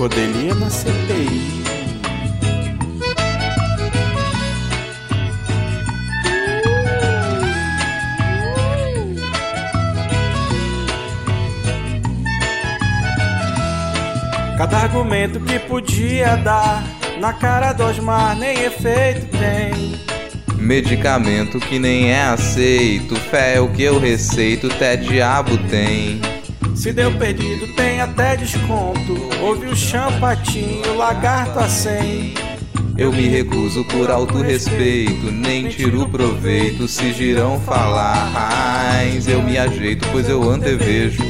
Codelinha na CPI. Cada argumento que podia dar na cara do Osmar nem efeito tem. Medicamento que nem é aceito, fé é o que eu receito, até diabo tem. Se deu perdido, tem até desconto. Houve o champatinho, lagarto a cem. Eu me recuso por alto respeito, nem tiro proveito se girão falar. Mas eu me ajeito, pois eu antevejo.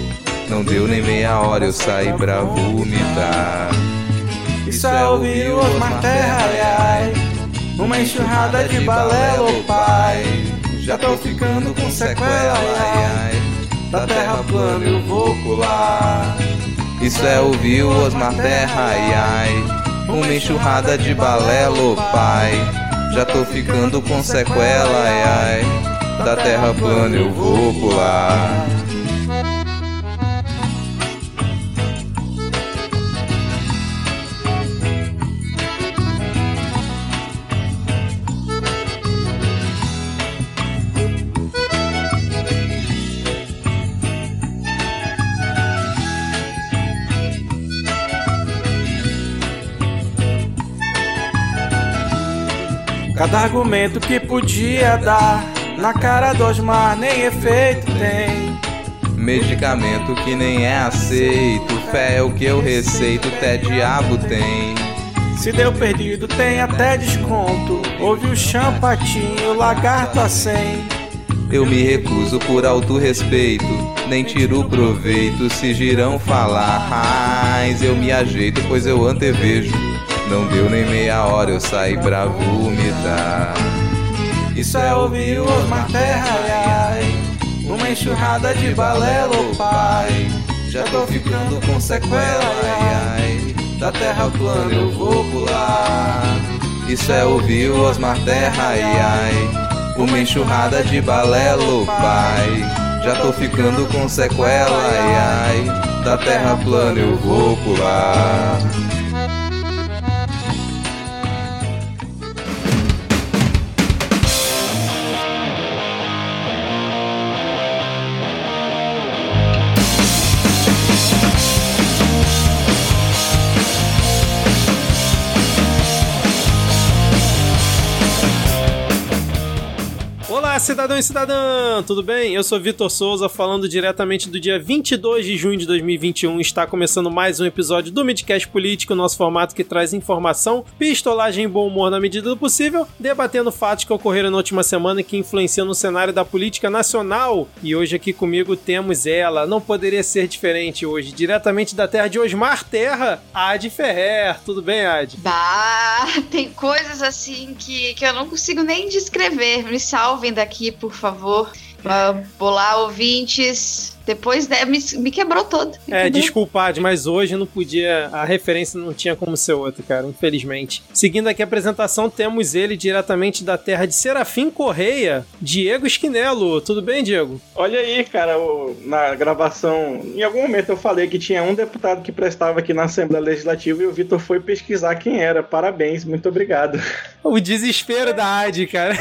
Não deu nem meia hora, eu saí pra vomitar. Isso é ouvir o Osmar Terra. Uma enxurrada de balela, pai. Já tô ficando com sequela, ai, ai. Da terra plana eu vou pular. Isso é ouvir o Osmar Terra, ai ai. Uma enxurrada de balelo, pai. Já tô ficando com sequela, ai ai. Da terra plana eu vou pular. Cada argumento que podia dar na cara do Osmar nem efeito tem. Medicamento que nem é aceito, fé é o que eu receito, até diabo tem. Se deu perdido, tem até desconto. Houve o champatinho, lagarto a cem. Eu me recuso por alto respeito, nem tiro proveito se girão falar. Mas eu me ajeito, pois eu antevejo. Não deu nem meia hora, eu saí pra vomitar. Isso é ouvir o Osmar Terra, ai, ai. Uma enxurrada de balelo, pai. Já tô ficando com sequela, ai, ai. Da terra plana eu vou pular. Isso é ouvir o Osmar Terra, ai ai. Uma enxurrada de balelo, pai. Já tô ficando com sequela, ai ai. Da terra plana eu vou pular. Cidadão e cidadã! Tudo bem? Eu sou Vitor Souza, falando diretamente do dia 22 de junho de 2021. Está começando mais um episódio do Midcast Político, nosso formato que traz informação, pistolagem e bom humor na medida do possível, debatendo fatos que ocorreram na última semana e que influenciam no cenário da política nacional. E hoje aqui comigo temos ela, não poderia ser diferente hoje, diretamente da terra de Osmar Terra, Ad Ferrer. Tudo bem, Ad? Bah, tem coisas assim que, que eu não consigo nem descrever. Me salvem daqui, por favor. Olá, ouvintes. Depois né, me, me quebrou todo. Me É, quebrou. desculpa, Ad, mas hoje não podia. A referência não tinha como ser outra, cara, infelizmente. Seguindo aqui a apresentação, temos ele diretamente da terra de Serafim Correia, Diego Esquinelo. Tudo bem, Diego? Olha aí, cara, o- na gravação, em algum momento eu falei que tinha um deputado que prestava aqui na Assembleia Legislativa e o Vitor foi pesquisar quem era. Parabéns, muito obrigado. O desespero da Ad, cara.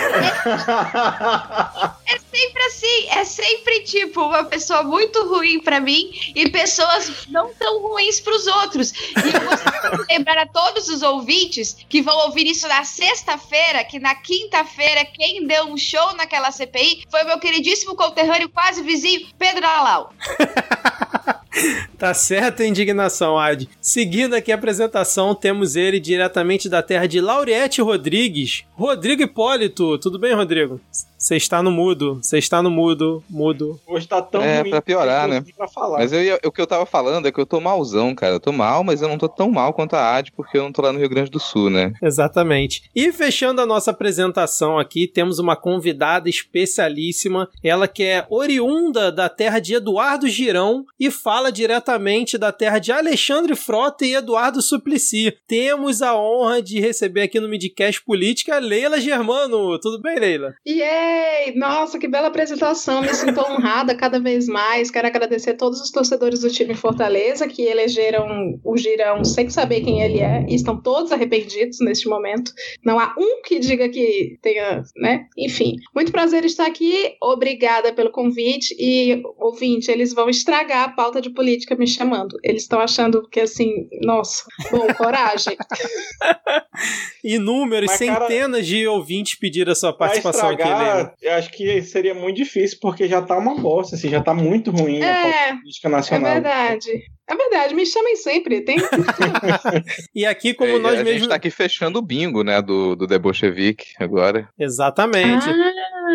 É sempre assim, é sempre tipo uma pessoa muito ruim pra mim e pessoas não tão ruins pros outros. E eu gostaria de lembrar a todos os ouvintes que vão ouvir isso na sexta-feira, que na quinta-feira quem deu um show naquela CPI foi o meu queridíssimo conterrâneo, quase vizinho, Pedro Alau. Tá certa a indignação, Ad. Seguindo aqui a apresentação, temos ele diretamente da terra de Lauriette Rodrigues, Rodrigo Hipólito. Tudo bem, Rodrigo? Você está no mudo, você está no mudo, mudo. Hoje tá tão É, ruim pra piorar, que eu né? Pra falar. Mas eu ia- o que eu tava falando é que eu tô malzão, cara. Eu tô mal, mas eu não tô tão mal quanto a Ad, porque eu não tô lá no Rio Grande do Sul, né? Exatamente. E fechando a nossa apresentação aqui, temos uma convidada especialíssima, ela que é oriunda da terra de Eduardo Girão e fala diretamente da terra de Alexandre Frota e Eduardo Suplicy. Temos a honra de receber aqui no Midcast Política Leila Germano. Tudo bem, Leila? E é, Yay! Nossa, que bela apresentação. Me sinto honrada cada vez mais. Quero agradecer a todos os torcedores do time Fortaleza que elegeram o Girão sem saber quem ele é e estão todos arrependidos neste momento. Não há um que diga que tenha, né? Enfim, muito prazer estar aqui. Obrigada pelo convite e ouvinte, eles vão estragar a pauta de política me chamando. Eles estão achando que assim, nossa, bom, coragem. Inúmeros, Mas, cara, centenas de ouvintes pediram a sua participação aqui, estragar, Eu acho que seria muito difícil, porque já tá uma bosta, assim, já tá muito ruim a É, política é nacional. verdade. É verdade, me chamem sempre. Tem... E aqui, como É, nós a mesmos. gente tá aqui fechando o bingo, né, do, do The Bolshevik agora. Exatamente.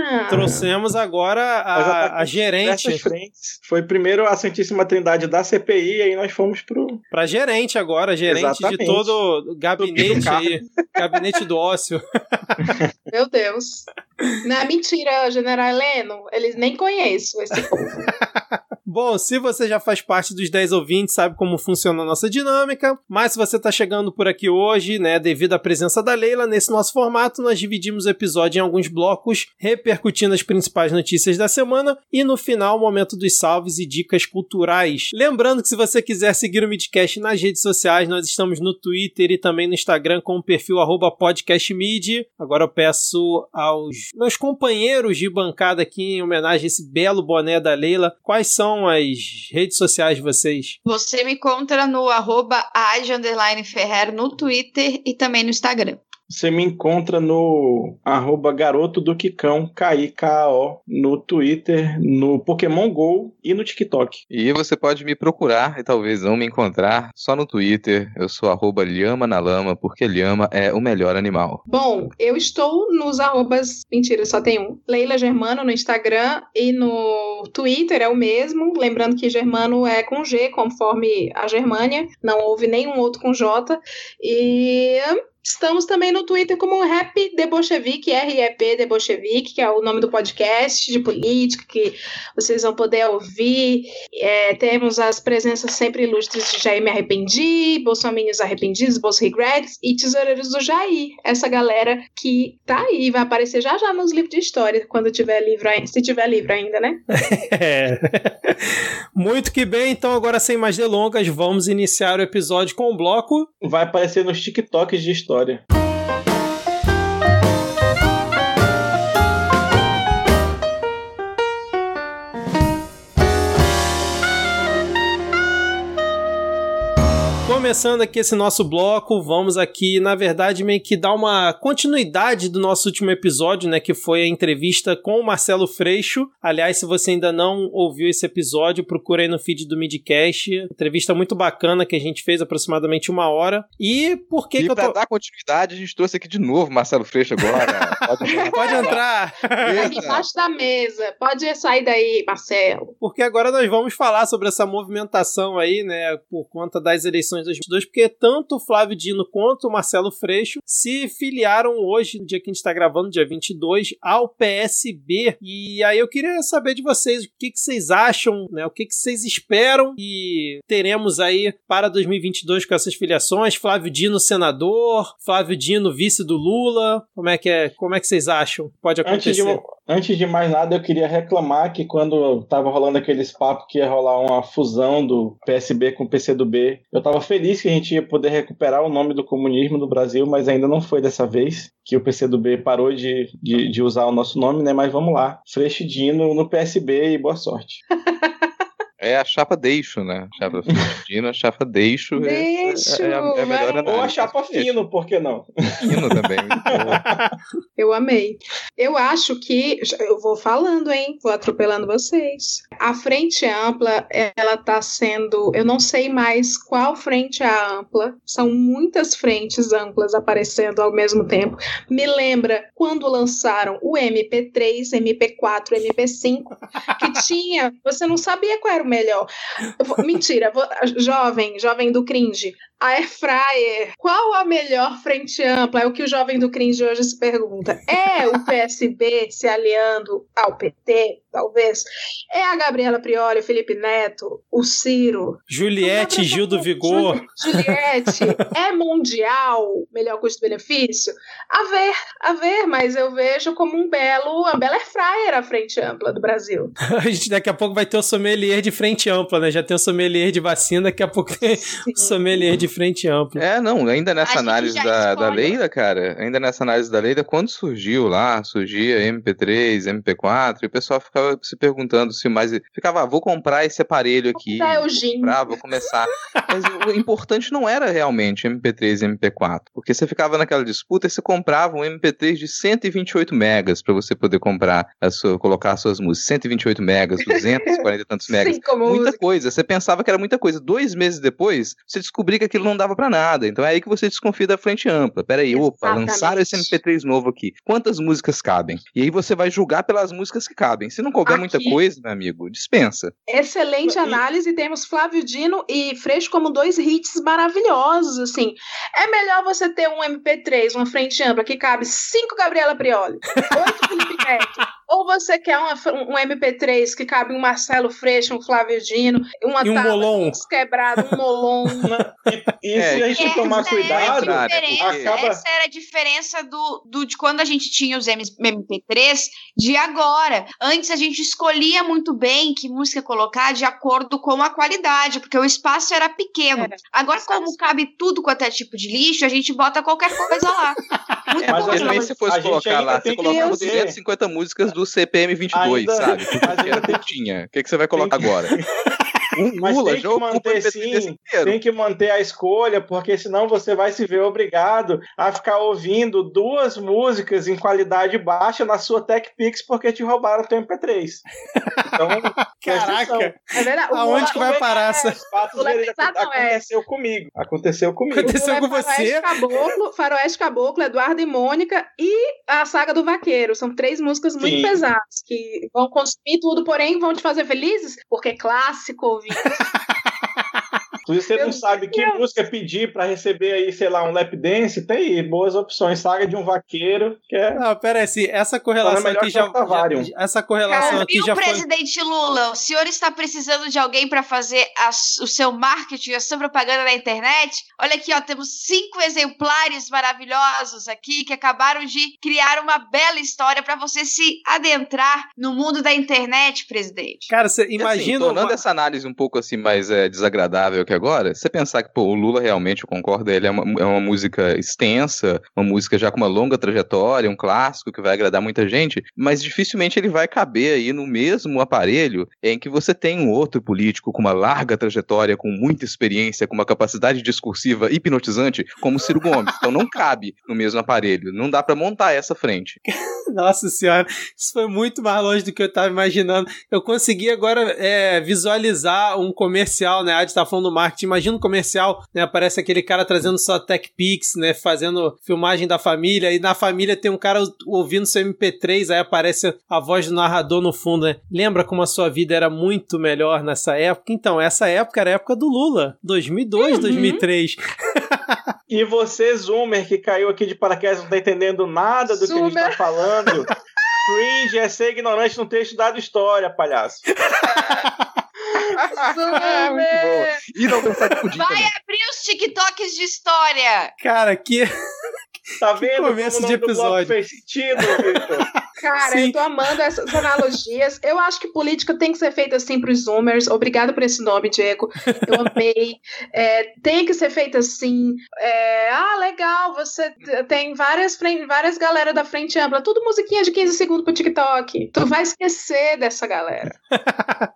Ah, Trouxemos agora já tá a, a gerente. Foi primeiro a Santíssima Trindade da CPI, e aí nós fomos pro. Pra gerente agora, gerente de Exatamente. todo o gabinete Do aí. Gabinete do ócio. meu Deus. Não é mentira, General Heleno. Eles nem conheço esse povo. Bom, se você já faz parte dos 10 ouvintes, sabe como funciona a nossa dinâmica. Mas se você está chegando por aqui hoje, né, devido à presença da Leila, nesse nosso formato, nós dividimos o episódio em alguns blocos, repercutindo as principais notícias da semana e no final, o momento dos salves e dicas culturais. Lembrando que se você quiser seguir o Midcast nas redes sociais, nós estamos no Twitter e também no Instagram com o perfil podcastmid. Agora eu peço aos meus companheiros de bancada aqui, em homenagem a esse belo boné da Leila, quais são as redes sociais de vocês? Você me encontra no arroba Ferrer no Twitter e também no Instagram. Você me encontra no arroba garoto do Kikão, K-I-K-A-O, no Twitter, no Pokémon GO e no TikTok. E você pode me procurar e talvez não me encontrar só no Twitter. Eu sou arroba Lhama na Lama, porque Lhama é o melhor animal. Bom, eu estou nos arrobas. Mentira, só tem um. Leila Germano no Instagram e no Twitter é o mesmo. Lembrando que Germano é com G, conforme a Germânia. Não houve nenhum outro com J. E. Estamos também no Twitter como Rap de Bolchevique, R-E-P de Bolchevique, que é o nome do podcast de política que vocês vão poder ouvir. É, temos as presenças sempre ilustres de Jair Me Arrependi, Bolsominions Arrependidos, Bolsa Regrets e Tesoureiros do Jair. Essa galera que tá aí, vai aparecer já já nos livros de história, quando tiver livro ainda, se tiver livro ainda, né? É. Muito que bem, então agora sem mais delongas, vamos iniciar o episódio com o bloco. Vai aparecer nos TikToks de história história. Começando aqui esse nosso bloco, vamos aqui, na verdade, meio que dar uma continuidade do nosso último episódio, né? Que foi a entrevista com o Marcelo Freixo. Aliás, se você ainda não ouviu esse episódio, procura aí no feed do Midcast. Entrevista muito bacana que a gente fez, aproximadamente uma hora. E por que, e que eu pra tô. dar continuidade, a gente trouxe aqui de novo Marcelo Freixo agora. Pode- Pode entrar! Aqui embaixo da mesa. Pode sair daí, Marcelo. Porque agora nós vamos falar sobre essa movimentação aí, né, por conta das eleições de 2022, porque tanto o Flávio Dino quanto o Marcelo Freixo se filiaram hoje, no dia que a gente está gravando, dia 22, ao PSB. E aí eu queria saber de vocês o que, que vocês acham, né, o que, que vocês esperam e teremos aí para 2022 com essas filiações. Flávio Dino senador, Flávio Dino vice do Lula. Como é que é? Como é que vocês acham? Pode acontecer? Antes de, antes de mais nada, eu queria reclamar que quando tava rolando aqueles papos que ia rolar uma fusão do PSB com o PCdoB, eu tava feliz que a gente ia poder recuperar o nome do comunismo do Brasil, mas ainda não foi dessa vez que o PCdoB parou de, de, de usar o nosso nome, né? Mas vamos lá. Freixo Dino no PSB e boa sorte. É a chapa deixo, né? Chapa Dino, a chapa deixo. é- Deixo, é, é, a, é a melhor análise. Ou a chapa fino, por que não? Fino também. Eu amei. Eu acho que. Eu vou falando, hein? Vou atropelando vocês. A frente ampla, ela tá sendo. Eu não sei mais qual frente é a ampla. São muitas frentes amplas aparecendo ao mesmo tempo. Me lembra quando lançaram o MP3, MP4, MP5, que tinha. Você não sabia qual era o melhor. Mentira, vou- jovem, jovem do cringe. A Air Fryer. Qual a melhor frente ampla? É o que o jovem do cringe hoje se pergunta. É o PSB se aliando ao PT, talvez? É a Gabriela Prioli, o Felipe Neto, o Ciro? Juliette Gil do Vigor. Juliette. é mundial, melhor custo-benefício? A ver, a ver, mas eu vejo como um belo, uma bela Air Fryer a frente ampla do Brasil. a gente daqui a pouco vai ter o sommelier de frente ampla, né? Já tem o sommelier de vacina, daqui a pouco tem o sommelier de frente ampla. É, não, ainda nessa análise da, da Leila, cara, ainda nessa análise da Leila, quando surgiu lá, surgia MP3, MP4, e o pessoal ficava se perguntando se mais. Ficava, ah, vou comprar esse aparelho aqui. Vou, comprar, vou começar. Mas o importante não era realmente MP3 e MP4, porque você ficava naquela disputa e você comprava um MP3 de 128 megas para você poder comprar a sua, colocar suas músicas. 128 megas, 240 e tantos megas. Sim, muita música. coisa. Você pensava que era muita coisa. Dois meses depois, você descobria que aquilo não dava para nada. Então é aí que você desconfia da frente ampla. Peraí, Exatamente. opa, lançaram esse MP3 novo aqui. Quantas músicas cabem? E aí você vai julgar pelas músicas que cabem. Se não couber aqui, muita coisa, meu amigo, dispensa. Excelente análise. Temos Flávio Dino e Freixo como dois hits maravilhosos, assim. É melhor você ter um MP3, uma frente ampla, que cabe cinco Gabriela Prioli, oito Felipe Neto, ou você quer uma, um MP3 que cabe um Marcelo Freixo, um Flávio Dino, uma e um molon. quebrado, um molon. e, e se a gente tomar cuidado, acaba... essa era a diferença do, do, de quando a gente tinha os MP3 de agora. Antes a gente escolhia muito bem que música colocar de acordo com a qualidade, porque o espaço era pequeno. Era. Agora, como cabe tudo quanto é tipo de lixo, a gente bota qualquer coisa lá. Muito é, mas bom. Também se fosse colocar lá, você colocava 250 músicas do CPM 22, ainda, sabe? Mas era tinha. O que, que você vai colocar agora? Mas Lula, tem que manter sim, tem que manter a escolha, porque senão você vai se ver obrigado a ficar ouvindo duas músicas em qualidade baixa na sua TechPix porque te roubaram o teu MP3. Então, caraca. É verdade. Aonde que vai parar essa? Aconteceu é. comigo. Aconteceu comigo. Aconteceu com você? Caboclo, Faroeste Caboclo, Eduardo e Mônica e a Saga do Vaqueiro. São três músicas muito sim. pesadas que vão consumir tudo, porém vão te fazer felizes, porque é clássico, movie. Se você não sabe que música pedir para receber aí, sei lá, um lap dance, tem aí boas opções. Saga de um vaqueiro, que é. Não, pera aí, assim, essa correlação aqui já, já, Essa correlação Cara, aqui já foi. presidente Lula, o senhor está precisando de alguém para fazer a, o seu marketing, a sua propaganda na internet? Olha aqui, ó, temos cinco exemplares maravilhosos aqui que acabaram de criar uma bela história para você se adentrar no mundo da internet, presidente. Cara, você imagina. Assim, tornando uma... essa análise um pouco assim mais é, desagradável que agora, você pensar que, pô, o Lula realmente, eu concordo, ele é uma, é uma música extensa, uma música já com uma longa trajetória, um clássico que vai agradar muita gente, mas dificilmente ele vai caber aí no mesmo aparelho em que você tem um outro político com uma larga trajetória, com muita experiência, com uma capacidade discursiva hipnotizante, como Ciro Gomes. Então não cabe no mesmo aparelho, não dá para montar essa frente. Nossa senhora, isso foi muito mais longe do que eu tava imaginando. Eu consegui agora é, visualizar um comercial, né? A Adi tá falando do marketing. Imagina um comercial, né? Aparece aquele cara trazendo sua Tech Pix, né? Fazendo filmagem da família, e na família tem um cara ouvindo seu MP3, aí aparece a voz do narrador no fundo, né? Lembra como a sua vida era muito melhor nessa época? Então, essa época era a época do Lula, 2002, uhum. 2003. e você, Zoomer, que caiu aqui de paraquedas, não tá entendendo nada do Zoomer. que a gente tá falando. Cringe é ser ignorante não ter estudado história, palhaço. ah, muito bom. E não gostar de pudim Vai também. abrir os TikToks de história. Cara, que. Tá vendo? Que começo de episódio. Fez sentido, Victor. Cara, Sim. eu tô amando essas analogias. Eu acho que política tem que ser feita assim pros Zoomers. Obrigado por esse nome, Diego. Eu amei. É, tem que ser feita assim. É, ah, legal, você tem várias, várias galera da frente ampla. Tudo musiquinha de 15 segundos pro TikTok. Tu vai esquecer dessa galera.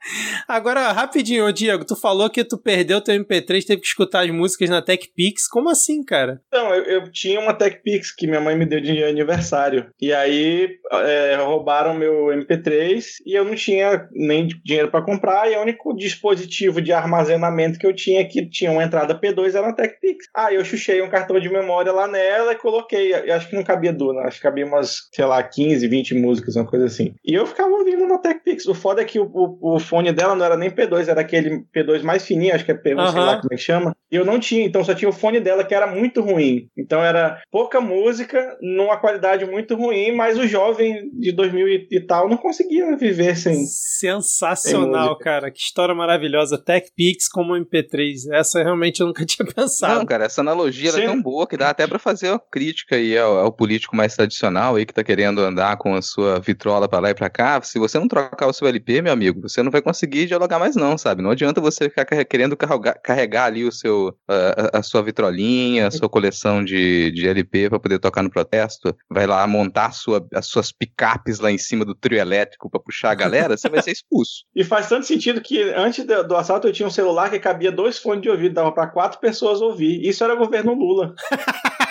Agora, rapidinho, Diego, tu falou que tu perdeu teu MP3, teve que escutar as músicas na TechPix. Como assim, cara? Então, eu, eu tinha uma TechPix que minha mãe me deu de aniversário. E aí é, roubaram meu MP3 e eu não tinha nem dinheiro para comprar, e o único dispositivo de armazenamento que eu tinha que tinha uma entrada P2 era uma TechPix. Aí eu chuchei um cartão de memória lá nela e coloquei. Eu acho que não cabia Duna, acho que cabia umas, sei lá, 15, 20 músicas, uma coisa assim. E eu ficava ouvindo na TechPix. O foda é que o, o, o fone dela não era nem P2, era aquele P2 mais fininho, acho que é P1, uhum. sei lá como é que chama. E eu não tinha, então só tinha o fone dela que era muito ruim. Então era pouca música, numa qualidade muito ruim, mas o jovem de 2000 e tal não conseguia viver sem. Sensacional, sem cara. Que história maravilhosa. TechPix como MP3. Essa realmente eu nunca tinha pensado. Não, cara, essa analogia é tão boa que dá até para fazer uma crítica aí ao, ao, político mais tradicional aí que tá querendo andar com a sua vitrola para lá e pra cá. Se você não trocar o seu LP, meu amigo, você não vai conseguir dialogar mais, não, sabe? Não adianta você ficar querendo carregar, carregar ali o seu, a, a, sua vitrolinha, a sua coleção de, de LP para poder tocar no protesto. Vai lá montar sua, as suas picapes lá em cima do trio elétrico para puxar a galera, você vai ser expulso. E faz tanto sentido que antes do, do assalto eu tinha um celular que cabia dois fones de ouvido, dava para quatro pessoas ouvir. Isso era governo Lula.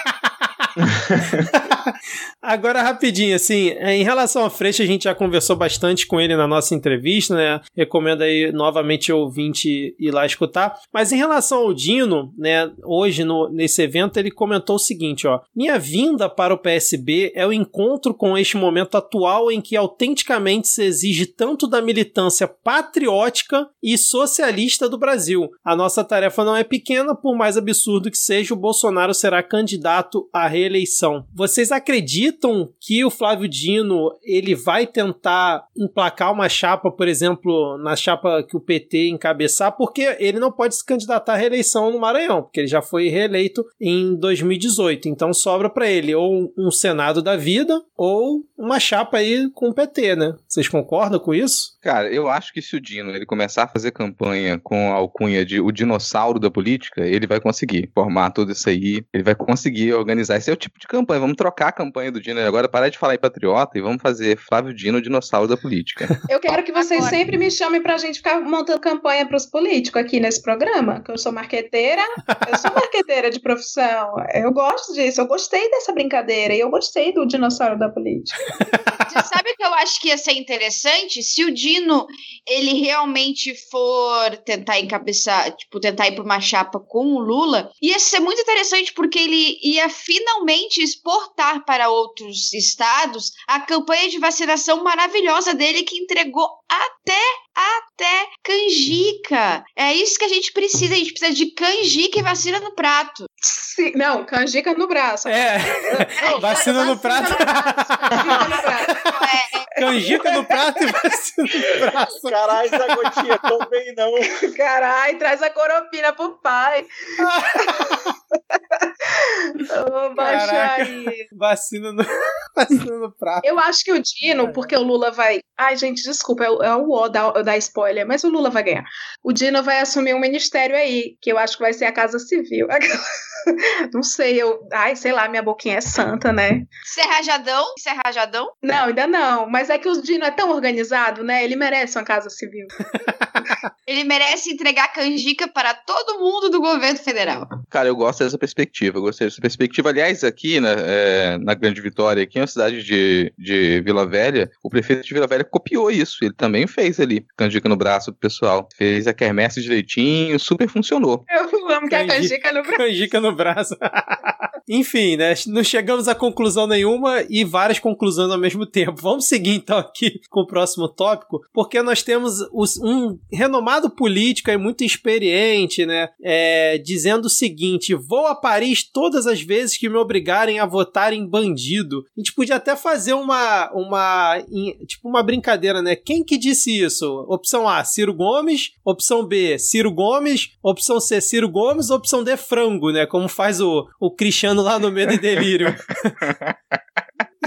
Agora, rapidinho, assim, é, em relação ao Freixo, a gente já conversou bastante com ele na nossa entrevista, né? Recomendo aí novamente o ouvinte ir lá escutar. Mas em relação ao Dino, né, hoje no, nesse evento, ele comentou o seguinte: ó. Minha vinda para o PSB é o encontro com este momento atual em que autenticamente se exige tanto da militância patriótica e socialista do Brasil. A nossa tarefa não é pequena, por mais absurdo que seja, o Bolsonaro será candidato à reeleição reeleição. Vocês acreditam que o Flávio Dino ele vai tentar emplacar uma chapa, por exemplo, na chapa que o PT encabeçar, porque ele não pode se candidatar à reeleição no Maranhão, porque ele já foi reeleito em 2018. Então sobra para ele ou um Senado da vida ou uma chapa aí com o PT, né? Vocês concordam com isso? Cara, eu acho que se o Dino ele começar a fazer campanha com a alcunha de o dinossauro da política, ele vai conseguir formar tudo isso aí, ele vai conseguir organizar. Esse é o tipo de campanha. Vamos trocar a campanha do Dino agora, parar de falar em patriota e vamos fazer Flávio Dino, dinossauro da política. Eu quero que vocês agora. sempre me chamem pra gente ficar montando campanha pros políticos aqui nesse programa, que eu sou marqueteira, eu sou marqueteira de profissão. Eu gosto disso, eu gostei dessa brincadeira e eu gostei do dinossauro da política. Você sabe o que eu acho que ia ser interessante? Se o Dino, ele realmente for tentar encabeçar, tipo, tentar ir pra uma chapa com o Lula, ia ser muito interessante porque ele ia finalmente exportar para outros estados a campanha de vacinação maravilhosa dele que entregou até até canjica. É isso que a gente precisa. A gente precisa de canjica e vacina no prato. Sim, não, canjica no braço. É, é vacina no prato. Canjica no prato. É. Canjica no prato e vacina no braço. Caralho, essa gotinha tão bem não. Caralho, traz a coropina pro pai. Vou baixar aí. Vacina no, vacina no prato. Eu acho que o Dino, porque o Lula vai. Ai, gente, desculpa, é o, é o O da, da spoiler, mas o Lula vai ganhar. O Dino vai assumir um ministério aí, que eu acho que vai ser a Casa Civil. Não sei, eu. Ai, sei lá, minha boquinha é santa, né? Serrajadão? Serrajadão? Não, ainda não. Mas é que o Dino é tão organizado, né? Ele merece uma Casa Civil. Ele merece entregar canjica para todo mundo do governo federal. Cara, eu gosto dessa perspectiva. Eu gostei dessa perspectiva. Aliás, aqui na, é, na Grande Vitória, aqui na cidade de, de Vila Velha, o prefeito de Vila Velha copiou isso. Ele também fez ali canjica no braço do pessoal. Fez a quermesse direitinho, super funcionou. Eu amo que a canjica no braço. Canjica no braço. Enfim, né? Não chegamos a conclusão nenhuma e várias conclusões ao mesmo tempo. Vamos seguir então aqui com o próximo tópico, porque nós temos os, um renomado político e muito experiente, né? É, dizendo o seguinte: vou a Paris todas as vezes que me obrigarem a votar em bandido. A gente podia até fazer uma, uma tipo uma brincadeira, né? Quem que disse isso? Opção A, Ciro Gomes. Opção B, Ciro Gomes. Opção C, Ciro Gomes. Opção D, frango, né? Como faz o, o Cristiano lá no Medo e Delírio.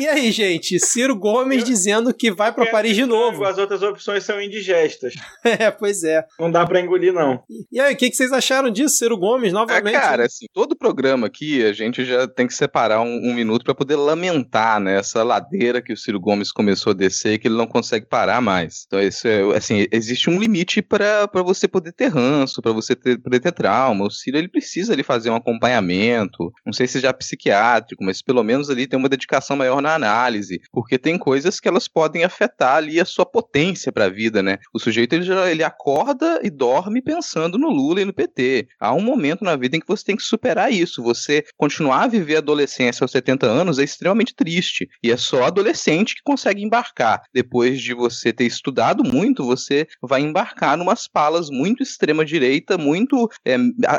E aí, gente, Ciro Gomes dizendo que vai para Paris de novo. As outras opções são indigestas. é, pois é. Não dá para engolir, não. E aí, o que, que vocês acharam disso, Ciro Gomes, novamente? É, cara, assim, todo programa aqui a gente já tem que separar um, um minuto para poder lamentar, né, essa ladeira que o Ciro Gomes começou a descer e que ele não consegue parar mais. Então, isso é, assim, existe um limite para você poder ter ranço, para você ter, poder ter trauma. O Ciro, ele precisa ali fazer um acompanhamento, não sei se já psiquiátrico, mas pelo menos ali tem uma dedicação maior na na análise, porque tem coisas que elas podem afetar ali a sua potência para a vida, né? O sujeito ele, já, ele acorda e dorme pensando no Lula e no PT. Há um momento na vida em que você tem que superar isso. Você continuar a viver a adolescência aos 70 anos é extremamente triste. E é só adolescente que consegue embarcar. Depois de você ter estudado muito, você vai embarcar numas palas muito extrema-direita, muito. É,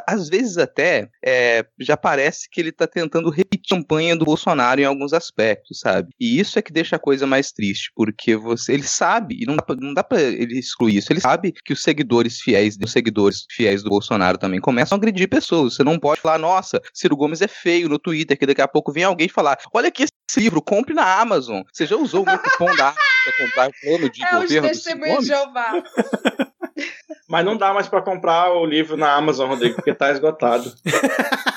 às vezes até é, já parece que ele está tentando repetir a campanha do Bolsonaro em alguns aspectos, sabe? E isso é que deixa a coisa mais triste, porque você, ele sabe, e não dá, pra, não dá pra ele excluir isso, ele sabe que os seguidores fiéis, os seguidores fiéis do Bolsonaro também começam a agredir pessoas. Você não pode falar, nossa, Ciro Gomes é feio no Twitter, que daqui a pouco vem alguém falar, olha aqui esse livro, compre na Amazon. Você já usou o meu cupom da Amazon pra comprar o plano de é governo do Ciro Gomes? Jeová. Mas não dá mais para comprar o livro na Amazon, Rodrigo, porque tá esgotado.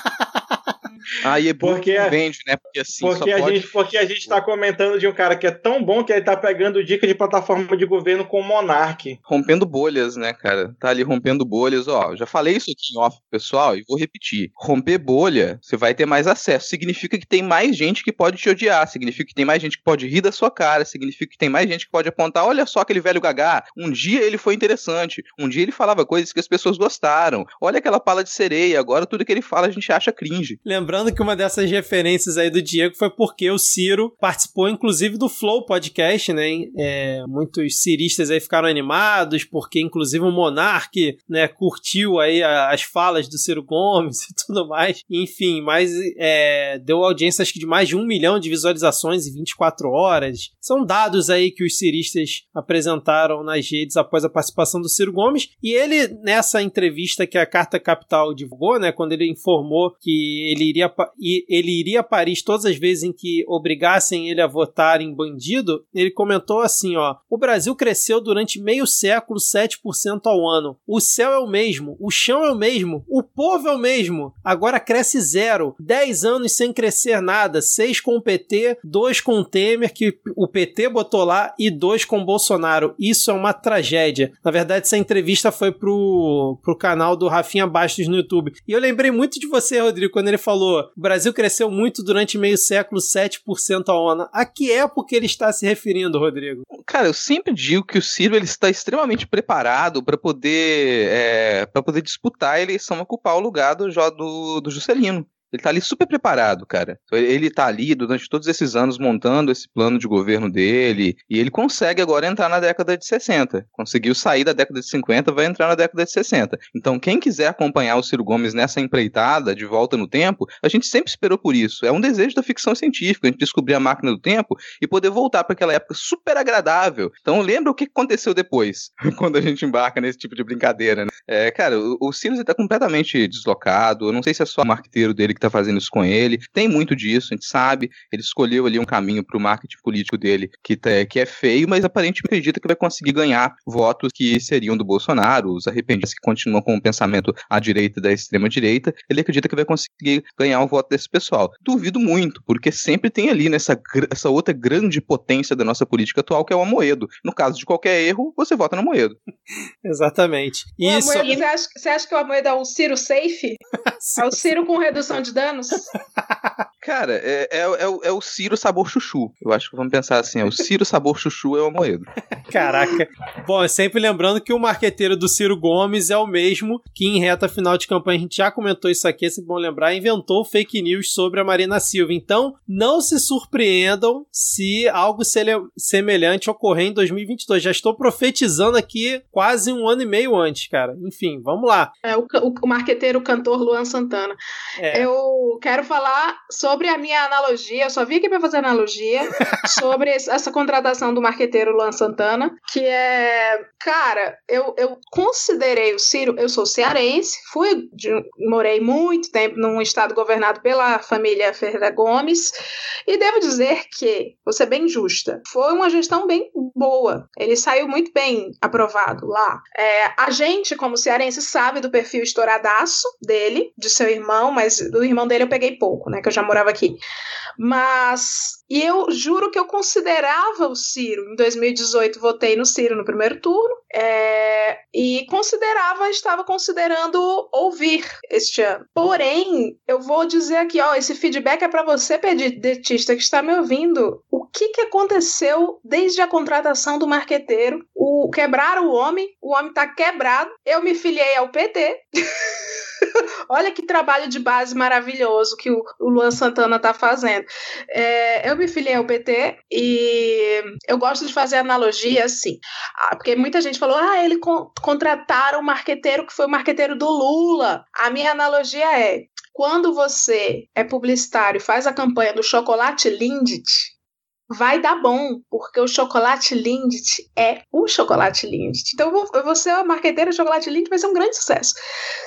Ah, e porque não vende, né? Porque assim, porque a pode... gente Porque a gente tá comentando de um cara que é tão bom que ele tá pegando dica de plataforma de governo com o Monark. Rompendo bolhas, né, cara? Tá ali rompendo bolhas, ó. Já falei isso aqui em off, pessoal, e vou repetir. Romper bolha, você vai ter mais acesso. Significa que tem mais gente que pode te odiar, significa que tem mais gente que pode rir da sua cara, significa que tem mais gente que pode apontar, olha só aquele velho gagá, um dia ele foi interessante, um dia ele falava coisas que as pessoas gostaram. Olha aquela pala de sereia, agora tudo que ele fala a gente acha cringe. Lembrando lembrando que uma dessas referências aí do Diego foi porque o Ciro participou, inclusive, do Flow Podcast, né? É, muitos ciristas aí ficaram animados, porque, inclusive, o Monark, né, curtiu aí as falas do Ciro Gomes e tudo mais. Enfim, mas é, deu audiência, acho que de mais de um milhão de visualizações em 24 horas. São dados aí que os ciristas apresentaram nas redes após a participação do Ciro Gomes. E ele, nessa entrevista que a Carta Capital divulgou, né, quando ele informou que ele iria e ele iria a Paris todas as vezes em que obrigassem ele a votar em bandido, ele comentou assim, ó: "O Brasil cresceu durante meio século 7% ao ano. O céu é o mesmo, o chão é o mesmo, o povo é o mesmo. Agora cresce zero. 10 anos sem crescer nada, 6 com o PT, 2 com o Temer que o PT botou lá e 2 com o Bolsonaro. Isso é uma tragédia. Na verdade, essa entrevista foi pro pro canal do Rafinha Bastos no YouTube. E eu lembrei muito de você, Rodrigo, quando ele falou: o Brasil cresceu muito durante meio século, 7% ao ano. A que época ele está se referindo, Rodrigo? Cara, eu sempre digo que o Ciro ele está extremamente preparado para poder, é, para poder disputar a eleição, ocupar o lugar do, do, do Juscelino. Ele tá ali super preparado, cara. Ele tá ali durante todos esses anos montando esse plano de governo dele e ele consegue agora entrar na década de 60. Conseguiu sair da década de 50, vai entrar na década de 60. Então, quem quiser acompanhar o Ciro Gomes nessa empreitada de volta no tempo, a gente sempre esperou por isso. É um desejo da ficção científica, a gente descobrir a máquina do tempo e poder voltar para aquela época super agradável. Então, lembra o que aconteceu depois, quando a gente embarca nesse tipo de brincadeira, né? É, cara, o, o Ciro está completamente deslocado. Eu não sei se é só o marqueteiro dele que tá fazendo isso com ele. Tem muito disso, a gente sabe. Ele escolheu ali um caminho para o marketing político dele que, tá, que é feio, mas aparentemente acredita que vai conseguir ganhar votos que seriam do Bolsonaro, os arrependidos que continuam com o pensamento à direita da extrema direita. Ele acredita que vai conseguir ganhar o voto desse pessoal. Duvido muito, porque sempre tem ali nessa essa outra grande potência da nossa política atual, que é o Amoedo. No caso de qualquer erro, você vota no Amoedo. Exatamente. Isso... Amoedo, você, acha, você acha que o Amoedo é o Ciro safe? é o Ciro com redução de danos? Cara, é, é, é, o, é o Ciro sabor chuchu. Eu acho que vamos pensar assim: é o Ciro sabor chuchu é o Amoedo. Caraca. Bom, sempre lembrando que o marqueteiro do Ciro Gomes é o mesmo que em reta final de campanha, a gente já comentou isso aqui, é sempre bom lembrar, inventou fake news sobre a Marina Silva. Então, não se surpreendam se algo semelhante ocorrer em 2022. Já estou profetizando aqui quase um ano e meio antes, cara. Enfim, vamos lá. É o, o, o marqueteiro, o cantor Luan Santana. É. Eu quero falar sobre a minha analogia, eu só vim aqui para fazer analogia sobre essa contratação do marqueteiro Luan Santana, que é, cara, eu, eu considerei o Ciro, eu sou cearense, fui, de, morei muito tempo num estado governado pela família Ferreira Gomes, e devo dizer que, vou ser bem justa, foi uma gestão bem boa, ele saiu muito bem aprovado lá. É, a gente, como cearense, sabe do perfil estouradaço dele, de seu irmão, mas do irmão dele eu peguei pouco, né? Que eu já morava aqui. Mas E eu juro que eu considerava o Ciro. Em 2018, votei no Ciro no primeiro turno. É, e considerava, estava considerando ouvir este ano. Porém, eu vou dizer aqui, ó, esse feedback é para você, pedetista, que está me ouvindo. O que, que aconteceu desde a contratação do marqueteiro? O quebraram o homem, o homem está quebrado. Eu me filiei ao PT. Olha que trabalho de base maravilhoso que o, Luan Santana está fazendo. É, eu me filiei ao PT e eu gosto de fazer analogia assim, ah, porque muita gente falou, ah, ele con contrataram o marqueteiro que foi o marqueteiro do Lula. A minha analogia é, quando você é publicitário e faz a campanha do chocolate Lindt, vai dar bom, porque o chocolate Lindt é o chocolate Lindt. Então eu vou, ser a marqueteira do chocolate Lindt, vai ser um grande sucesso.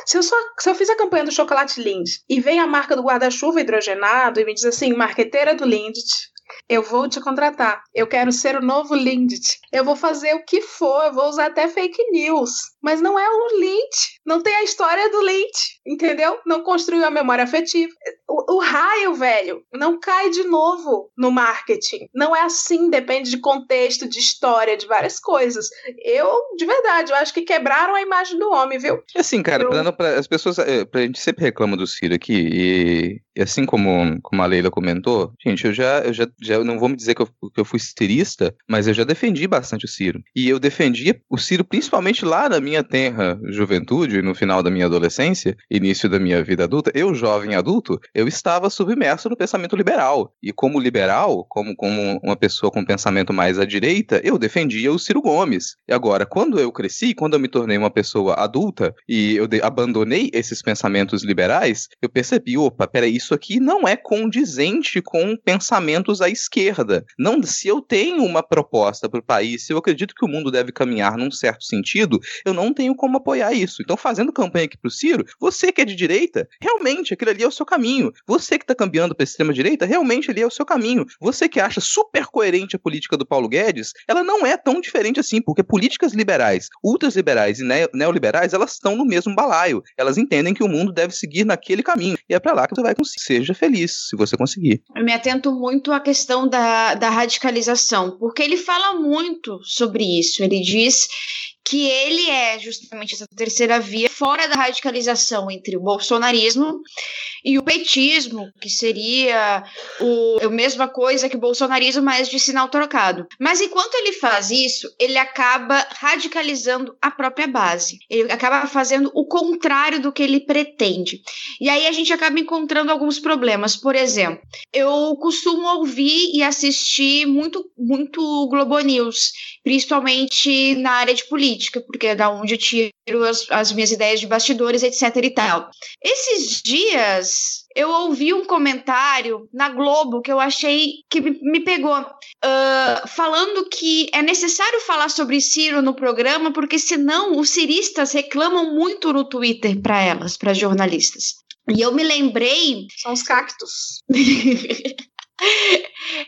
Se eu, só, se eu fiz a campanha do chocolate Lindt e vem a marca do guarda-chuva hidrogenado e me diz assim, marqueteira do Lindt, eu vou te contratar. Eu quero ser o novo Lindt. Eu vou fazer o que for, eu vou usar até fake news. Mas não é o Lindt. Não tem a história do Lindt, entendeu? Não construiu a memória afetiva. O, o raio, velho, não cai de novo no marketing. Não é assim, depende de contexto, de história, de várias coisas. Eu, de verdade, eu acho que quebraram a imagem do homem, viu? Assim, cara, eu... pra, pra, as pessoas. É, pra gente sempre reclama do Ciro aqui, e, e assim como, como a Leila comentou, gente, eu já, eu já, já não vou me dizer que eu, que eu fui cirista, mas eu já defendi bastante o Ciro. E eu defendi o Ciro principalmente lá na minha tenra juventude, no final da minha adolescência, início da minha vida adulta. Eu, jovem adulto, eu estava submerso no pensamento liberal. E como liberal, como, como uma pessoa com pensamento mais à direita, eu defendia o Ciro Gomes. E agora, quando eu cresci, quando eu me tornei uma pessoa adulta e eu abandonei esses pensamentos liberais, eu percebi, opa, peraí, isso aqui não é condizente com pensamentos à esquerda. Não, se eu tenho uma proposta para o país, se eu acredito que o mundo deve caminhar num certo sentido, eu não tenho como apoiar isso. Então, fazendo campanha aqui para o Ciro, você que é de direita, realmente aquilo ali é o seu caminho. Você que está cambiando para extrema direita, realmente ali é o seu caminho. Você que acha super coerente a política do Paulo Guedes, ela não é tão diferente assim, porque políticas liberais, ultraliberais e neoliberais, elas estão no mesmo balaio. Elas entendem que o mundo deve seguir naquele caminho. E é para lá que você vai conseguir. Seja feliz, se você conseguir. Eu me atento muito à questão da, da radicalização, porque ele fala muito sobre isso. Ele diz que ele é justamente essa terceira via fora da radicalização entre o bolsonarismo e o petismo, que seria o, a mesma coisa que o bolsonarismo, mas de sinal trocado. Mas enquanto ele faz isso, ele acaba radicalizando a própria base. Ele acaba fazendo o contrário do que ele pretende. E aí a gente acaba encontrando alguns problemas. Por exemplo, eu costumo ouvir e assistir muito, muito Globo News, principalmente na área de política, porque é da onde eu tiro as, as minhas ideias de bastidores, etc e tal. Esses dias eu ouvi um comentário na Globo que eu achei que me pegou, uh, falando que é necessário falar sobre Ciro no programa, porque senão os ciristas reclamam muito no Twitter para elas, para jornalistas. E eu me lembrei. São os cactos.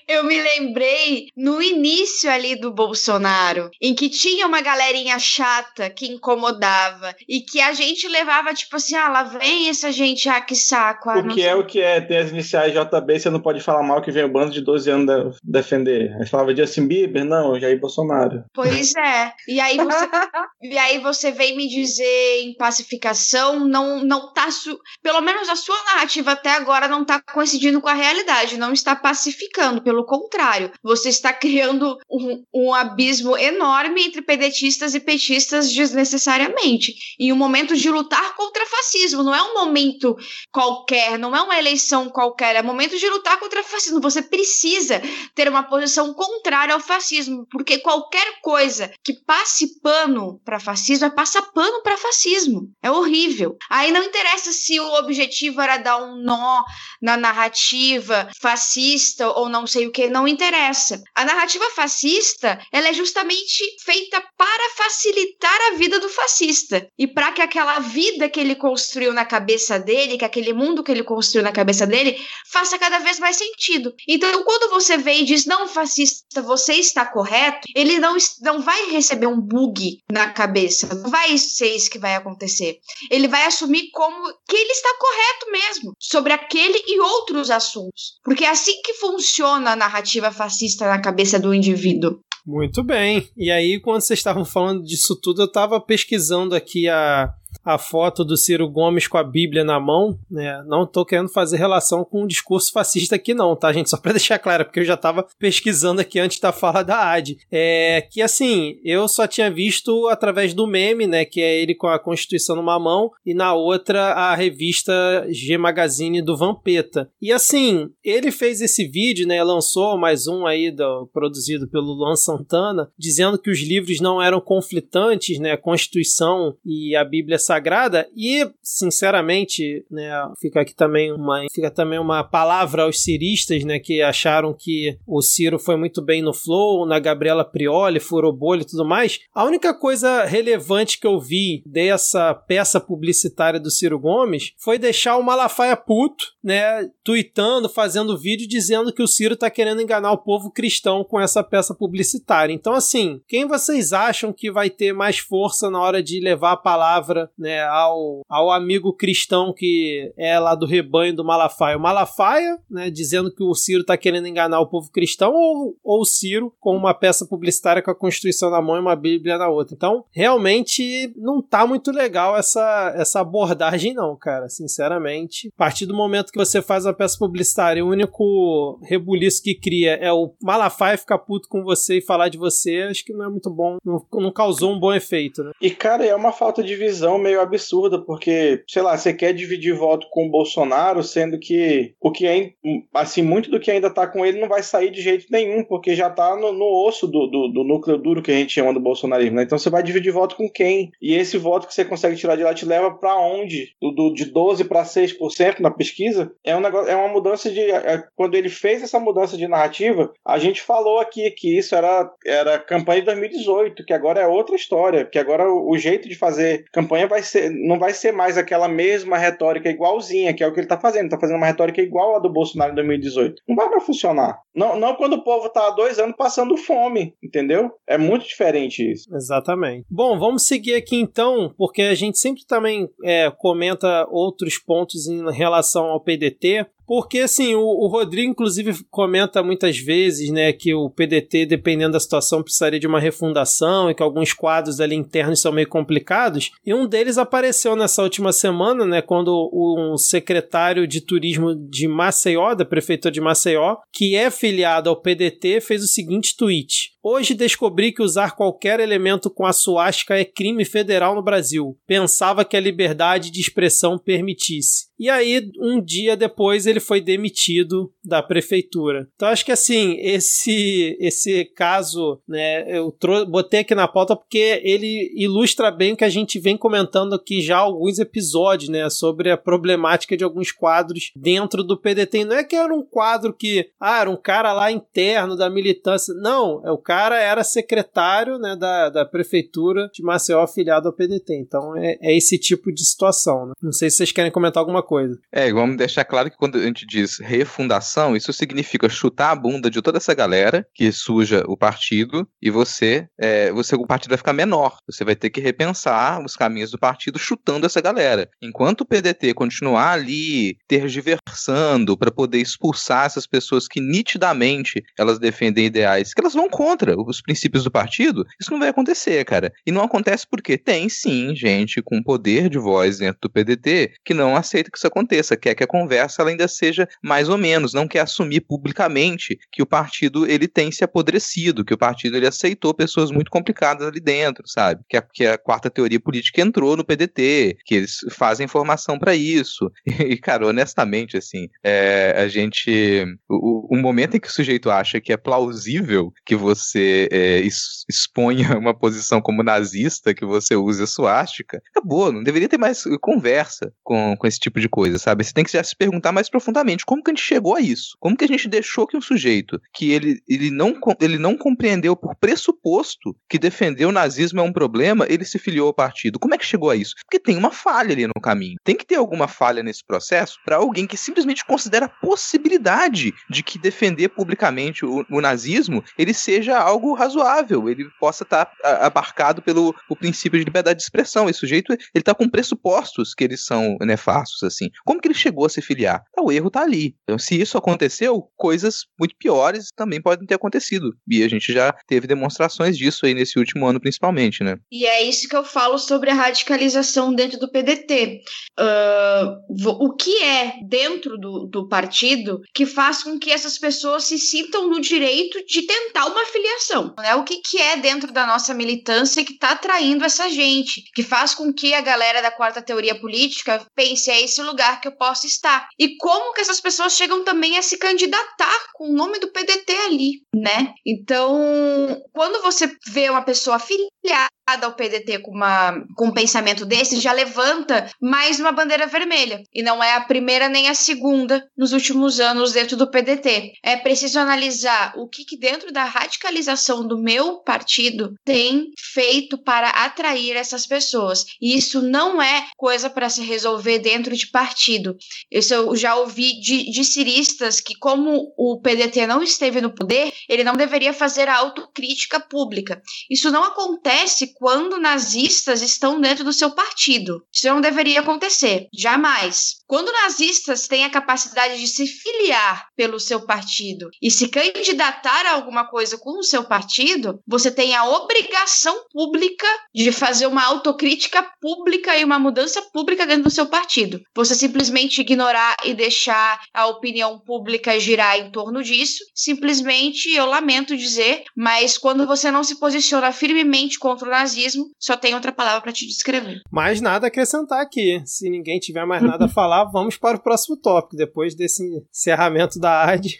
Eu me lembrei no início ali do Bolsonaro, em que tinha uma galerinha chata que incomodava e que a gente levava tipo assim: ah, lá vem essa gente, ah, que saco. Ah, o que é o que é? Tem as iniciais JB, você não pode falar mal que vem o bando de 12 anos defender. Aí falava de assim Bieber, não, Jair Bolsonaro. Pois é. E aí você, e aí você vem me dizer em pacificação, não, não tá. Su... Pelo menos a sua narrativa até agora não tá coincidindo com a realidade, não está pacificando, pelo contrário, você está criando um, um abismo enorme entre pedetistas e petistas desnecessariamente. Em um momento de lutar contra fascismo, não é um momento qualquer, não é uma eleição qualquer, é momento de lutar contra fascismo. Você precisa ter uma posição contrária ao fascismo, porque qualquer coisa que passe pano para fascismo é passar pano para fascismo. É horrível. Aí não interessa se o objetivo era dar um nó na narrativa fascista fascista ou não sei o que, não interessa. A narrativa fascista, ela é justamente feita para facilitar a vida do fascista e para que aquela vida que ele construiu na cabeça dele, que aquele mundo que ele construiu na cabeça dele, faça cada vez mais sentido. Então, quando você vem e diz não fascista, você está correto, ele não não vai receber um bug na cabeça. Não vai ser isso que vai acontecer. Ele vai assumir como que ele está correto mesmo sobre aquele e outros assuntos. Porque assim assim que funciona a narrativa fascista na cabeça do indivíduo. Muito bem. E aí, quando vocês estavam falando disso tudo, eu estava pesquisando aqui a, a foto do Ciro Gomes com a Bíblia na mão, né? Não tô querendo fazer relação com o discurso fascista aqui não, tá, gente? Só para deixar claro, porque eu já tava pesquisando aqui antes da fala da AD. É que assim, eu só tinha visto através do meme, né, que é ele com a Constituição numa mão e na outra a revista G Magazine do Vampeta. E assim, ele fez esse vídeo, né, lançou mais um aí do, produzido pelo Luan Santana, dizendo que os livros não eram conflitantes, né, a Constituição e a Bíblia sagrada e, sinceramente, né, fica aqui também uma fica também uma palavra aos ciristas, né, que acharam que o Ciro foi muito bem no Flow, na Gabriela Prioli, furou bolha e tudo mais. A única coisa relevante que eu vi dessa peça publicitária do Ciro Gomes foi deixar o Malafaia puto, né, tweetando, fazendo vídeo dizendo que o Ciro tá querendo enganar o povo cristão com essa peça publicitária. Então, assim, quem vocês acham que vai ter mais força na hora de levar a palavra né, ao, ao amigo cristão que é lá do rebanho do Malafaia. O Malafaia, né, dizendo que o Ciro está querendo enganar o povo cristão, ou, ou o Ciro com uma peça publicitária com a Constituição na mão e uma Bíblia na outra. Então, realmente, não tá muito legal essa, essa abordagem, não, cara, sinceramente. A partir do momento que você faz uma peça publicitária, o único rebuliço que cria é o Malafaia ficar puto com você e falar de você, acho que não é muito bom, não, não causou um bom efeito, né? E, cara, é uma falta de visão meio absurda, porque, sei lá, você quer dividir voto com o Bolsonaro, sendo que o que é, assim, muito do que ainda tá com ele não vai sair de jeito nenhum, porque já tá no, no osso do, do, do, núcleo duro que a gente chama do bolsonarismo, né? Então você vai dividir voto com quem? E esse voto que você consegue tirar de lá te leva para onde? Do, do, de 12 para 6% na pesquisa? É um negócio, é uma mudança de. É, quando ele fez essa mudança de narrativa, a gente falou aqui que isso era, era campanha de 2018, que agora é outra história, que agora o, o jeito de fazer campanha vai ser, não vai ser mais aquela mesma retórica igualzinha, que é o que ele está fazendo. Está fazendo uma retórica igual a do Bolsonaro em 2018. Não vai mais funcionar. Não, não quando o povo está há dois anos passando fome, entendeu? É muito diferente isso. Exatamente. Bom, vamos seguir aqui então, porque a gente sempre também é, comenta outros pontos em relação ao PDT. Porque, assim, o, o, Rodrigo, inclusive, comenta muitas vezes, né, que o PDT, dependendo da situação, precisaria de uma refundação e que alguns quadros ali internos são meio complicados. E um deles apareceu nessa última semana, né, quando um secretário de turismo de Maceió, da prefeitura de Maceió, que é filiado ao PDT, fez o seguinte tweet. Hoje descobri que usar qualquer elemento com a suástica é crime federal no Brasil. Pensava que a liberdade de expressão permitisse. E aí, um dia depois, ele foi demitido da prefeitura. Então, acho que assim, esse esse caso, né, eu botei aqui na pauta porque ele ilustra bem o que a gente vem comentando aqui já há alguns episódios, né, sobre a problemática de alguns quadros dentro do PDT. Não é que era um quadro que, ah, era um cara lá interno da militância. Não, é o cara era secretário, né, da, da prefeitura de Maceió afiliado ao PDT. Então, é, é esse tipo de situação, né? Não sei se vocês querem comentar alguma coisa. É, vamos deixar claro que quando a gente diz refundação, isso significa chutar a bunda de toda essa galera que suja o partido e você, é, você o partido vai ficar menor. Você vai ter que repensar os caminhos do partido chutando essa galera. Enquanto o PDT continuar ali tergiversando para poder expulsar essas pessoas que nitidamente elas defendem ideais que elas vão contra os princípios do partido, isso não vai acontecer, cara. E não acontece porque tem sim gente com poder de voz dentro do PDT que não aceita que isso aconteça, quer que a conversa ela ainda seja mais ou menos, não quer assumir publicamente que o partido ele tem se apodrecido, que o partido ele aceitou pessoas muito complicadas ali dentro, sabe? Que a, que a quarta teoria política entrou no PDT, que eles fazem formação para isso. E, cara, honestamente, assim, é, a gente. O, o, momento em que o sujeito acha que é plausível que você é, exponha uma posição como nazista, que você use a suástica, acabou, não deveria ter mais conversa com, com esse tipo de coisa, sabe? Você tem que já se perguntar mais profundamente como que a gente chegou a isso? Como que a gente deixou que um sujeito que ele, ele, não, ele não compreendeu por pressuposto que defender o nazismo é um problema, ele se filiou ao partido? Como é que chegou a isso? Porque tem uma falha ali no caminho. Tem que ter alguma falha nesse processo para alguém que simplesmente considera a possibilidade de que defender publicamente o, o nazismo ele seja algo razoável, ele possa estar tá abarcado pelo o princípio de liberdade de expressão. Esse sujeito, ele tá com pressupostos que eles são nefastos, assim. Como que ele chegou a se filiar? Ah, o erro tá ali. Então, se isso aconteceu, coisas muito piores também podem ter acontecido. E a gente já teve demonstrações disso aí nesse último ano, principalmente, né? E é isso que eu falo sobre a radicalização dentro do PDT. Uh, o que é dentro do, do partido que faz com que essas pessoas se sintam no direito de tentar uma filiação? Né? O que, que é dentro da nossa militância que está atraindo essa gente? Que faz com que a galera da quarta teoria política pense, é esse lugar que eu posso estar. E como que essas pessoas chegam também a se candidatar com o nome do PDT ali, né? Então, quando você vê uma pessoa afiliada ao PDT com, uma, com um pensamento desse, já levanta mais uma bandeira vermelha. E não é a primeira nem a segunda nos últimos anos dentro do PDT. É preciso analisar o que, que dentro da radicalização do meu partido tem feito para atrair essas pessoas. E isso não é coisa para se resolver dentro de partido. Isso eu já ouvi de, de ciristas que, como o PDT não esteve no poder, ele não deveria fazer a autocrítica pública. Isso não acontece quando nazistas estão dentro do seu partido. Isso não deveria acontecer, jamais. Quando nazistas têm a capacidade de se filiar pelo seu partido e se candidatar a alguma coisa com o seu partido, você tem a obrigação pública de fazer uma autocrítica pública e uma mudança pública dentro do seu partido. Você simplesmente ignorar e deixar a opinião pública girar em torno disso, simplesmente, eu lamento dizer, mas quando você não se posiciona firmemente contra o nazismo, só tem outra palavra para te descrever. Mais nada a acrescentar aqui. Se ninguém tiver mais nada a falar, vamos para o próximo tópico, depois desse encerramento da AD.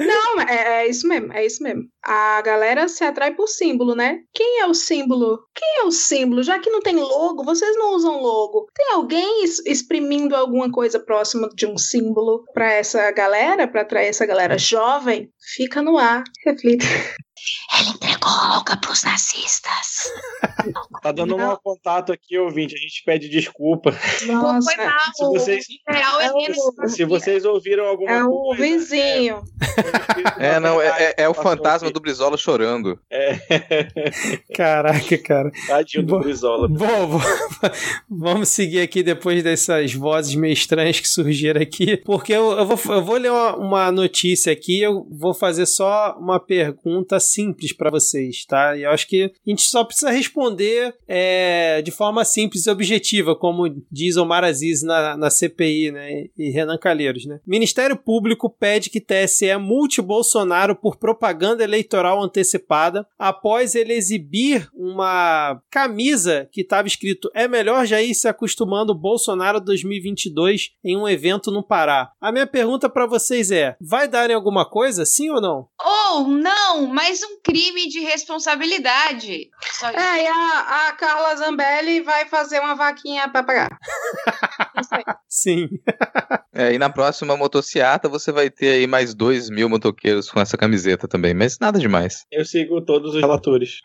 Não, é, é, isso mesmo, é isso mesmo. A galera se atrai por símbolo, né? Quem é o símbolo? Quem é o símbolo? Já que não tem logo, vocês não usam logo. Tem alguém exprimindo alguma coisa próxima de um símbolo para essa galera, para atrair essa galera jovem? Fica no ar, reflita. Ele entregou Olga pros nazistas. tá dando um contato aqui, ouvinte. A gente pede desculpa. Nossa, foi mal. Se vocês, é se vocês ouviram alguma é coisa. É o vizinho. É, é não, é, é, é o fantasma do Brizola chorando. É. Caraca, cara. Tadinho do Bom, Brizola. Bom, vamos seguir aqui depois dessas vozes meio estranhas que surgiram aqui, porque eu, eu, vou, eu vou ler uma, uma notícia aqui, eu vou fazer só uma pergunta simples para vocês, tá? E eu acho que a gente só precisa responder é, de forma simples e objetiva, como diz Omar Aziz na, na CPI, né? E Renan Calheiros, né? Ministério Público pede que TSE multe Bolsonaro por propaganda eleitoral antecipada após ele exibir uma camisa que estava escrito é melhor já ir se acostumando Bolsonaro 2022 em um evento no Pará. A minha pergunta para vocês é: vai dar em alguma coisa, sim ou não? Ou não, mas um crime de responsabilidade. Só. É, e a, a Carla Zambelli vai fazer uma vaquinha pra pagar. Sim. É, e na próxima motociata você vai ter aí mais dois mil motoqueiros com essa camiseta também, mas nada demais. Eu sigo todos os relatores.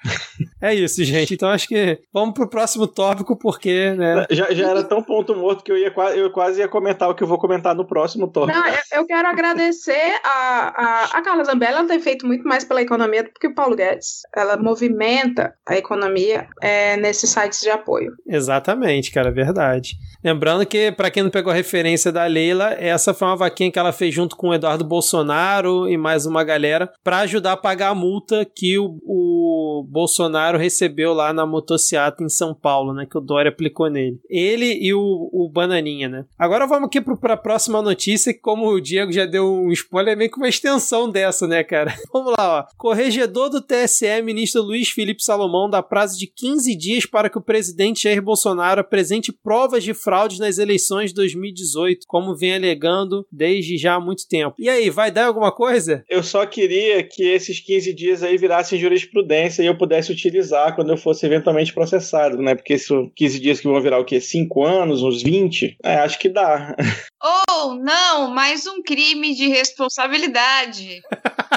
É isso, gente. Então acho que vamos pro próximo tópico, porque, né? Já, já era tão ponto morto que eu, ia, eu quase ia comentar o que eu vou comentar no próximo tópico. Não, eu, eu quero agradecer a, a, a Carla Zambelli, ela tem feito muito mais pela economia do que o Paulo Guedes. Ela movimenta a economia é, nesses sites de apoio. Exatamente, cara, verdade. Lembrando que, pra quem não pegou a referência da Leila, essa foi uma vaquinha que ela fez junto com o Eduardo Bolsonaro e mais uma galera pra ajudar a pagar a multa que o, o Bolsonaro recebeu lá na motociata em São Paulo, né? Que o Dória aplicou nele. Ele e o, o Bananinha, né? Agora vamos aqui pro, pra próxima notícia, que como o Diego já deu um spoiler, é meio que uma extensão dessa, né, cara? Vamos lá, ó. Corregedor do TSE, ministro Luiz Felipe Salomão, dá prazo de 15 dias para que o presidente Jair Bolsonaro apresente provas de fraudes nas eleições de 2018, como vem alegando desde já há muito tempo. E aí, vai dar alguma coisa? Eu só queria que esses 15 dias aí virassem jurisprudência e eu pudesse utilizar quando eu fosse eventualmente processado, né? Porque isso, 15 dias que vão virar o quê? 5 anos, uns 20? É, acho que dá. Ou não, mais um crime de responsabilidade.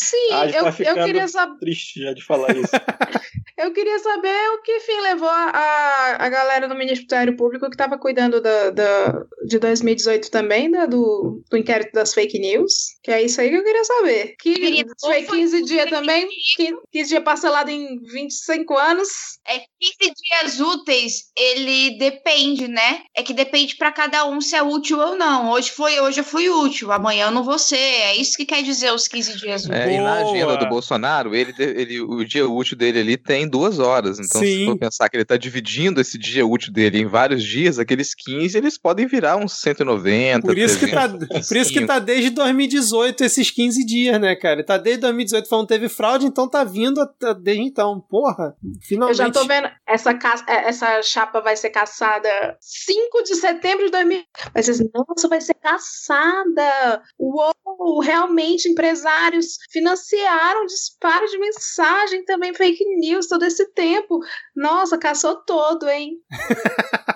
Sim, Ah, eu, tá eu queria saber. Triste já de falar isso. Eu queria saber o que fim levou a, a, galera do Ministério Público que estava cuidando da, da, de 2018 também, da, do, do inquérito das fake news. Que é isso aí que eu queria saber. Que Querida, foi ou foi 15 dias também, 15 15 dias parcelado em 25 anos. É 15 dias úteis, ele depende, né? É que depende pra cada um se é útil ou não. Hoje foi, hoje eu fui útil, amanhã eu não vou ser. É isso que quer dizer os 15 dias úteis. É, e na agenda do Bolsonaro, ele, ele, o dia útil dele ali tem duas horas. Então, Sim. se for pensar que ele tá dividindo esse dia útil dele em vários dias, aqueles 15, eles podem virar uns 190. Por isso, que tá, 300, por isso que tá desde 2018 esses 15 dias, né, cara? Tá desde 2018 falando que teve fraude, então tá vindo até- desde então. Porra, finalmente. Eu já tô vendo, essa, ca- é, essa chapa vai ser caçada 5 de setembro de 2000. Vai ser assim, nossa, vai ser caçada. Uou, realmente empresários financiaram disparo de mensagem, também fake news todo esse tempo. Nossa, caçou todo, hein?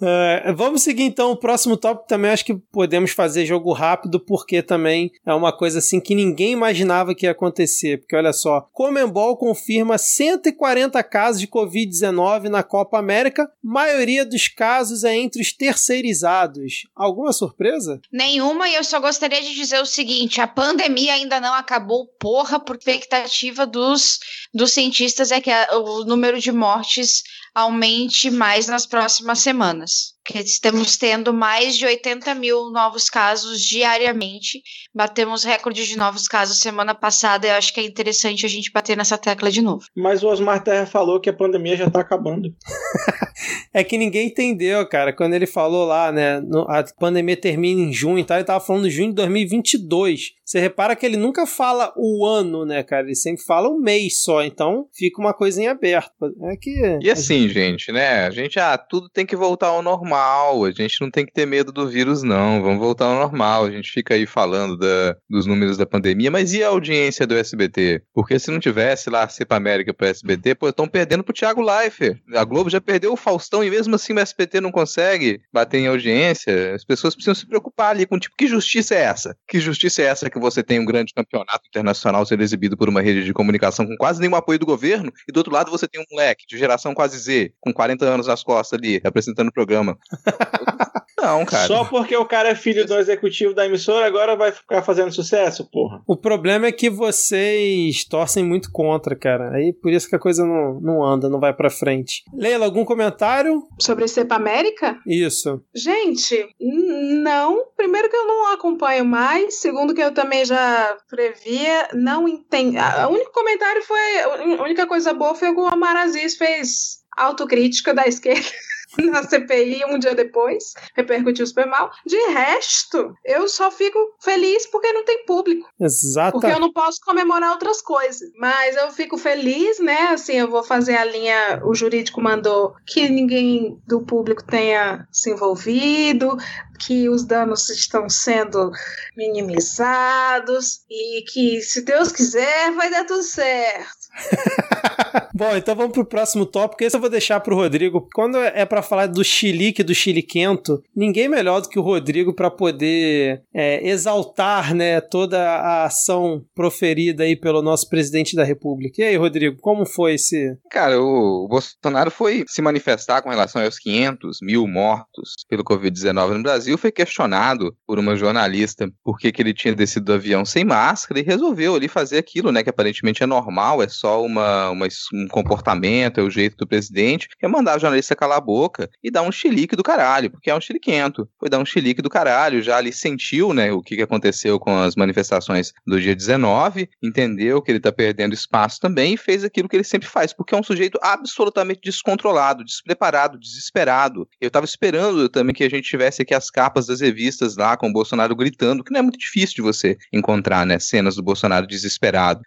É, vamos seguir então o próximo tópico também. Acho que podemos fazer jogo rápido, porque também é uma coisa assim que ninguém imaginava que ia acontecer. Porque olha só, Comembol confirma 140 casos de Covid-19 na Copa América. Maioria dos casos é entre os terceirizados. Alguma surpresa? Nenhuma, e eu só gostaria de dizer o seguinte: a pandemia ainda não acabou, porra, porque a expectativa dos, dos cientistas é que a- o número de mortes aumente mais nas próximas semanas. Que estamos tendo mais de 80 mil novos casos diariamente. Batemos recorde de novos casos semana passada. Eu acho que é interessante a gente bater nessa tecla de novo. Mas o Osmar Terra falou que a pandemia já tá acabando. É que ninguém entendeu, cara. Quando ele falou lá, né? no- a pandemia termina em junho e tal, ele tava falando junho de 2022. Você repara que ele nunca fala o ano, né, cara? Ele sempre fala o mês só. Então fica uma coisa em aberto. É que. E assim, gente, né? A gente, ah, tudo tem que voltar ao normal. A gente não tem que ter medo do vírus, não. Vamos voltar ao normal. A gente fica aí falando da, dos números da pandemia, mas e a audiência do SBT? Porque se não tivesse lá a Cepa América pro SBT, pô, estão perdendo pro Thiago Leifert. A Globo já perdeu o Faustão e mesmo assim o SBT não consegue bater em audiência. As pessoas precisam se preocupar ali com, tipo, que justiça é essa? Que justiça é essa que você tem um grande campeonato internacional sendo exibido por uma rede de comunicação com quase nenhum apoio do governo e do outro lado você tem um moleque de geração quase Z, com 40 anos nas costas ali, apresentando o programa. Não, cara. Só porque o cara é filho do executivo da emissora, agora vai ficar fazendo sucesso, porra. O problema é que vocês torcem muito contra, cara. Aí por isso que a coisa não, não anda, não vai pra frente. Leila, algum comentário? Sobre Cepa América? Isso. Gente, não. Primeiro que eu não acompanho mais. Segundo que eu também já previa. Não entendo. O único comentário foi. A única coisa boa foi que o Omar Aziz fez autocrítica da esquerda. Na CPI um dia depois, repercutiu super mal. De resto, eu só fico feliz porque não tem público. Exata. Porque eu não posso comemorar outras coisas. Mas eu fico feliz, né? Assim, eu vou fazer a linha. O jurídico mandou que ninguém do público tenha se envolvido, que os danos estão sendo minimizados e que, se Deus quiser, vai dar tudo certo. Bom, então vamos pro próximo tópico. Esse eu vou deixar pro Rodrigo. Quando é pra falar do chilique, do chiliquento, ninguém melhor do que o Rodrigo pra poder é, exaltar, né, toda a ação proferida aí pelo nosso presidente da República. E aí, Rodrigo, como foi esse? Cara, o Bolsonaro foi se manifestar com relação aos 500 mil mortos pelo Covid-19 no Brasil, foi questionado por uma jornalista por que, que ele tinha descido do avião sem máscara e resolveu ali fazer aquilo, né, que aparentemente é normal, é só uma, uma- um comportamento, é o jeito do presidente, é mandar o jornalista calar a boca e dar um chilique do caralho, porque é um chiliquento. Foi dar um chilique do caralho, já ali sentiu, né, o que, aconteceu com as manifestações do dia 19, entendeu que ele tá perdendo espaço também e fez aquilo que ele sempre faz, porque é um sujeito absolutamente descontrolado, despreparado, desesperado. Eu tava esperando também que a gente tivesse aqui as capas das revistas lá com o Bolsonaro gritando, que não é muito difícil de você encontrar, né, cenas do Bolsonaro desesperado.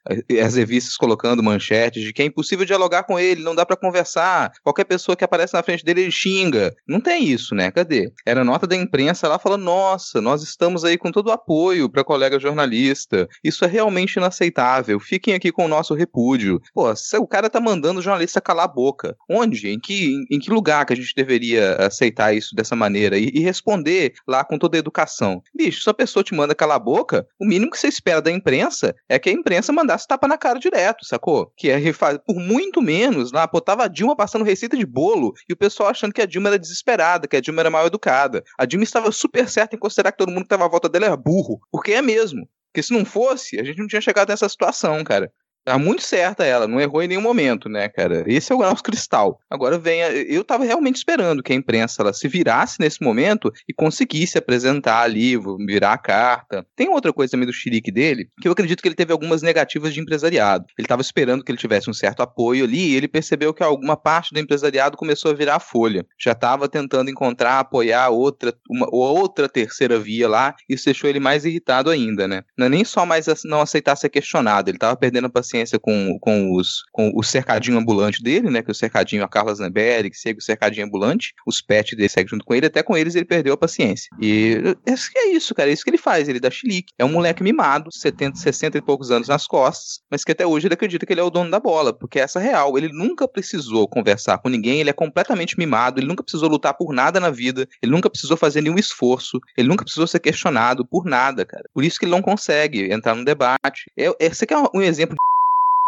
As revistas colocando manchetes de que é impossível dialogar com ele, não dá para conversar, qualquer pessoa que aparece na frente dele ele xinga. Não tem isso, né? Cadê? Era nota da imprensa lá falando: nossa, nós estamos aí com todo o apoio para colega jornalista. Isso é realmente inaceitável. Fiquem aqui com o nosso repúdio. Pô, o cara tá mandando o jornalista calar a boca. Onde? Em que, em, que lugar que a gente deveria aceitar isso dessa maneira? E, e responder lá com toda a educação. Bicho, se a pessoa te manda calar a boca, o mínimo que você espera da imprensa é que a imprensa mandasse tapa na cara direto, sacou? Que é por muito menos lá, pô, tava a Dilma passando receita de bolo e o pessoal achando que a Dilma era desesperada, que a Dilma era mal educada. A Dilma estava super certa em considerar que todo mundo que estava à volta dela era burro, porque é mesmo. Porque se não fosse, a gente não tinha chegado nessa situação, cara. Tá muito certa ela, não errou em nenhum momento, né, cara? Esse é o nosso cristal. Agora vem, a... eu tava realmente esperando que a imprensa ela se virasse nesse momento e conseguisse apresentar ali, virar a carta. Tem outra coisa também do xerique dele, que eu acredito que ele teve algumas negativas de empresariado. Ele tava esperando que ele tivesse um certo apoio ali e ele percebeu que alguma parte do empresariado começou a virar a folha. Já tava tentando encontrar, apoiar outra, uma outra terceira via lá, e isso deixou ele mais irritado ainda, né? Não é nem só mais não aceitar ser questionado, ele tava perdendo a paciência paciência com, com, os, com o cercadinho ambulante dele, né? Que é o cercadinho, a Carla Zambelli, que segue o cercadinho ambulante, os pets dele seguem junto com ele, até com eles ele perdeu a paciência. E é isso, cara, é isso que ele faz, ele dá chilique. É um moleque mimado, 70, 60 e poucos anos nas costas, mas que até hoje ele acredita que ele é o dono da bola, porque é essa real. Ele nunca precisou conversar com ninguém, ele é completamente mimado, ele nunca precisou lutar por nada na vida, ele nunca precisou fazer nenhum esforço, ele nunca precisou ser questionado por nada, cara. Por isso que ele não consegue entrar no debate. É, esse aqui é um exemplo de é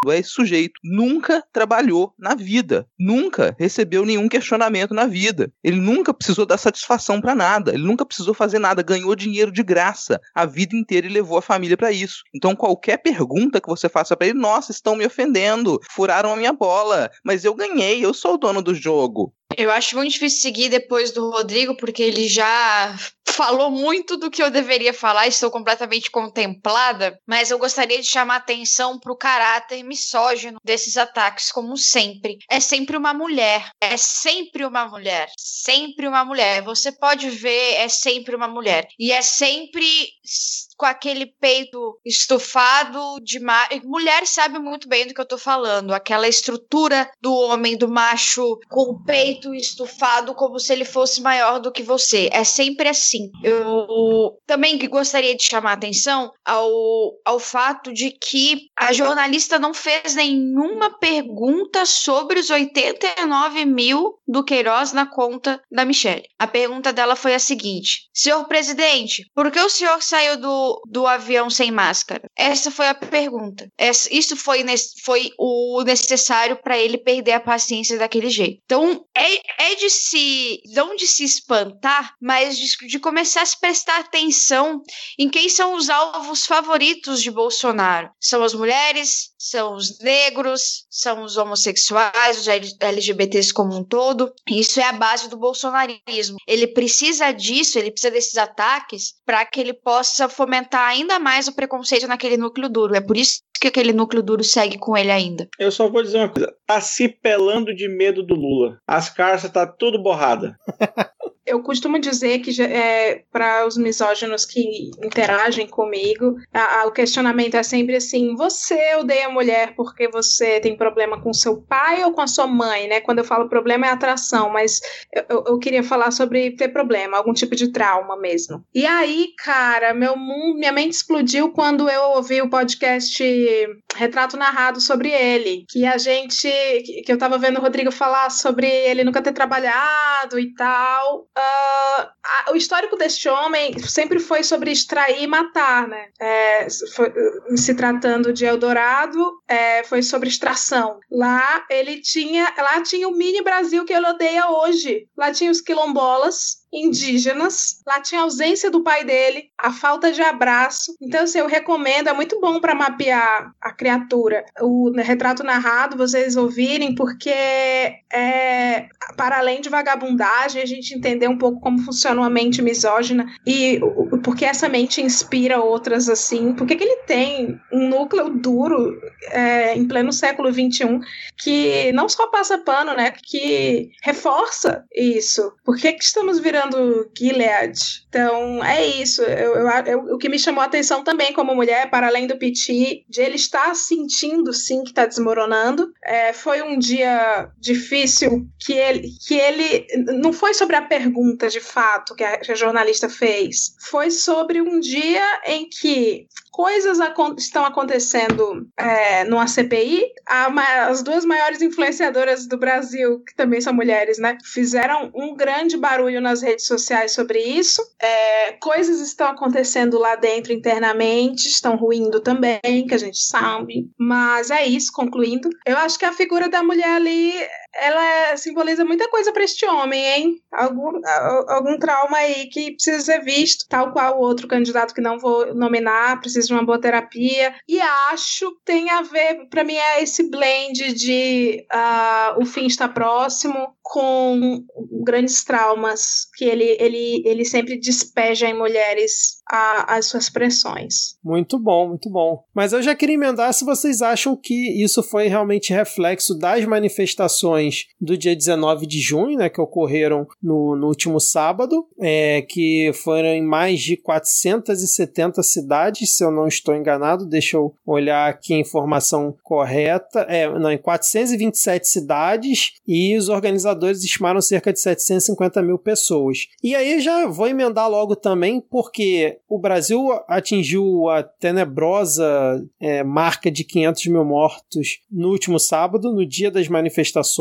esse sujeito. Nunca trabalhou na vida. Nunca recebeu nenhum questionamento na vida. Ele nunca precisou dar satisfação para nada. Ele nunca precisou fazer nada. Ganhou dinheiro de graça a vida inteira e levou a família para isso. Então, qualquer pergunta que você faça para ele, nossa, estão me ofendendo, furaram a minha bola, mas eu ganhei, eu sou o dono do jogo. Eu acho muito difícil seguir depois do Rodrigo, porque ele já falou muito do que eu deveria falar, estou completamente contemplada, mas eu gostaria de chamar atenção para o caráter misógino desses ataques, como sempre. É sempre uma mulher, é sempre uma mulher, sempre uma mulher. Você pode ver, é sempre uma mulher. E é sempre com aquele peito estufado de ma... mulher sabe muito bem do que eu tô falando, aquela estrutura do homem, do macho com o peito estufado como se ele fosse maior do que você. É sempre assim. Eu também gostaria de chamar a atenção ao, ao fato de que a jornalista não fez nenhuma pergunta sobre os 89 mil do Queiroz na conta da Michelle. A pergunta dela foi a seguinte: Senhor presidente, por que o senhor saiu do do, avião sem máscara? Essa foi a pergunta. Essa, isso foi, foi o necessário para ele perder a paciência daquele jeito. Então, é, é de se. não de se espantar, mas de, de começar a se prestar atenção em quem são os alvos favoritos de Bolsonaro. São as mulheres, são os negros, são os homossexuais, os LGBTs como um todo. Isso é a base do bolsonarismo. Ele precisa disso, ele precisa desses ataques para que ele possa fomentar ainda mais o preconceito naquele núcleo duro. É por isso que aquele núcleo duro segue com ele ainda. Eu só vou dizer uma coisa: tá se pelando de medo do Lula. As carças tá tudo borrada. eu costumo dizer que é, para os misóginos que interagem comigo, a, a, o questionamento é sempre assim: você odeia a mulher porque você tem problema com seu pai ou com a sua mãe, né? Quando eu falo problema é atração, mas eu, eu queria falar sobre ter problema, algum tipo de trauma mesmo. E aí, cara, meu mundo, minha mente explodiu quando eu ouvi o podcast Retrato Narrado sobre ele, que a gente, que eu tava vendo o Rodrigo falar sobre ele nunca ter trabalhado e tal. Uh, a, o histórico deste homem sempre foi sobre extrair e matar, né? É, foi, se tratando de Eldorado, é, foi sobre extração. Lá ele tinha, lá tinha o mini Brasil que ele odeia hoje. Lá tinha os quilombolas, indígenas. Lá tinha a ausência do pai dele, a falta de abraço. Então, assim, eu recomendo, é muito bom para mapear a criatura. O retrato narrado, vocês ouvirem, porque é, para além de vagabundagem, a gente entender um pouco como funciona uma mente misógina e porque essa mente inspira outras assim. Por que ele tem um núcleo duro é, em pleno século XXI que não só passa pano, né? Que reforça isso. Por que, que estamos virando procurando Gilead. Então, é isso. Eu, eu, eu, o que me chamou a atenção também como mulher, para além do Piti, de ele estar sentindo, sim, que está desmoronando. É, foi um dia difícil que ele, que ele... Não foi sobre a pergunta, de fato, que a, que a jornalista fez. Foi sobre um dia em que coisas estão acontecendo é, numa CPI. as duas maiores influenciadoras do Brasil, que também são mulheres, né, fizeram um grande barulho nas redes sociais sobre isso. É, coisas estão acontecendo lá dentro internamente, estão ruindo também, que a gente sabe. Mas é isso, concluindo. Eu acho que a figura da mulher ali ela simboliza muita coisa para este homem, hein? Algum, algum trauma aí que precisa ser visto, tal qual o outro candidato que não vou nominar, precisa de uma boa terapia. E acho que tem a ver, para mim, é esse blend de uh, o fim está próximo com grandes traumas que ele, ele, ele sempre despeja em mulheres a, as suas pressões. Muito bom, muito bom. Mas eu já queria emendar se vocês acham que isso foi realmente reflexo das manifestações do dia 19 de junho, né, que ocorreram no, no último sábado, é, que foram em mais de 470 cidades, se eu não estou enganado, deixa eu olhar aqui a informação correta, é, não, em 427 cidades, e os organizadores estimaram cerca de 750 mil pessoas. E aí já vou emendar logo também, porque o Brasil atingiu a tenebrosa é, marca de 500 mil mortos no último sábado, no dia das manifestações.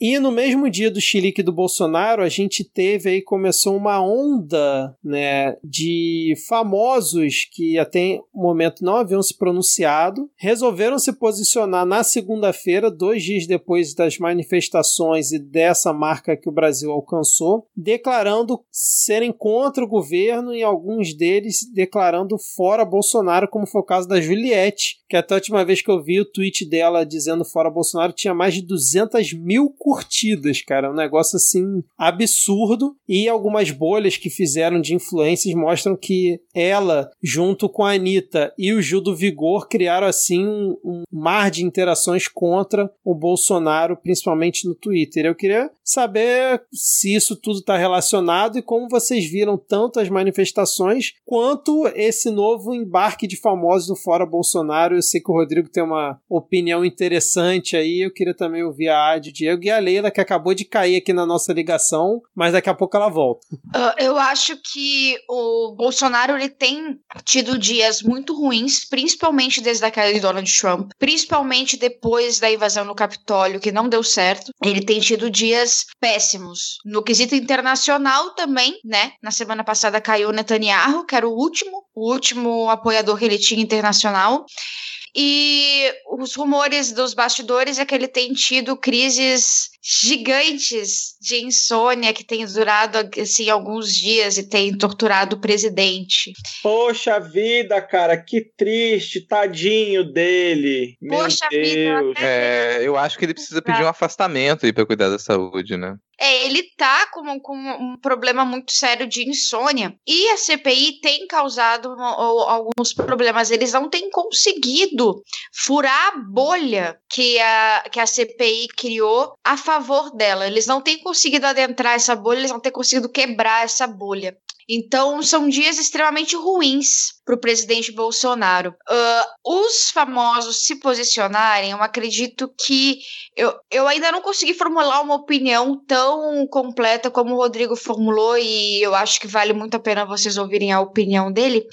E no mesmo dia do chilique do Bolsonaro, a gente teve aí, começou uma onda né, de famosos que até o momento não haviam se pronunciado, resolveram se posicionar na segunda-feira, dois dias depois das manifestações e dessa marca que o Brasil alcançou, declarando serem contra o governo e alguns deles declarando fora Bolsonaro, como foi o caso da Juliette, que até a última vez que eu vi o tweet dela dizendo fora Bolsonaro tinha mais de 200 mil curtidas, cara. Um negócio assim absurdo. E algumas bolhas que fizeram de influências mostram que ela, junto com a Anitta e o Gil do Vigor, criaram assim um, um mar de interações contra o Bolsonaro, principalmente no Twitter. Eu queria saber se isso tudo está relacionado e como vocês viram tanto as manifestações quanto esse novo embarque de famosos no Fora Bolsonaro. Eu sei que o Rodrigo tem uma opinião interessante aí. Eu queria também ouvir a Adi, o Diego e a Leila, que acabou de cair aqui na nossa ligação, mas daqui a pouco ela volta. Uh, eu acho que o Bolsonaro ele tem tido dias muito ruins, principalmente desde a queda de Donald Trump, principalmente depois da invasão no Capitólio, que não deu certo. Ele tem tido dias péssimos. No quesito internacional também, né? Na semana passada caiu Netanyahu, que era o último, o último apoiador que ele tinha internacional. E os rumores dos bastidores é que ele tem tido crises gigantes de insônia que tem durado assim alguns dias e tem torturado o presidente. Poxa vida, cara, que triste, tadinho dele. Poxa Meu Deus. vida. É, eu acho que ele precisa pedir um afastamento aí para cuidar da saúde, né? É, ele tá com, com, um problema muito sério de insônia. E a CPI tem causado alguns problemas. Eles não têm conseguido furar a bolha que a, que a CPI criou a favor dela. Eles não têm conseguido adentrar essa bolha, eles não têm conseguido quebrar essa bolha. Então, são dias extremamente ruins para o presidente Bolsonaro. Uh, os famosos se posicionarem, eu acredito que. Eu, eu ainda não consegui formular uma opinião tão completa como o Rodrigo formulou, e eu acho que vale muito a pena vocês ouvirem a opinião dele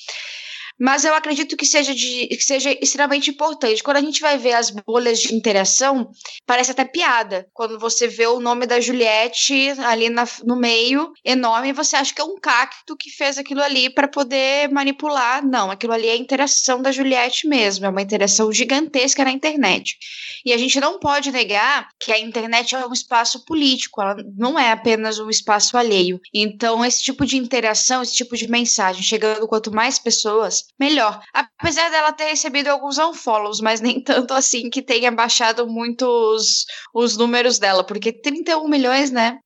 mas eu acredito que seja, de, que seja extremamente importante. Quando a gente vai ver as bolhas de interação, parece até piada. Quando você vê o nome da Juliette ali na, no meio, enorme, você acha que é um cacto que fez aquilo ali para poder manipular. Não, aquilo ali é a interação da Juliette mesmo, é uma interação gigantesca na internet. E a gente não pode negar que a internet é um espaço político, ela não é apenas um espaço alheio. Então, esse tipo de interação, esse tipo de mensagem, chegando quanto mais pessoas, melhor. Apesar dela ter recebido alguns unfollows, mas nem tanto assim que tenha baixado muito os, os números dela, porque 31 milhões, né?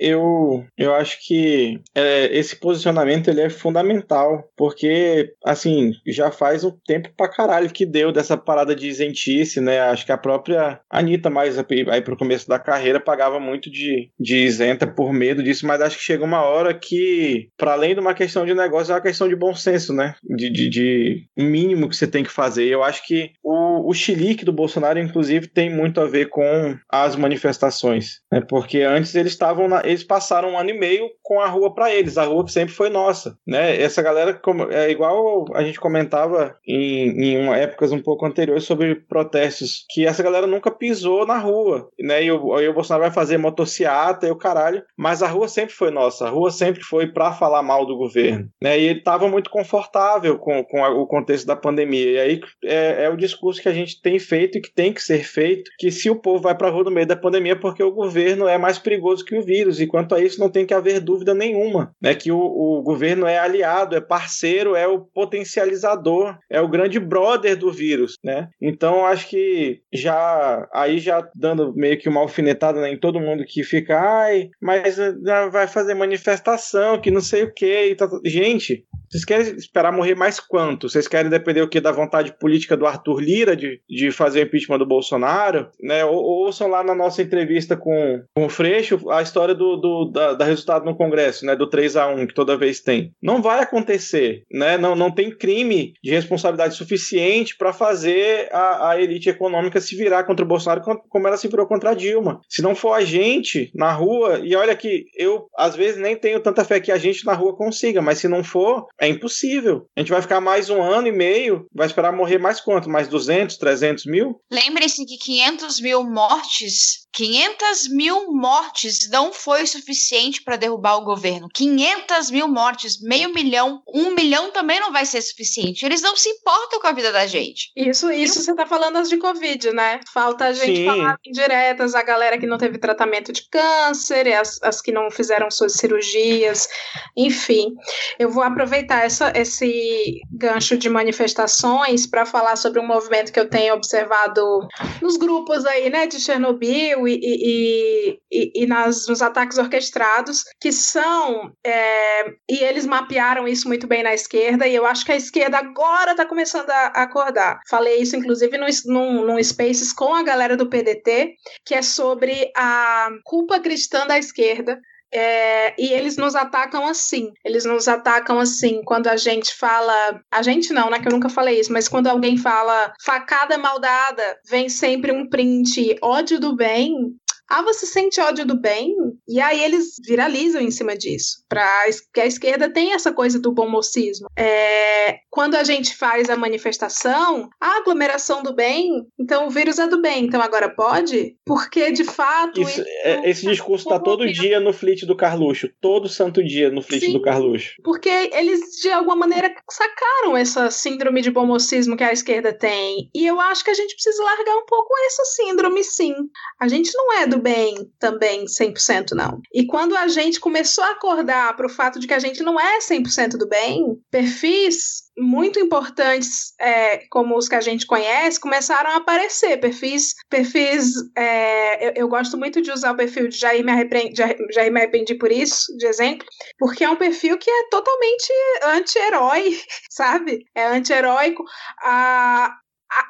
Eu, eu acho que é, esse posicionamento ele é fundamental, porque, assim, já faz um tempo pra caralho que deu dessa parada de isentice, né? Acho que a própria Anitta, mais aí pro começo da carreira, pagava muito de, de isenta por medo disso, mas acho que chega uma hora que, para além de uma questão de negócio, é uma questão de bom senso, né? De, de, de mínimo que você tem que fazer. Eu acho que o, o chilique do Bolsonaro, inclusive, tem muito a ver com as manifestações, né? Porque antes eles estavam, eles passaram um ano e meio com a rua para eles, a rua que sempre foi nossa, né? Essa galera é igual a gente comentava em, em épocas um pouco anteriores sobre protestos, que essa galera nunca pisou na rua, né? E o, aí o Bolsonaro vai fazer motociata e o caralho, mas a rua sempre foi nossa, a rua sempre foi para falar mal do governo, né? E ele estava muito confortável com, com a, o contexto da pandemia. E aí é, é, o discurso que a gente tem feito e que tem que ser feito, que se o povo vai para a rua no meio da pandemia é porque o governo é mais perigoso que o vírus, e quanto a isso não tem que haver dúvida nenhuma, né? Que o, o governo é aliado, é parceiro, é o potencializador, é o grande brother do vírus, né? Então acho que já aí já dando meio que uma alfinetada né, em todo mundo que fica, ai, mas ah, vai fazer manifestação, que não sei o que. Tá... Gente, vocês querem esperar morrer mais quanto? Vocês querem depender o que da vontade política do Arthur Lira de, de fazer o impeachment do Bolsonaro? Né? Ou, ouçam lá na nossa entrevista com, com o Freixo a história do, do da, da, resultado no Congresso, né? Do 3 a 1 que toda vez tem. Não vai acontecer, né? Não, não tem crime de responsabilidade suficiente para fazer a, a elite econômica se virar contra o Bolsonaro como ela se virou contra a Dilma. Se não for a gente na rua, e olha que eu às vezes nem tenho tanta fé que a gente na rua consiga, mas se não for, é impossível. A gente vai ficar mais um ano e meio, vai esperar morrer mais quanto? Mais 200, 300 mil? Lembre-se que 500 mil mortes 500 mil mortes não foi suficiente para derrubar o governo. 500 mil mortes, meio milhão, um milhão também não vai ser suficiente. Eles não se importam com a vida da gente. Isso, isso você tá falando as de Covid, né? Falta a gente Sim. falar indiretas, a galera que não teve tratamento de câncer, as, as que não fizeram suas cirurgias, enfim. Eu vou aproveitar essa, esse gancho de manifestações para falar sobre um movimento que eu tenho observado nos grupos aí, né, de Chernobyl e, e, e, e nas, nos ataques orquestrados, que são. É, e eles mapearam isso muito bem na esquerda, e eu acho que a esquerda agora está começando a acordar. Falei isso, inclusive, num, num, num Spaces com a galera do PDT, que é sobre a culpa cristã da esquerda é, e eles nos atacam assim. Eles nos atacam assim quando a gente fala. A gente não, né? Que eu nunca falei isso, mas quando alguém fala facada maldada, vem sempre um print ódio do bem. Ah, você sente ódio do bem? E aí eles viralizam em cima disso. Para que a esquerda tem essa coisa do bom mocismo. É, quando a gente faz a manifestação, a aglomeração do bem, então o vírus é do bem, então agora pode? Porque de fato. Isso, isso é, esse discurso está todo dia no flit do Carluxo. Todo santo dia no flit Sim, do Carluxo. Porque eles, de alguma maneira, sacaram essa síndrome de bom mocismo que a esquerda tem. E eu acho que a gente precisa largar um pouco essa síndrome, sim. A gente não é do bem também 100% não. E quando a gente começou a acordar para o fato de que a gente não é 100% do bem, perfis muito importantes, é, como os que a gente conhece, começaram a aparecer. Perfis, perfis é, eu, eu, gosto muito de usar o perfil de Jair me, arrependi, Jair me arrependi por isso, de exemplo, porque é um perfil que é totalmente anti-herói, sabe? É anti-heróico. A,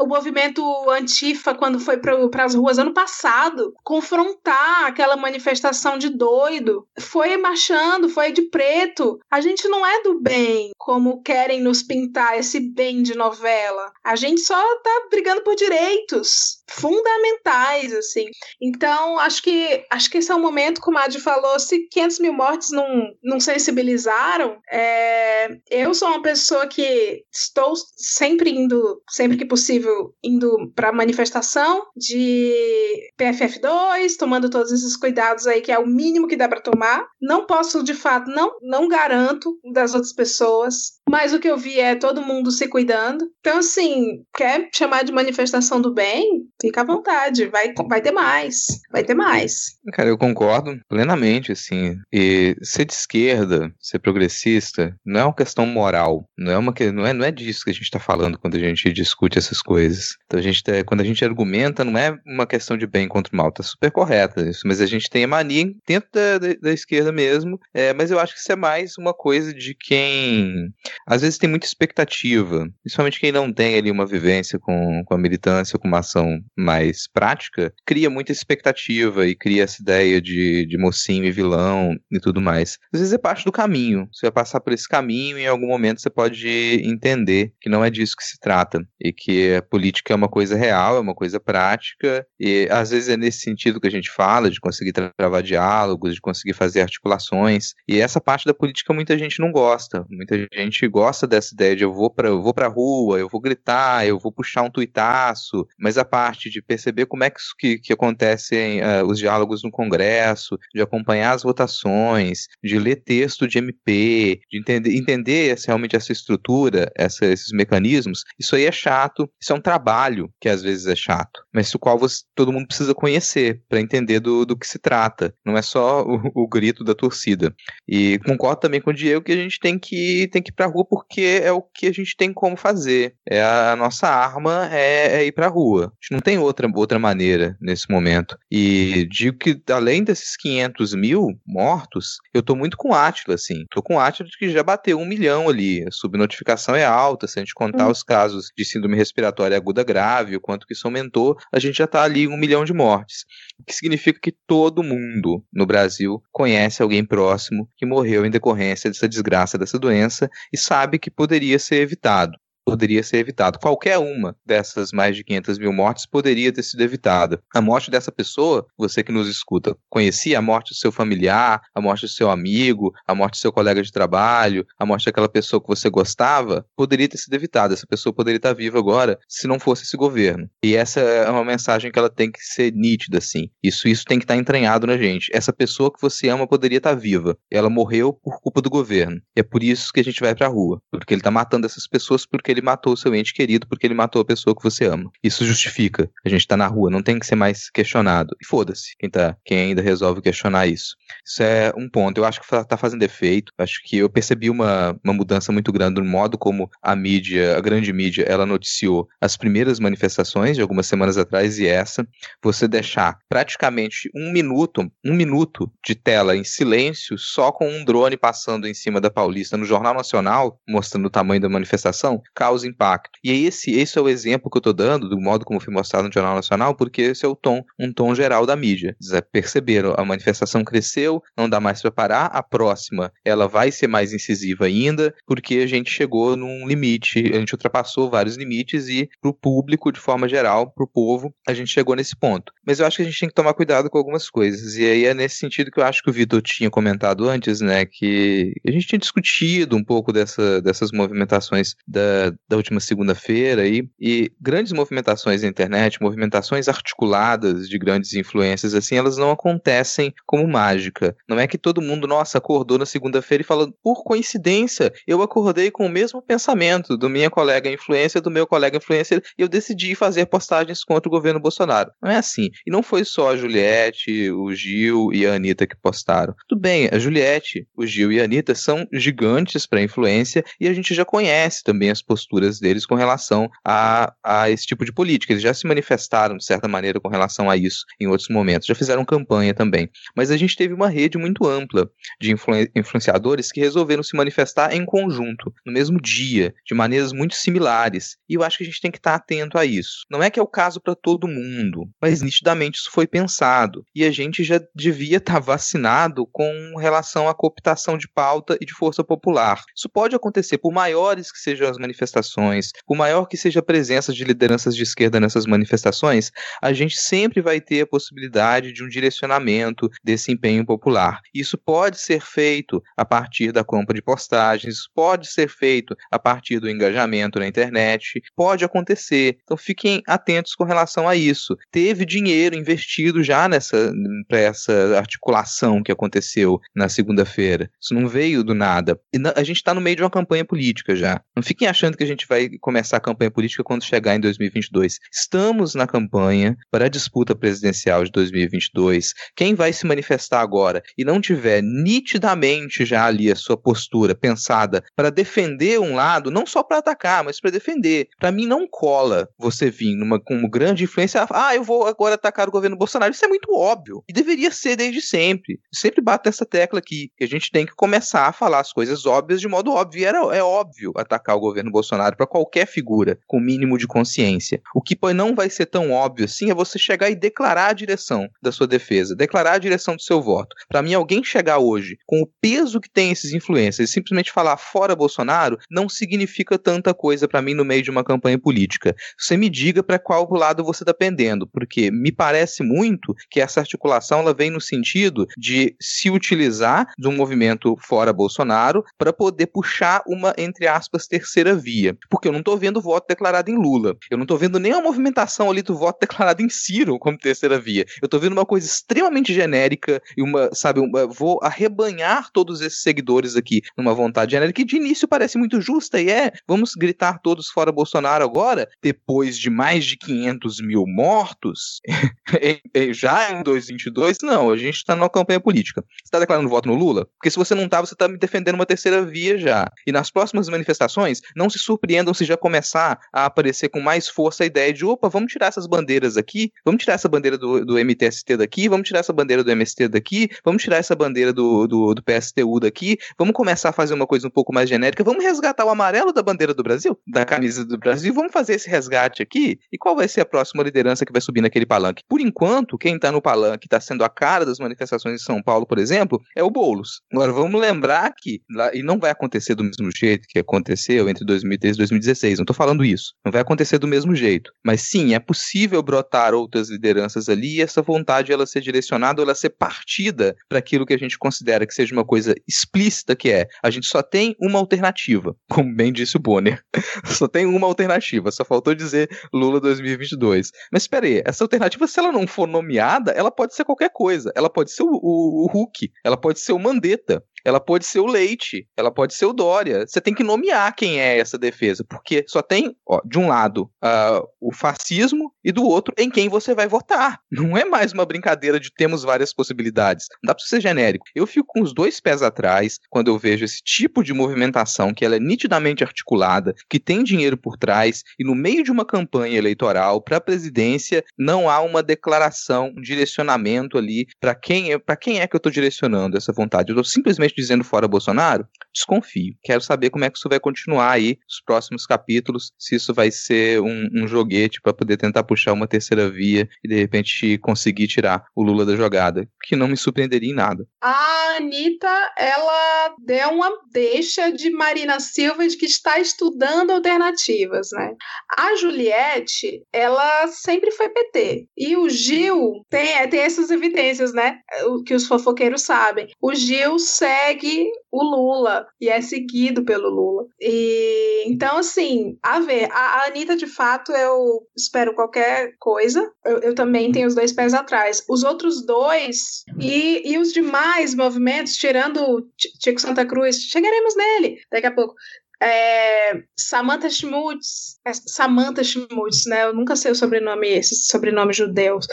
o movimento Antifa, quando foi para as ruas ano passado, confrontar aquela manifestação de doido, foi marchando, foi de preto. A gente não é do bem, como querem nos pintar esse bem de novela. A gente só tá brigando por direitos fundamentais, assim. Então, acho que acho que esse é o momento, como a Adi falou, se 500 mil mortes não, não sensibilizaram, é, eu sou uma pessoa que estou sempre indo, sempre que possível, indo para manifestação de PFF2, tomando todos esses cuidados aí que é o mínimo que dá para tomar. Não posso, de fato, não, não garanto das outras pessoas, Mas o que eu vi é todo mundo se cuidando. Então, assim, quer chamar de manifestação do bem? Fica à vontade. Vai, vai ter mais. Vai ter mais. Cara, eu concordo plenamente, assim. E ser de esquerda, ser progressista, não é uma questão moral. Não é, uma, não é, não é disso que a gente está falando quando a gente discute essas coisas. Então, a gente, tá, quando a gente argumenta, não é uma questão de bem contra o mal. Tá super correta isso. Mas a gente tem a mania dentro da, da, da esquerda mesmo. É, mas eu acho que isso é mais uma coisa de quem às vezes tem muita expectativa, principalmente quem não tem ali uma vivência com, com a militância, com uma ação mais prática, cria muita expectativa e cria essa ideia de, de mocinho e vilão e tudo mais. Às vezes é parte do caminho. Você vai passar por esse caminho e em algum momento você pode entender que não é disso que se trata e que a política é uma coisa real, é uma coisa prática e às vezes é nesse sentido que a gente fala de conseguir travar diálogos, de conseguir fazer articulações e essa parte da política muita gente não gosta, muita gente gosta dessa ideia de eu vou para eu vou para rua, eu vou gritar, eu vou puxar um tuitaço, mas a parte de perceber como é que, que, que acontecem uh, os diálogos no Congresso, de acompanhar as votações, de ler texto de MP, de entender, entender realmente essa estrutura, essa, esses mecanismos, isso aí é chato, isso é um trabalho que às vezes é chato, mas o qual você, todo mundo precisa conhecer para entender do, do que se trata, não é só o, o grito da torcida. E concordo também com o Diego que a gente tem que, tem que ir pra rua porque é o que a gente tem como fazer. É a, a nossa arma é, é ir pra rua. A gente não tem outra, outra maneira nesse momento. E digo que além desses 500 mil mortos, eu tô muito com o Atila, assim. Tô com o Atila de que já bateu um milhão ali. A subnotificação é alta, se a gente contar hum. os casos de síndrome respiratória aguda grave, o quanto que isso aumentou, a gente já tá ali um milhão de mortes. O que significa que todo mundo no Brasil conhece alguém próximo que morreu em decorrência dessa desgraça, dessa doença, e sabe que poderia ser evitado poderia ser evitado. Qualquer uma dessas mais de 500 mil mortes poderia ter sido evitada. A morte dessa pessoa, você que nos escuta, conhecia a morte do seu familiar, a morte do seu amigo, a morte do seu colega de trabalho, a morte daquela pessoa que você gostava, poderia ter sido evitada. Essa pessoa poderia estar viva agora se não fosse esse governo. E essa é uma mensagem que ela tem que ser nítida, assim. Isso, isso tem que estar entranhado na gente. Essa pessoa que você ama poderia estar viva. Ela morreu por culpa do governo. E é por isso que a gente vai pra rua. Porque ele está matando essas pessoas porque ele matou o seu ente querido porque ele matou a pessoa que você ama. Isso justifica. A gente tá na rua, não tem que ser mais questionado. E foda-se quem, tá, quem ainda resolve questionar isso. Isso é um ponto. Eu acho que tá fazendo efeito. Acho que eu percebi uma, uma mudança muito grande no modo como a mídia, a grande mídia, ela noticiou as primeiras manifestações de algumas semanas atrás e essa. Você deixar praticamente um minuto, um minuto de tela em silêncio, só com um drone passando em cima da Paulista no Jornal Nacional, mostrando o tamanho da manifestação, causa impacto. E esse, esse é o exemplo que eu estou dando do modo como foi mostrado no Jornal Nacional, porque esse é o tom, um tom geral da mídia. perceberam, a manifestação cresceu, não dá mais para parar, a próxima ela vai ser mais incisiva ainda, porque a gente chegou num limite, a gente ultrapassou vários limites e para o público, de forma geral, para o povo, a gente chegou nesse ponto. Mas eu acho que a gente tem que tomar cuidado com algumas coisas, e aí é nesse sentido que eu acho que o Vitor tinha comentado antes, né, que a gente tinha discutido um pouco dessa, dessas movimentações da, da, última segunda-feira e, e grandes movimentações na internet, movimentações articuladas de grandes influências, assim, elas não acontecem como mágica. Não é que todo mundo, nossa, acordou na segunda-feira e falou, por coincidência, eu acordei com o mesmo pensamento do minha colega influência, do meu colega influência, e eu decidi fazer postagens contra o governo Bolsonaro. Não é assim. E não foi só a Juliette, o Gil e a Anitta que postaram. Tudo bem, a Juliette, o Gil e a Anitta são gigantes para influência e a gente já conhece também as posturas deles com relação a, a esse tipo de política. Eles já se manifestaram, de certa maneira, com relação a isso em outros momentos, já fizeram campanha também. Mas a gente teve uma rede muito ampla de influenciadores que resolveram se manifestar em conjunto, no mesmo dia, de maneiras muito similares. E eu acho que a gente tem que estar atento a isso. Não é que é o caso para todo mundo, mas nitidamente isso foi pensado. E a gente já devia estar vacinado com relação à cooptação de pauta e de força popular. Isso pode acontecer, por maiores que sejam as manifestações manifestações, por maior que seja a presença de lideranças de esquerda nessas manifestações, a gente sempre vai ter a possibilidade de um direcionamento desse empenho popular. Isso pode ser feito a partir da compra de postagens, pode ser feito a partir do engajamento na internet, pode acontecer. Então fiquem atentos com relação a isso. Teve dinheiro investido já nessa para essa articulação que aconteceu na segunda-feira. Isso não veio do nada. E a gente está no meio de uma campanha política já. Não fiquem achando que a gente vai começar a campanha política quando chegar em 2022. Estamos na campanha para a disputa presidencial de 2022. Quem vai se manifestar agora e não tiver nitidamente já ali a sua postura pensada para defender um lado, não só para atacar, mas para defender. Para mim não cola você vir numa com grande influência, ah, eu vou agora atacar o governo Bolsonaro. Isso é muito óbvio e deveria ser desde sempre. Sempre bato essa tecla aqui, que a gente tem que começar a falar as coisas óbvias de modo óbvio. Era, é óbvio atacar o governo Bolsonaro para qualquer figura com mínimo de consciência. O que não vai ser tão óbvio assim é você chegar e declarar a direção da sua defesa, declarar a direção do seu voto. Para mim, alguém chegar hoje com o peso que tem esses influências e simplesmente falar fora Bolsonaro não significa tanta coisa para mim no meio de uma campanha política. Você me diga para qual lado você está pendendo, porque me parece muito que essa articulação ela vem no sentido de se utilizar de um movimento fora Bolsonaro para poder puxar uma, entre aspas, terceira via. Porque eu não estou vendo voto declarado em Lula. Eu não estou vendo nem a movimentação ali do voto declarado em Ciro como terceira via. Eu estou vendo uma coisa extremamente genérica e uma, sabe, uma, vou arrebanhar todos esses seguidores aqui numa vontade genérica que de início parece muito justa e é, vamos gritar todos fora Bolsonaro agora, depois de mais de 500 mil mortos, já em 2022, não, a gente está numa campanha política. Você está declarando voto no Lula? Porque se você não está, você está me defendendo uma terceira via já. E nas próximas manifestações, não se surpreendam se já começar a aparecer com mais força a ideia de, opa, vamos tirar essas bandeiras aqui, vamos tirar essa bandeira do, do MTST daqui, vamos tirar essa bandeira do MST daqui, vamos tirar essa bandeira do, do, do PSTU daqui, vamos começar a fazer uma coisa um pouco mais genérica, vamos resgatar o amarelo da bandeira do Brasil, da camisa do Brasil, vamos fazer esse resgate aqui, e qual vai ser a próxima liderança que vai subir naquele palanque? Por enquanto, quem está no palanque, está sendo a cara das manifestações em São Paulo, por exemplo, é o Boulos. Agora, vamos lembrar que, e não vai acontecer do mesmo jeito que aconteceu entre 2013 e 2016, não estou falando isso, não vai acontecer do mesmo jeito, mas sim, é possível brotar outras lideranças ali e essa vontade ela ser direcionada, ela ser partida para aquilo que a gente considera que seja uma coisa explícita, que é, a gente só tem uma alternativa, como bem disse o Bonner, só tem uma alternativa, só faltou dizer Lula 2022. Mas espera aí, essa alternativa, se ela não for nomeada, ela pode ser qualquer coisa. Ela pode ser o, o, o Hulk, ela pode ser o Mandetta, ela pode ser o Leite, ela pode ser o Dória. Você tem que nomear quem é essa defesa, porque só tem, ó, de um lado, uh, o fascismo e do outro em quem você vai votar. Não é mais uma brincadeira de temos várias possibilidades. Não dá para ser genérico. Eu fico com os dois pés atrás quando eu vejo esse tipo de movimentação que ela é nitidamente articulada, que tem dinheiro por trás e no meio de uma campanha eleitoral para a presidência não há uma declaração, um direcionamento ali para quem é, para quem é que eu estou direcionando essa vontade. Eu estou simplesmente dizendo fora Bolsonaro? Desconfio. Quero saber como é que isso vai continuar aí, os próximos capítulos, se isso vai ser um, um joguete para poder tentar puxar uma terceira via e de repente conseguir tirar o Lula da jogada, que não me surpreenderia em nada. A Anitta, ela deu uma deixa de Marina Silva de que está estudando alternativas, né? A Juliette, ela sempre foi PT. E o Gil tem, tem essas evidências, né? O que os fofoqueiros sabem. O Gil segue segue o Lula e é seguido pelo Lula. E então, assim, a ver, a, a Anitta, de fato, eu espero qualquer coisa. Eu, eu, também tenho os dois pés atrás. Os outros dois e, e os demais movimentos, tirando Tico Santa Cruz, chegaremos nele daqui a pouco é, Samantha Schmutz, é, Samantha Schmutz, né? Eu nunca sei o sobrenome, esses sobrenomes judeus.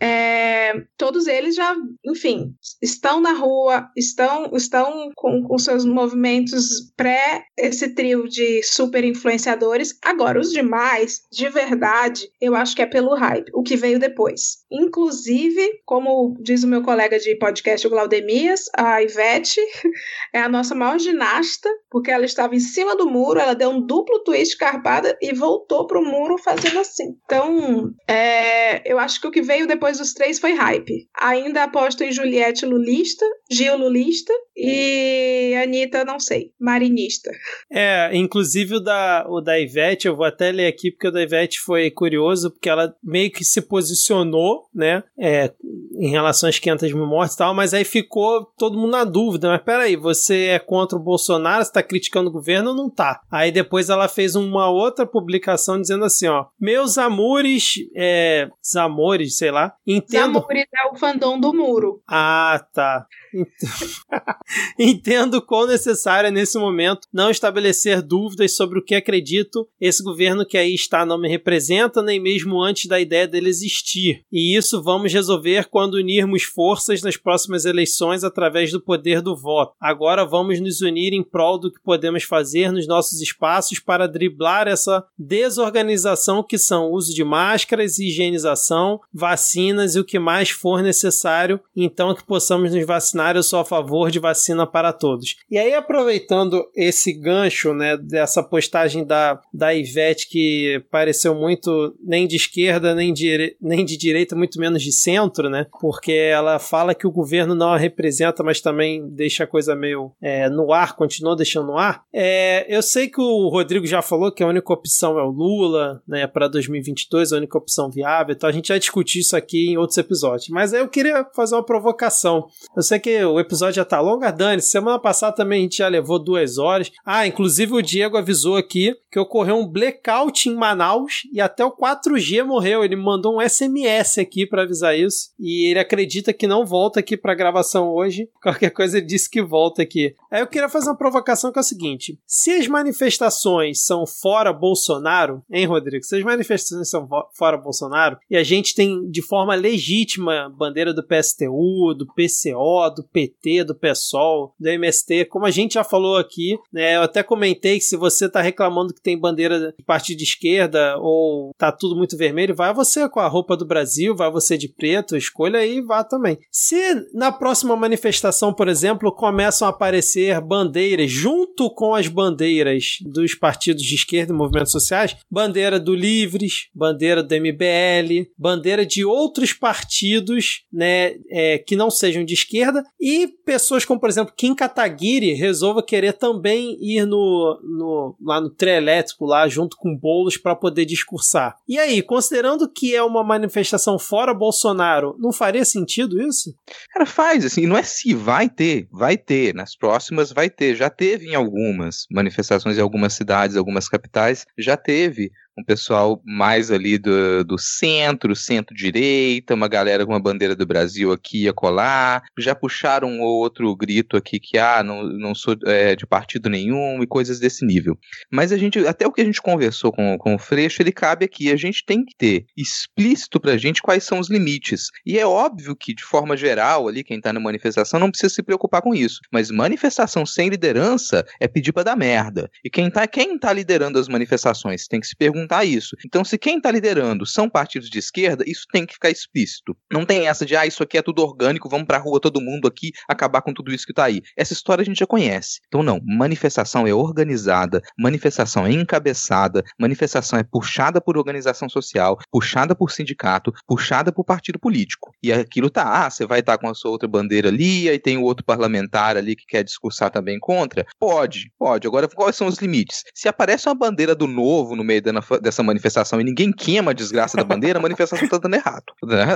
É, todos eles já, enfim, estão na rua, estão, estão com, com seus movimentos pré esse trio de super influenciadores. Agora, os demais, de verdade, eu acho que é pelo hype, o que veio depois. Inclusive, como diz o meu colega de podcast, o Glaudemias, a Ivete é a nossa maior ginasta, porque ela estava em cima do muro, ela deu um duplo twist carpada e voltou pro muro fazendo assim. Então, é, eu acho que o que veio depois dos três foi hype. Ainda aposto em Juliette Lulista, Gil Lulista e Anitta, não sei, Marinista. É, inclusive o da, o da Ivete, eu vou até ler aqui, porque o da Ivete foi curioso, porque ela meio que se posicionou, né, é, em relação às 500 mil mortes e tal, mas aí ficou todo mundo na dúvida, mas peraí, você é contra o Bolsonaro, você tá criticando o governo não tá? Aí depois ela fez uma outra publicação dizendo assim, ó, meus amores, é, amores, sei lá, entendo... Zamores é o fandom do muro. Ah, tá. Entendo quão necessário é nesse momento não estabelecer dúvidas sobre o que acredito esse governo que aí está não me representa, nem mesmo antes da ideia dele existir. E isso vamos resolver quando unirmos forças nas próximas eleições através do poder do voto. Agora vamos nos unir em prol do que podemos fazer nos nossos espaços para driblar essa desorganização que são uso de máscaras, higienização, vacinas e o que mais for necessário, então que possamos nos vacinar eu sou a favor de vacina para todos. E aí, aproveitando esse gancho, né, dessa postagem da, da Ivete que pareceu muito nem de esquerda, nem de, nem de direita, muito menos de centro, né, porque ela fala que o governo não a representa, mas também deixa a coisa meio é, no ar, continua deixando no ar. É, eu sei que o Rodrigo já falou que a única opção é o Lula, né, para 2022, a única opção viável, então a gente já discutiu isso aqui em outros episódios. Mas eu queria fazer uma provocação. Eu sei que o episódio já tá longo, ah, Dani. Semana passada também a gente já levou duas horas. Ah, inclusive o Diego avisou aqui que ocorreu um blackout em Manaus e até o 4G morreu. Ele mandou um SMS aqui para avisar isso. E ele acredita que não volta aqui pra gravação hoje. Qualquer coisa ele disse que volta aqui. Aí eu queria fazer uma provocação que é o seguinte: se as manifestações são fora Bolsonaro, hein, Rodrigo? Se as manifestações são fora Bolsonaro e a gente tem de forma legítima bandeira do PSTU, do PCO, do PT, do PSOL, do MST, como a gente já falou aqui, né? Eu até comentei que se você tá reclamando que tem bandeira de partido de esquerda ou tá tudo muito vermelho, vai você com a roupa do Brasil, vai você de preto, escolha aí e vá também. Se na próxima manifestação, por exemplo, começam a aparecer bandeiras junto com as bandeiras dos partidos de esquerda e movimentos sociais, bandeira do Livres, bandeira do MBL, bandeira de outros partidos, né, é, que não sejam de esquerda e pessoas como, por exemplo, Kim Kataguiri resolva querer também ir no, no lá no trio elétrico, lá junto com bolos para poder discursar. E aí, considerando que é uma manifestação fora Bolsonaro, não faria sentido isso? Cara, faz, assim, não é se vai ter, vai ter. Nas próximas vai ter. Já teve em algumas manifestações em algumas cidades, algumas capitais, já teve um pessoal mais ali do, do centro, centro-direita, uma galera com uma bandeira do Brasil aqui ia colar, já puxaram um ou outro grito aqui que, ah, não, não sou é, de partido nenhum e coisas desse nível. Mas a gente, até o que a gente conversou com, com o Freixo, ele cabe aqui, a gente tem que ter explícito pra gente quais são os limites. E é óbvio que, de forma geral, ali, quem tá na manifestação não precisa se preocupar com isso, mas manifestação sem liderança é pedir pra dar merda. E quem tá, quem tá liderando as manifestações tem que se perguntar isso. Então, se quem está liderando são partidos de esquerda, isso tem que ficar explícito. Não tem essa de, ah, isso aqui é tudo orgânico, vamos pra rua todo mundo aqui acabar com tudo isso que está aí. Essa história a gente já conhece. Então, não, manifestação é organizada, manifestação é encabeçada, manifestação é puxada por organização social, puxada por sindicato, puxada por partido político. E aquilo tá, ah, você vai estar tá com a sua outra bandeira ali, aí tem o outro parlamentar ali que quer discursar também contra? Pode, pode. Agora, quais são os limites? Se aparece uma bandeira do novo no meio da, dessa manifestação e ninguém queima a desgraça da bandeira, a manifestação tá dando errado.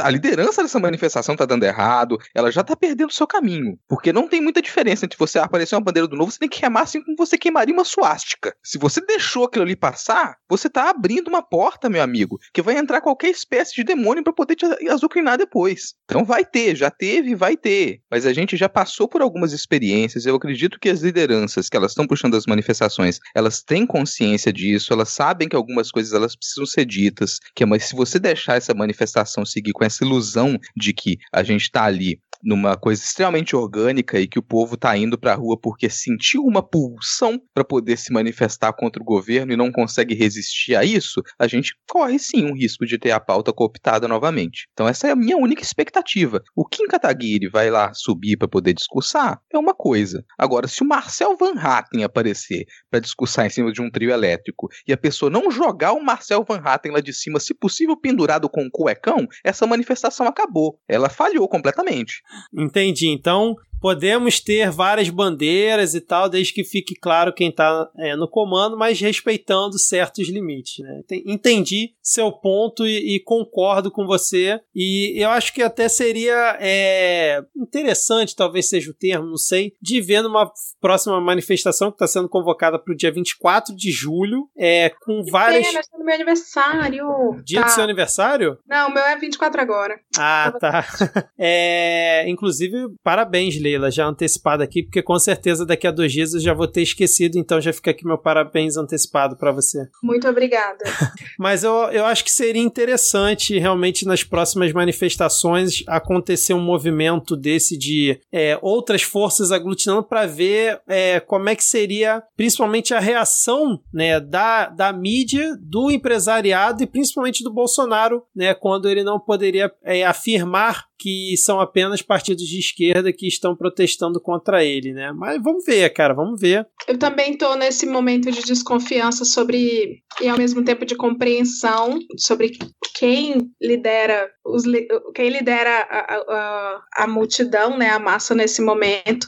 A liderança dessa manifestação tá dando errado, ela já tá perdendo o seu caminho. Porque não tem muita diferença entre você aparecer uma bandeira do novo, você tem que queimar assim como você queimaria uma suástica. Se você deixou aquilo ali passar, você tá abrindo uma porta, meu amigo, que vai entrar qualquer espécie de demônio para poder te azucrinar depois. Então vai ter, já teve, vai ter. Mas a gente já passou por algumas experiências. Eu acredito que as lideranças que elas estão puxando as manifestações, elas têm consciência disso, elas sabem que algumas coisas elas precisam ser ditas, que é, mas se você deixar essa manifestação seguir com essa ilusão de que a gente está ali numa coisa extremamente orgânica e que o povo tá indo pra rua porque sentiu uma pulsão para poder se manifestar contra o governo e não consegue resistir a isso, a gente corre sim um risco de ter a pauta cooptada novamente. Então essa é a minha única expectativa. O Kim Kataguiri vai lá subir para poder discursar é uma coisa. Agora, se o Marcel Van Hatten aparecer para discursar em cima de um trio elétrico e a pessoa não jogar o Marcel Van Hatten lá de cima, se possível pendurado com um cuecão, essa manifestação acabou. Ela falhou completamente. Entendi. Então, podemos ter várias bandeiras e tal, desde que fique claro quem está é, no comando, mas respeitando certos limites. Né? Entendi seu ponto e, e, concordo com você. E eu acho que até seria é, interessante, talvez seja o termo, não sei, de ver numa próxima manifestação que está sendo convocada para o dia 24 de julho, é, com que várias. Pena, é meu aniversário. Dia tá. do seu aniversário? Não, o meu é 24 agora. Ah, tá. É, inclusive, parabéns, Leila, já antecipado aqui, porque com certeza daqui a dois dias eu já vou ter esquecido, então já fica aqui meu parabéns antecipado para você. Muito obrigada. Mas eu, eu acho que seria interessante realmente nas próximas manifestações acontecer um movimento desse de é, outras forças aglutinando para ver é, como é que seria principalmente a reação né, da, da mídia, do empresariado e principalmente do Bolsonaro, né, quando ele não poderia é, afirmar que são apenas partidos de esquerda que estão protestando contra ele, né? Mas vamos ver, cara, vamos ver. Eu também estou nesse momento de desconfiança sobre e ao mesmo tempo de compreensão sobre quem lidera os quem lidera a, a, a multidão, né, a massa nesse momento.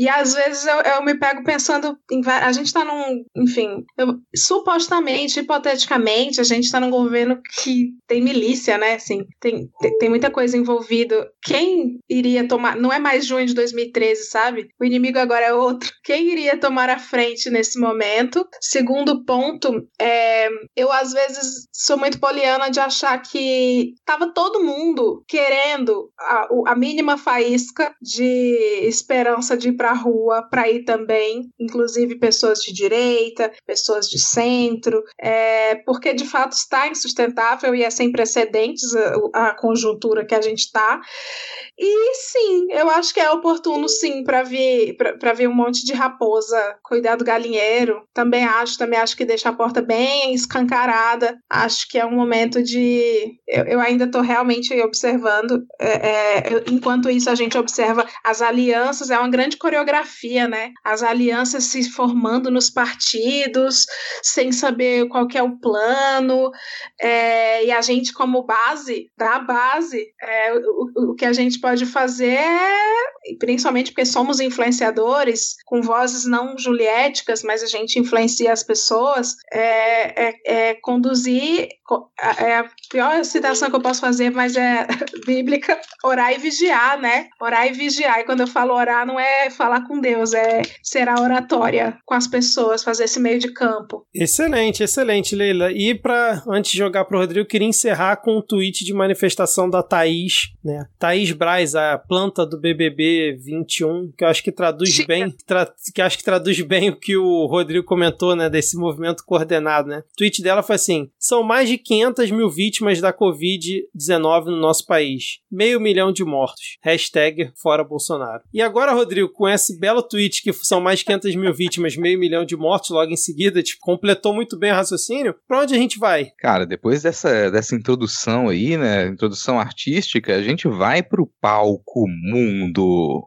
E às vezes eu, eu me pego pensando em a gente está num, enfim, eu, supostamente, hipoteticamente, a gente está num governo que tem milícia, né? Assim, tem, tem, tem muita coisa envolvida. Quem iria tomar? Não é mais junho de 2013, sabe? O inimigo agora é outro. Quem iria tomar a frente nesse momento? Segundo ponto, é, eu às vezes sou muito poliana de achar que tava todo mundo querendo a, a mínima faísca de esperança de ir para a rua para ir também, inclusive pessoas de direita, pessoas de centro, é, porque de fato está insustentável e é sem precedentes a, a conjuntura que a gente está. E sim, eu acho que é oportuno sim para ver para ver um monte de raposa cuidar do galinheiro. Também acho, também acho que deixa a porta bem escancarada. Acho que é um momento de eu, eu ainda estou realmente observando. É, é, enquanto isso a gente observa as alianças, é uma grande coreografia, né? As alianças se formando nos partidos, sem saber qual é o plano, é, e a gente como base, da base, é, o, o que a gente pode fazer é, principalmente porque somos influenciadores, com vozes não juliéticas, mas a gente influencia as pessoas, é, é, é conduzir, é a pior citação que eu posso fazer, mas é bíblica, orar e vigiar, né? Orar e vigiar, e quando eu falo orar, não é falar com Deus, é ser a oratória com as pessoas, fazer esse meio de campo. Excelente, excelente, Leila. E para antes de jogar pro Rodrigo, eu queria encerrar com um tweet de manifestação da Thaís, né? Thaís Braz, a planta do BBB 21, que eu acho que traduz Chica. bem, tra que acho que traduz bem o que o Rodrigo comentou, né, desse movimento coordenado, né? O tweet dela foi assim: "São mais de 500 mil vítimas da COVID-19 no nosso país, meio milhão de mortos. Hashtag fora Bolsonaro." E agora, Rodrigo, com esse belo tweet que são mais de 500 mil vítimas, meio milhão de mortos logo em seguida, tipo, completou muito bem o raciocínio. Pra onde a gente vai? Cara, depois dessa, dessa introdução aí, né, introdução artística, a gente vai pro palco mundo.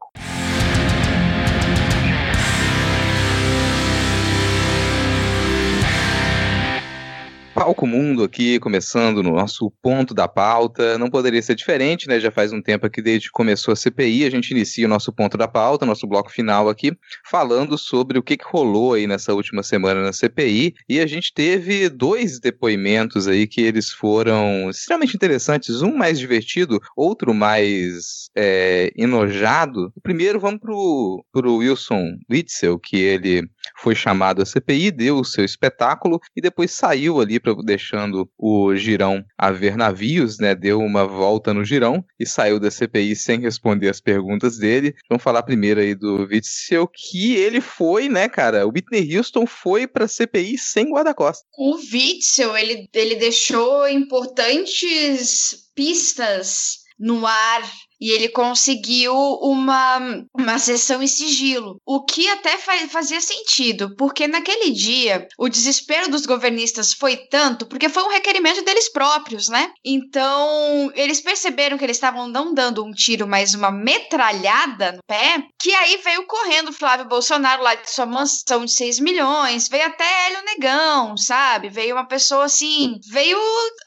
Palco Mundo aqui, começando no nosso ponto da pauta. Não poderia ser diferente, né? Já faz um tempo aqui desde que começou a CPI, a gente inicia o nosso ponto da pauta, nosso bloco final aqui, falando sobre o que, que rolou aí nessa última semana na CPI. E a gente teve dois depoimentos aí que eles foram extremamente interessantes, um mais divertido, outro mais é, enojado. Primeiro, vamos pro, pro Wilson Witzel, que ele foi chamado à CPI, deu o seu espetáculo e depois saiu ali deixando o girão a ver navios, né? Deu uma volta no girão e saiu da CPI sem responder as perguntas dele. Vamos falar primeiro aí do Witzel, que ele foi, né, cara? O Whitney Houston foi pra CPI sem guarda-costas. O Witzel, ele, ele deixou importantes pistas no ar E ele conseguiu uma, uma sessão em sigilo. O que até fazia sentido, porque naquele dia o desespero dos governistas foi tanto, porque foi um requerimento deles próprios, né? Então eles perceberam que eles estavam não dando um tiro, mas uma metralhada no pé, que aí veio correndo Flávio Bolsonaro lá de sua mansão de 6 milhões, veio até Hélio Negão, sabe? Veio uma pessoa assim, veio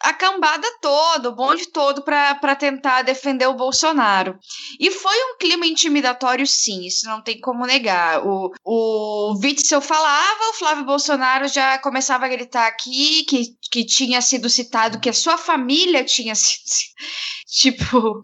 a cambada toda, o bonde todo para tentar defender o Bolsonaro. Bolsonaro. E foi um clima intimidatório, sim, isso não tem como negar. O, o Witzel falava, o Flávio Bolsonaro já começava a gritar aqui que, que tinha sido citado, que a sua família tinha sido. Tipo.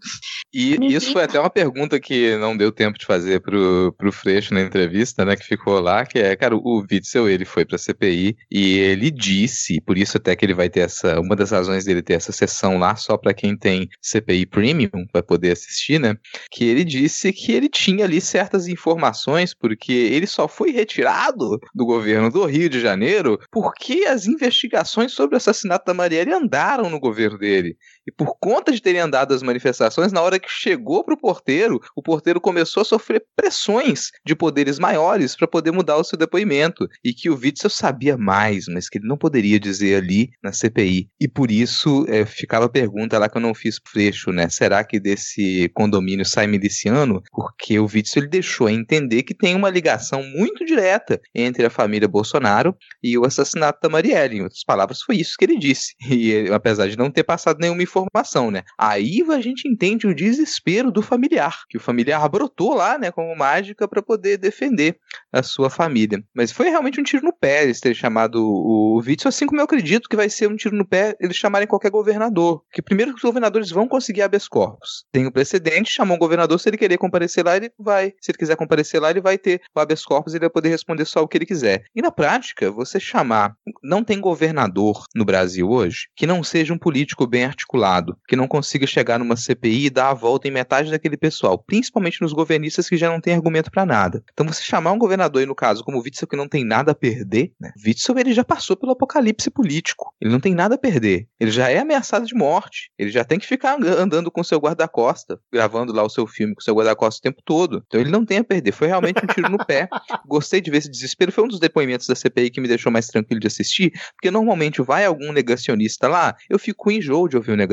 E isso foi até uma pergunta que não deu tempo de fazer pro, pro Freixo na entrevista, né? Que ficou lá, que é, cara, o Witzel, ele foi pra CPI e ele disse, por isso até que ele vai ter essa. Uma das razões dele ter essa sessão lá só para quem tem CPI Premium, vai poder assistir assistir, né? Que ele disse que ele tinha ali certas informações, porque ele só foi retirado do governo do Rio de Janeiro porque as investigações sobre o assassinato da Marielle andaram no governo dele. E por conta de terem andado as manifestações, na hora que chegou para o porteiro, o porteiro começou a sofrer pressões de poderes maiores para poder mudar o seu depoimento. E que o Witzel sabia mais, mas que ele não poderia dizer ali na CPI. E por isso é, ficava a pergunta lá que eu não fiz freixo, né? Será que desse condomínio sai miliciano? Porque o Witzel ele deixou entender que tem uma ligação muito direta entre a família Bolsonaro e o assassinato da Marielle. Em outras palavras, foi isso que ele disse. E apesar de não ter passado nenhuma informação, né? Aí a gente entende o desespero do familiar, que o familiar brotou lá, né, como mágica para poder defender a sua família. Mas foi realmente um tiro no pé eles terem chamado o Witzel, assim como eu acredito que vai ser um tiro no pé eles chamarem qualquer governador. Que primeiro os governadores vão conseguir habeas corpus. Tem o precedente, chamou um governador, se ele querer comparecer lá, ele vai. Se ele quiser comparecer lá, ele vai ter o habeas corpus e ele vai poder responder só o que ele quiser. E na prática, você chamar. Não tem governador no Brasil hoje que não seja um político bem articulado articulado, que não consiga chegar numa CPI e dar a volta em metade daquele pessoal, principalmente nos governistas que já não têm argumento para nada. Então você chamar um governador, e no caso, como o Witzel, que não tem nada a perder, né? Witzel ele já passou pelo apocalipse político. Ele não tem nada a perder. Ele já é ameaçado de morte. Ele já tem que ficar andando com seu guarda-costa, gravando lá o seu filme com seu guarda-costa o tempo todo. Então ele não tem a perder. Foi realmente um tiro no pé. Gostei de ver esse desespero. Foi um dos depoimentos da CPI que me deixou mais tranquilo de assistir, porque normalmente vai algum negacionista lá, eu fico enjoo de ouvir o negacionista.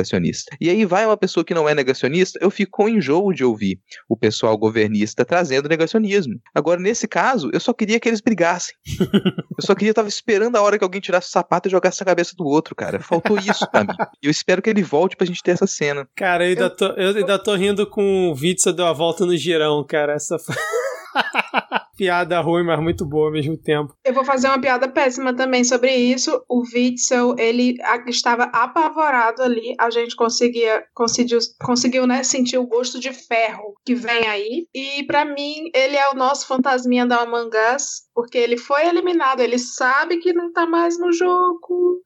E aí vai uma pessoa que não é negacionista, eu fico com enjoo de ouvir o pessoal governista trazendo negacionismo. Agora, nesse caso, eu só queria que eles brigassem. eu só queria, eu tava esperando a hora que alguém tirasse o sapato e jogasse a cabeça do outro, cara. Faltou isso pra mim. E eu espero que ele volte pra gente ter essa cena. Cara, eu ainda tô, eu ainda tô rindo com o Witzel deu a volta no girão, cara. Essa foi... piada ruim, mas muito boa ao mesmo tempo. Eu vou fazer uma piada péssima também sobre isso. O Witzel, ele estava apavorado ali. A gente conseguia, conseguiu, conseguiu né, sentir o gosto de ferro que vem aí. E para mim, ele é o nosso fantasminha da Among Us, porque ele foi eliminado. Ele sabe que não tá mais no jogo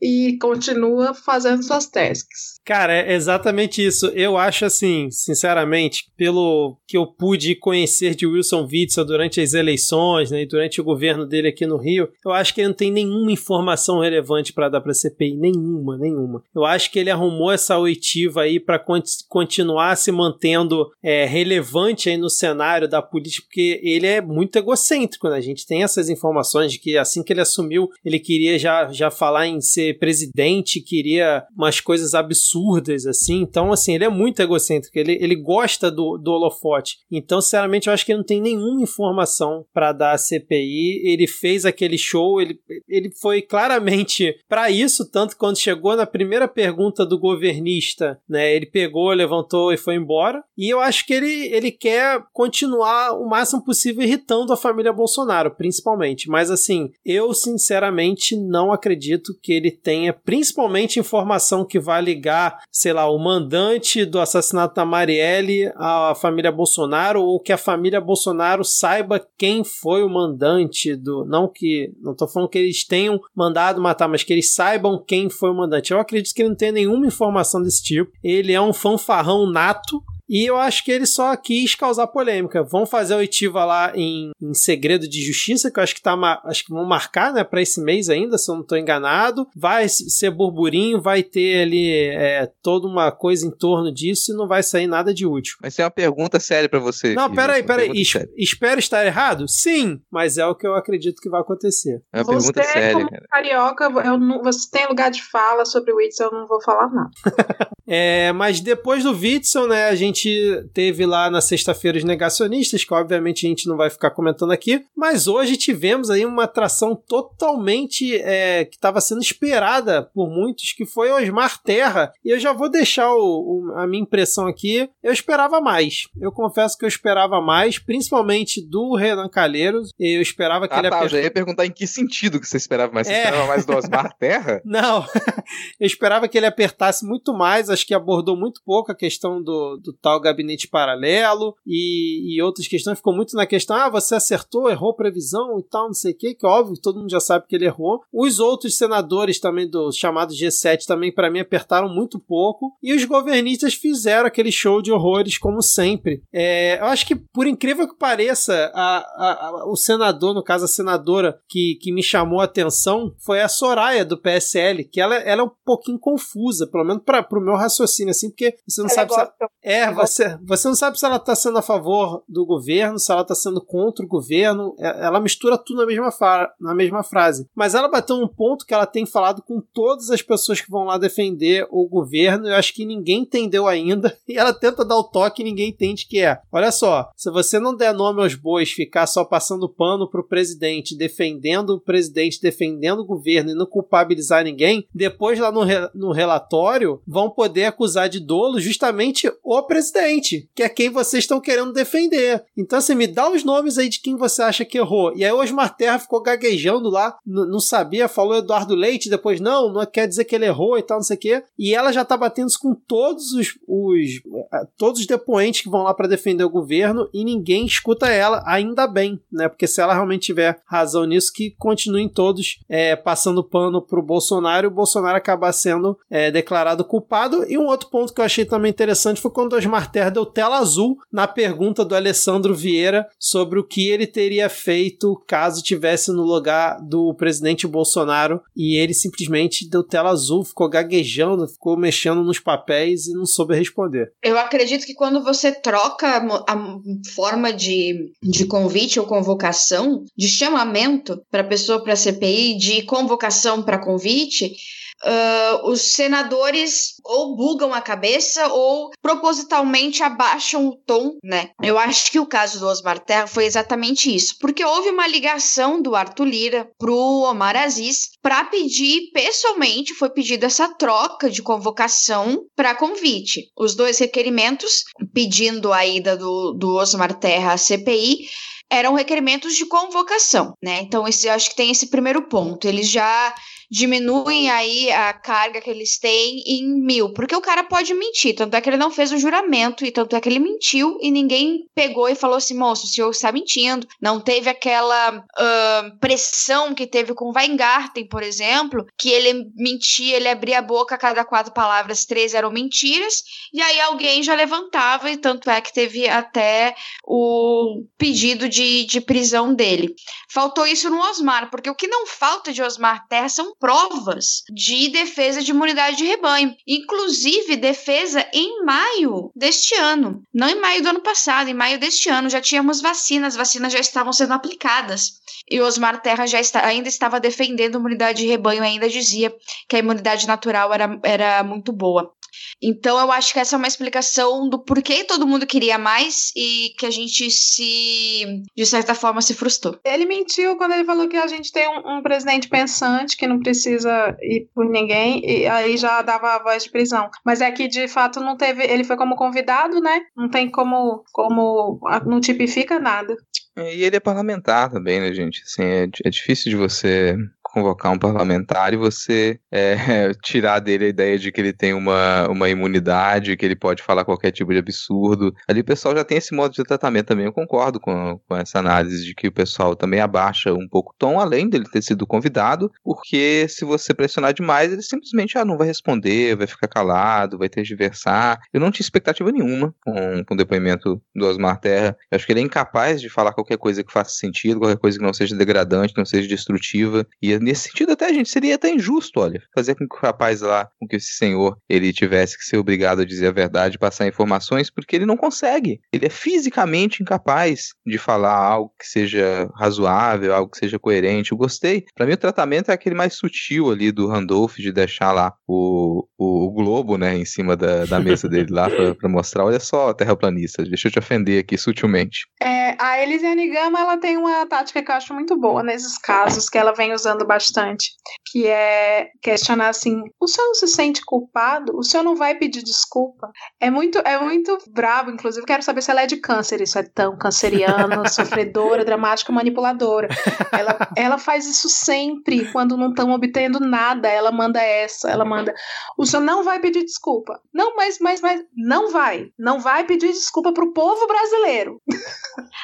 e continua fazendo suas tasks. Cara, é exatamente isso. Eu acho assim, sinceramente, pelo que eu pude conhecer de Wilson Witzel durante as eleições, né, e durante o governo dele aqui no Rio, eu acho que ele não tem nenhuma informação relevante para dar para CPI, nenhuma, nenhuma. Eu acho que ele arrumou essa oitiva aí para continuar se mantendo é, relevante aí no cenário da política, porque ele é muito egocêntrico, né? A gente tem essas informações de que assim que ele assumiu, ele queria já, já falar em ser presidente, queria umas coisas absurdas, assim. Então, assim, ele é muito egocêntrico, ele, ele gosta do, do holofote. Então, sinceramente, eu acho que ele não tem nenhuma informação para dar à CPI. Ele fez aquele show, ele, ele foi claramente para isso, tanto quando chegou na primeira pergunta do governista, né? Ele pegou, levantou e foi embora. E eu acho que ele, ele quer continuar o máximo possível irritando a família Bolsonaro, principalmente. Mas assim, eu sinceramente não acredito que ele tenha principalmente informação que vai ligar, sei lá, o mandante do assassinato da Marielle à família Bolsonaro ou que a família Bolsonaro saiba quem foi o mandante do. Não que. Não tô falando que eles tenham mandado matar, mas que eles saibam quem foi o mandante. Eu acredito que ele não tem nenhuma informação desse tipo. Ele é um fanfarrão nato E eu acho que ele só quis causar polêmica. Vão fazer a oitiva lá em, em segredo de justiça, que eu acho que tá acho que vão marcar, né, para esse mês ainda, se eu não tô enganado. Vai ser burburinho, vai ter ali é, toda uma coisa em torno disso e não vai sair nada de útil. Mas tem uma pergunta séria para você. Não, peraí, peraí. Es espero estar errado? Sim, mas é o que eu acredito que vai acontecer. É uma você, pergunta séria, como cara. carioca, eu não, você tem lugar de fala sobre o Witzel, eu não vou falar nada. é, mas depois do Witzel, né, a gente teve lá na sexta-feira os negacionistas, que obviamente a gente não vai ficar comentando aqui, mas hoje tivemos aí uma atração totalmente é, que estava sendo esperada por muitos, que foi Osmar Terra. E eu já vou deixar o, o, a minha impressão aqui. Eu esperava mais. Eu confesso que eu esperava mais, principalmente do Renan Calheiros. Eu esperava que ah, ele... Tá, eu já ia perguntar em que sentido que você esperava mais. Você é... esperava mais do Osmar Terra? Não. eu esperava que ele apertasse muito mais. Acho que abordou muito pouco a questão do, do tal gabinete paralelo e, e outras questões. Ficou muito na questão, ah, você acertou, errou previsão e tal, não sei o que, que óbvio, todo mundo já sabe que ele errou. Os outros senadores também do chamado G7 também para mim apertaram muito pouco e os governistas fizeram aquele show de horrores como sempre. É, eu acho que por incrível que pareça, a, a, a, o senador, no caso a senadora que, que me chamou a atenção foi a Soraya do PSL, que ela, ela é um pouquinho confusa, pelo menos para o meu raciocínio assim, porque você não ela sabe se ela, é, você, você não sabe se ela está sendo a favor do governo, se ela está sendo contra o governo. É, ela mistura tudo na mesma, na mesma frase. Mas ela bateu um ponto que ela tem falado com todas as pessoas que vão lá defender o governo. Eu acho que ninguém entendeu ainda. E ela tenta dar o toque e ninguém entende que é. Olha só, se você não der nome aos bois, ficar só passando pano pro presidente, defendendo o presidente, defendendo o governo e não culpabilizar ninguém, depois lá no, re no relatório vão poder acusar de dolo justamente o presidente, que é quem vocês estão querendo defender. Então, assim, me dá os nomes aí de quem você acha que errou. E aí o Osmar Terra ficou gaguejando lá, não sabia, falou Eduardo Leite, depois não, não quer dizer que ele errou e tal, não sei o quê. E ela já tá batendo com todos os, os todos os depoentes que vão lá para defender o governo e ninguém escuta ela, ainda bem, né? Porque se ela realmente tiver razão nisso, que continuem todos é, passando pano pro Bolsonaro e o Bolsonaro acabar sendo é, declarado culpado. E um outro ponto que eu achei também interessante foi quando o Osmar Terra deu tela azul na pergunta do Alessandro Vieira sobre o que ele teria feito caso tivesse no lugar do presidente Bolsonaro e ele simplesmente deu tela azul, ficou gaguejando, ficou mexendo nos papéis e não soube responder. Eu acredito que quando você troca a forma de, de convite ou convocação, de chamamento para pessoa para CPI, de convocação para convite, uh, os senadores ou bugam a cabeça ou propositalmente abaixam o tom, né? Eu acho que o caso do Osmar Terra foi exatamente isso, porque houve uma ligação do Arthur Lira pro Omar Aziz para pedir pessoalmente, foi pedido essa troca de convocação para convite. Os dois requerimentos pedindo a ida do, do Osmar Terra à CPI eram requerimentos de convocação, né? Então, esse, acho que tem esse primeiro ponto. Eles já diminuem aí a carga que eles têm em mil, porque o cara pode mentir, tanto é que ele não fez o juramento e tanto é que ele mentiu e ninguém pegou e falou assim, moço, o senhor está mentindo, não teve aquela uh, pressão que teve com Weingarten, por exemplo, que ele mentia, ele abria a boca a cada quatro palavras, três eram mentiras, e aí alguém já levantava e tanto é que teve até o pedido de, de prisão dele. Faltou isso no Osmar, porque o que não falta de Osmar Terra são provas de defesa de imunidade de rebanho, inclusive defesa em maio deste ano, não em maio do ano passado, em maio deste ano já tínhamos vacinas, as vacinas já estavam sendo aplicadas. E Osmar Terra já está, ainda estava defendendo a imunidade de rebanho, ainda dizia que a imunidade natural era, era muito boa. Então eu acho que essa é uma explicação do porquê todo mundo queria mais e que a gente se, de certa forma, se frustrou. Ele mentiu quando ele falou que a gente tem um, um presidente pensante que não precisa ir por ninguém e aí já dava a voz de prisão. Mas é que de fato não teve, ele foi como convidado, né? Não tem como, como não tipifica nada. E ele é parlamentar também, né, gente? Assim, é, é difícil de você convocar um parlamentar e você é, tirar dele a ideia de que ele tem uma, uma imunidade, que ele pode falar qualquer tipo de absurdo. Ali o pessoal já tem esse modo de tratamento também. Eu concordo com, com essa análise de que o pessoal também abaixa um pouco o tom, além dele ter sido convidado, porque se você pressionar demais, ele simplesmente ah, não vai responder, vai ficar calado, vai tergiversar. Eu não tinha expectativa nenhuma com, com o depoimento do Osmar Terra. Eu acho que ele é incapaz de falar qualquer coisa que faça sentido, qualquer coisa que não seja degradante, não seja destrutiva. E nesse sentido, até a gente seria até injusto, olha, fazer com que o rapaz lá, com que esse senhor, ele tivesse que ser obrigado a dizer a verdade, passar informações, porque ele não consegue. Ele é fisicamente incapaz de falar algo que seja razoável, algo que seja coerente. Eu gostei. Para mim, o tratamento é aquele mais sutil ali do Randolph de deixar lá o, o, o globo, né, em cima da, da mesa dele lá para mostrar. Olha só, terraplanista, deixa eu te ofender aqui sutilmente. É, a Elisiane Gama, ela tem uma tática que eu acho muito boa nesses casos, que ela vem usando bastante, que é questionar assim, o senhor não se sente culpado? O senhor não vai pedir desculpa? É muito, é muito bravo, inclusive, quero saber se ela é de câncer, isso é tão canceriano, sofredora, dramática, manipuladora. Ela, ela faz isso sempre, quando não estão obtendo nada, ela manda essa, ela manda, o senhor não vai pedir desculpa. Não, mas, mas, mas, não vai. Não vai pedir desculpa pro povo brasileiro.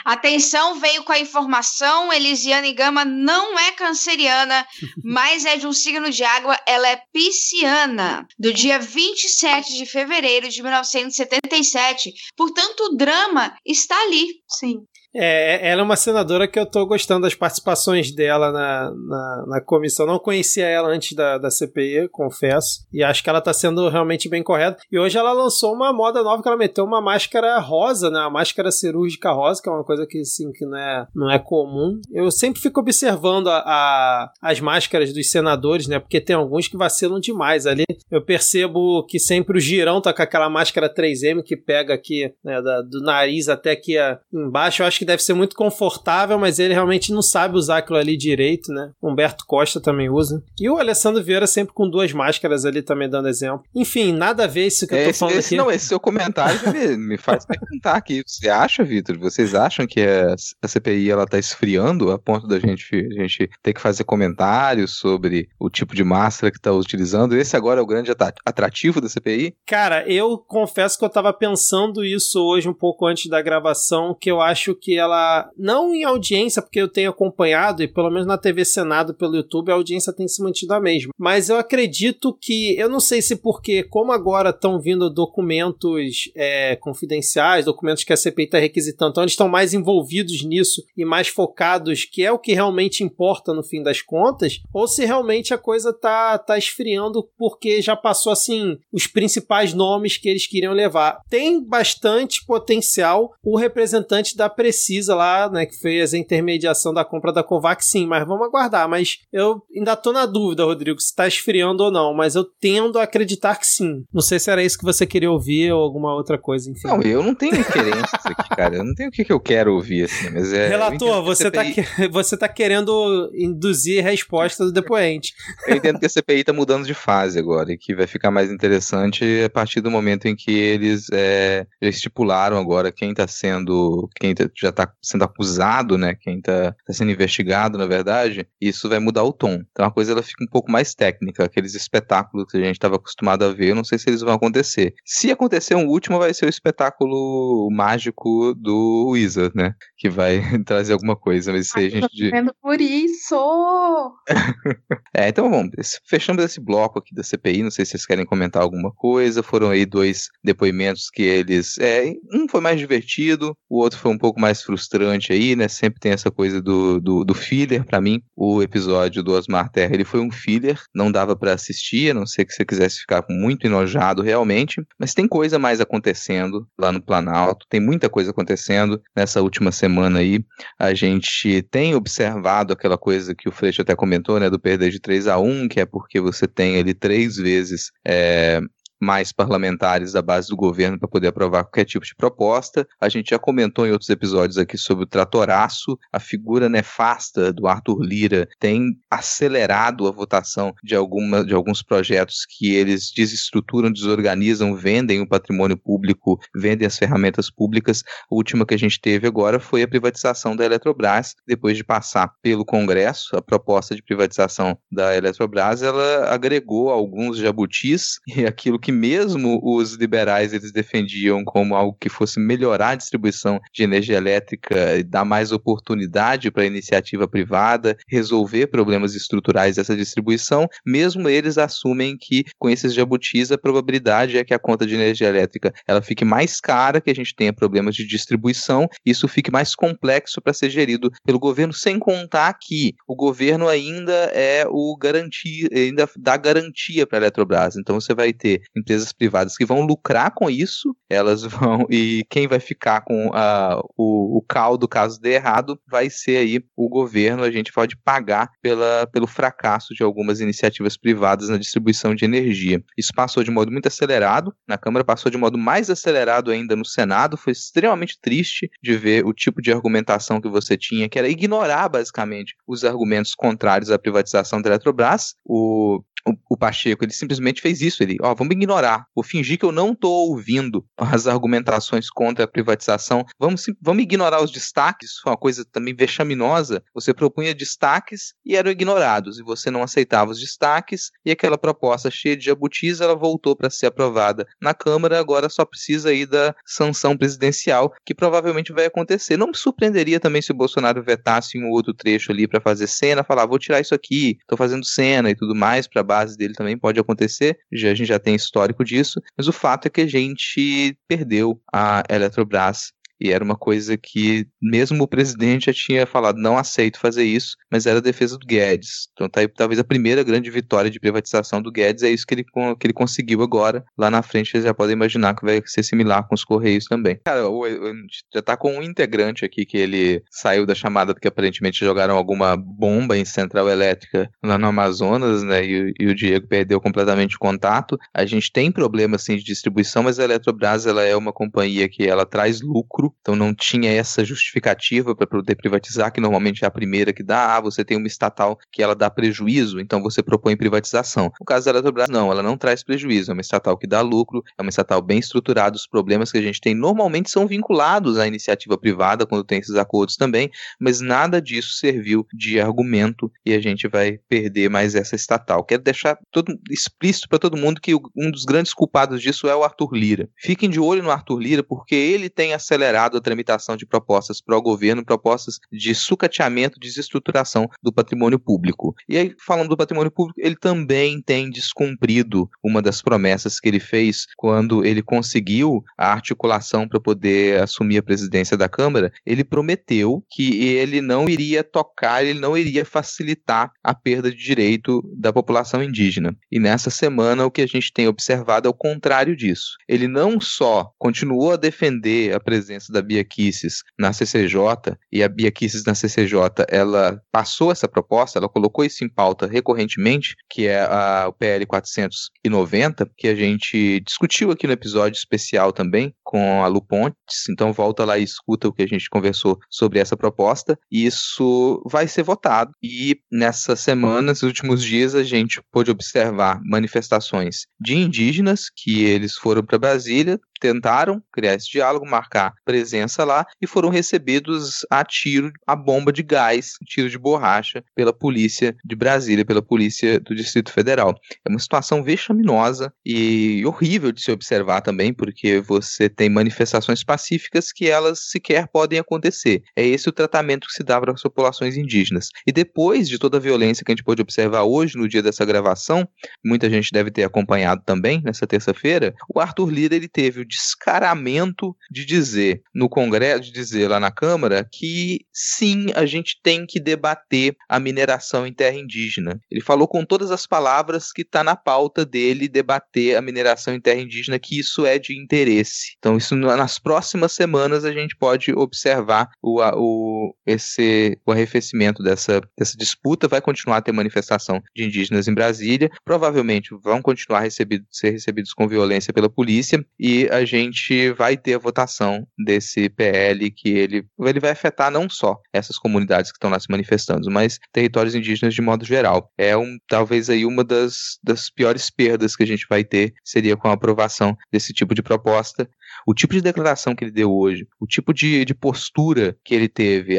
Atenção, veio com a informação, Elisiane Gama não é canceriana, mas é de um signo de água, ela é pisciana, do dia 27 de fevereiro de 1977. Portanto, o drama está ali. Sim. É, ela é uma senadora que eu tô gostando das participações dela na, na, na comissão. Não conhecia ela antes da, da CPI, confesso. E acho que ela tá sendo realmente bem correta. E hoje ela lançou uma moda nova que ela meteu uma máscara rosa, né? Uma máscara cirúrgica rosa, que é uma coisa que, assim, que não é, não é comum. Eu sempre fico observando a, a, as máscaras dos senadores, né? Porque tem alguns que vacilam demais ali. Eu percebo que sempre o girão tá com aquela máscara 3M que pega aqui, né? Da, do nariz até aqui embaixo. Eu acho que deve ser muito confortável, mas ele realmente não sabe usar aquilo ali direito, né? Humberto Costa também usa. E o Alessandro Vieira sempre com duas máscaras ali também dando exemplo. Enfim, nada a ver isso que eu tô esse, falando esse, aqui. Não, esse seu comentário me, me faz perguntar aqui. Você acha, Vitor? Vocês acham que a, a CPI ela tá esfriando a ponto da gente, a gente ter que fazer comentários sobre o tipo de máscara que tá utilizando? Esse agora é o grande atrativo da CPI? Cara, eu confesso que eu tava pensando isso hoje um pouco antes da gravação, que eu acho que que ela, não em audiência, porque eu tenho acompanhado, e pelo menos na TV Senado pelo YouTube, a audiência tem se mantido a mesma. Mas eu acredito que, eu não sei se porque, como agora estão vindo documentos é, confidenciais, documentos que a CPI está requisitando, então eles estão mais envolvidos nisso e mais focados, que é o que realmente importa no fim das contas, ou se realmente a coisa tá, tá esfriando porque já passou assim os principais nomes que eles queriam levar. Tem bastante potencial o representante da Precisa precisa lá, né, que fez a intermediação da compra da Covax, sim, mas vamos aguardar. Mas eu ainda tô na dúvida, Rodrigo, se tá esfriando ou não, mas eu tendo a acreditar que sim. Não sei se era isso que você queria ouvir ou alguma outra coisa, enfim. Não, eu não tenho inferência aqui, cara. Eu não tenho o que, que eu quero ouvir, assim, mas é... Relator, você tá, que, você tá querendo induzir resposta do depoente. Eu entendo que a CPI tá mudando de fase agora e que vai ficar mais interessante a partir do momento em que eles é, estipularam agora quem tá sendo, quem tá, já está sendo acusado, né? Quem está tá sendo investigado, na verdade, isso vai mudar o tom. Então a coisa ela fica um pouco mais técnica. Aqueles espetáculos que a gente estava acostumado a ver, eu não sei se eles vão acontecer. Se acontecer um último, vai ser o espetáculo mágico do Wizard, né? Que vai trazer alguma coisa. Mas isso aí a gente. vendo por isso! é, então vamos. Fechamos esse bloco aqui da CPI. Não sei se vocês querem comentar alguma coisa. Foram aí dois depoimentos que eles. É, um foi mais divertido, o outro foi um pouco mais frustrante aí, né? Sempre tem essa coisa do, do, do filler para mim. O episódio do Osmar Terra, ele foi um filler, não dava para assistir, a não ser que você quisesse ficar muito enojado realmente, mas tem coisa mais acontecendo lá no Planalto, tem muita coisa acontecendo nessa última semana aí. A gente tem observado aquela coisa que o Freixo até comentou, né, do perder de 3 a 1 que é porque você tem ali três vezes é, mais parlamentares da base do governo para poder aprovar qualquer tipo de proposta. A gente já comentou em outros episódios aqui sobre o tratoraço, a figura nefasta do Arthur Lira tem acelerado a votação de, alguma, de alguns projetos que eles desestruturam, desorganizam, vendem o patrimônio público, vendem as ferramentas públicas. A última que a gente teve agora foi a privatização da Eletrobras, depois de passar pelo Congresso, a proposta de privatização da Eletrobras, ela agregou alguns jabutis e aquilo que mesmo os liberais eles defendiam como algo que fosse melhorar a distribuição de energia elétrica dar mais oportunidade para a iniciativa privada, resolver problemas estruturais dessa distribuição, mesmo eles assumem que com esses jabutis a probabilidade é que a conta de energia elétrica ela fique mais cara, que a gente tenha problemas de distribuição, isso fique mais complexo para ser gerido pelo governo, sem contar que o governo ainda é o garantia, ainda dá garantia para a Eletrobras. Então você vai ter empresas privadas que vão lucrar com isso, elas vão e quem vai ficar com uh, o, o caldo caso dê errado vai ser aí o governo. A gente pode pagar pela, pelo fracasso de algumas iniciativas privadas na distribuição de energia. Isso passou de modo muito acelerado na Câmara, passou de modo mais acelerado ainda no Senado. Foi extremamente triste de ver o tipo de argumentação que você tinha, que era ignorar basicamente os argumentos contrários à privatização da Eletrobras. O o, o, Pacheco, ele simplesmente fez isso. Ele, ó, vamos ignorar, vou fingir que eu não estou ouvindo as argumentações contra a privatização. Vamos, vamos ignorar os destaques. Uma coisa também vexaminosa. Você propunha destaques e eram ignorados, e você não aceitava os destaques, e aquela proposta cheia de jabutis, ela voltou para ser aprovada na Câmara. Agora só precisa aí da sanção presidencial, que provavelmente vai acontecer. Não me surpreenderia também se o Bolsonaro vetasse um outro trecho ali para fazer cena, falar, vou tirar isso aqui, estou fazendo cena e tudo mais para base dele também pode acontecer, já, a gente já tem histórico disso, mas o fato é que a gente perdeu a Eletrobras e era uma coisa que mesmo o presidente já tinha falado, não aceito fazer isso, mas era a defesa do Guedes. Então tá aí, talvez a primeira grande vitória de privatização do Guedes é isso que ele, que ele conseguiu agora. Lá na frente vocês já podem imaginar que vai ser similar com os Correios também. Cara, o, o, já tá com um integrante aqui que ele saiu da chamada porque aparentemente jogaram alguma bomba em central elétrica lá no Amazonas, né? E, e o Diego perdeu completamente o contato. A gente tem problema assim de distribuição, mas a Eletrobras ela é uma companhia que ela traz lucro então não tinha essa justificativa para poder privatizar, que normalmente é a primeira que dá. Ah, você tem uma estatal que ela dá prejuízo, então você propõe privatização. No caso da Eletrobras, não, ela não traz prejuízo, é uma estatal que dá lucro, é uma estatal bem estruturada. Os problemas que a gente tem normalmente são vinculados à iniciativa privada, quando tem esses acordos também, mas nada disso serviu de argumento e a gente vai perder mais essa estatal. Quero deixar todo, explícito para todo mundo que um dos grandes culpados disso é o Arthur Lira. Fiquem de olho no Arthur Lira, porque ele tem acelerado a tramitação de propostas para o governo, propostas de sucateamento, desestruturação do patrimônio público. E aí, falando do patrimônio público, ele também tem descumprido uma das promessas que ele fez quando ele conseguiu a articulação para poder assumir a presidência da Câmara. Ele prometeu que ele não iria tocar, ele não iria facilitar a perda de direito da população indígena. E nessa semana, o que a gente tem observado é o contrário disso. Ele não só continuou a defender a presença da Bia Kisses na CCJ, e a Bia Kisses na CCJ, ela passou essa proposta, ela colocou isso em pauta recorrentemente, que é a, o PL 490, que a gente discutiu aqui no episódio especial também com a Lu Pontes, então volta lá e escuta o que a gente conversou sobre essa proposta, e isso vai ser votado. E nessa semana, nos últimos dias, a gente pôde observar manifestações de indígenas que eles foram para Brasília, tentaram criar esse diálogo, marcar presença lá e foram recebidos a tiro, a bomba de gás, tiro de borracha pela polícia de Brasília, pela polícia do Distrito Federal. É uma situação vexaminosa e horrível de se observar também, porque você tem manifestações pacíficas que elas sequer podem acontecer. É esse o tratamento que se dá para as populações indígenas. E depois de toda a violência que a gente pode observar hoje, no dia dessa gravação, muita gente deve ter acompanhado também nessa terça-feira, o Arthur Lira ele teve o descaramento de dizer no Congresso, de dizer lá na Câmara, que sim, a gente tem que debater a mineração em terra indígena. Ele falou com todas as palavras que está na pauta dele debater a mineração em terra indígena, que isso é de interesse. Então, isso nas próximas semanas a gente pode observar o, o, esse, o arrefecimento dessa, dessa disputa. Vai continuar a ter manifestação de indígenas em Brasília. Provavelmente vão continuar a receber, ser recebidos com violência pela polícia e a gente vai ter a votação desse PL que ele, ele vai afetar não só essas comunidades que estão lá se manifestando, mas territórios indígenas de modo geral. É um, talvez aí uma das, das piores perdas que a gente vai ter seria com a aprovação desse tipo de proposta. O tipo de declaração que ele deu hoje, o tipo de, de postura que ele teve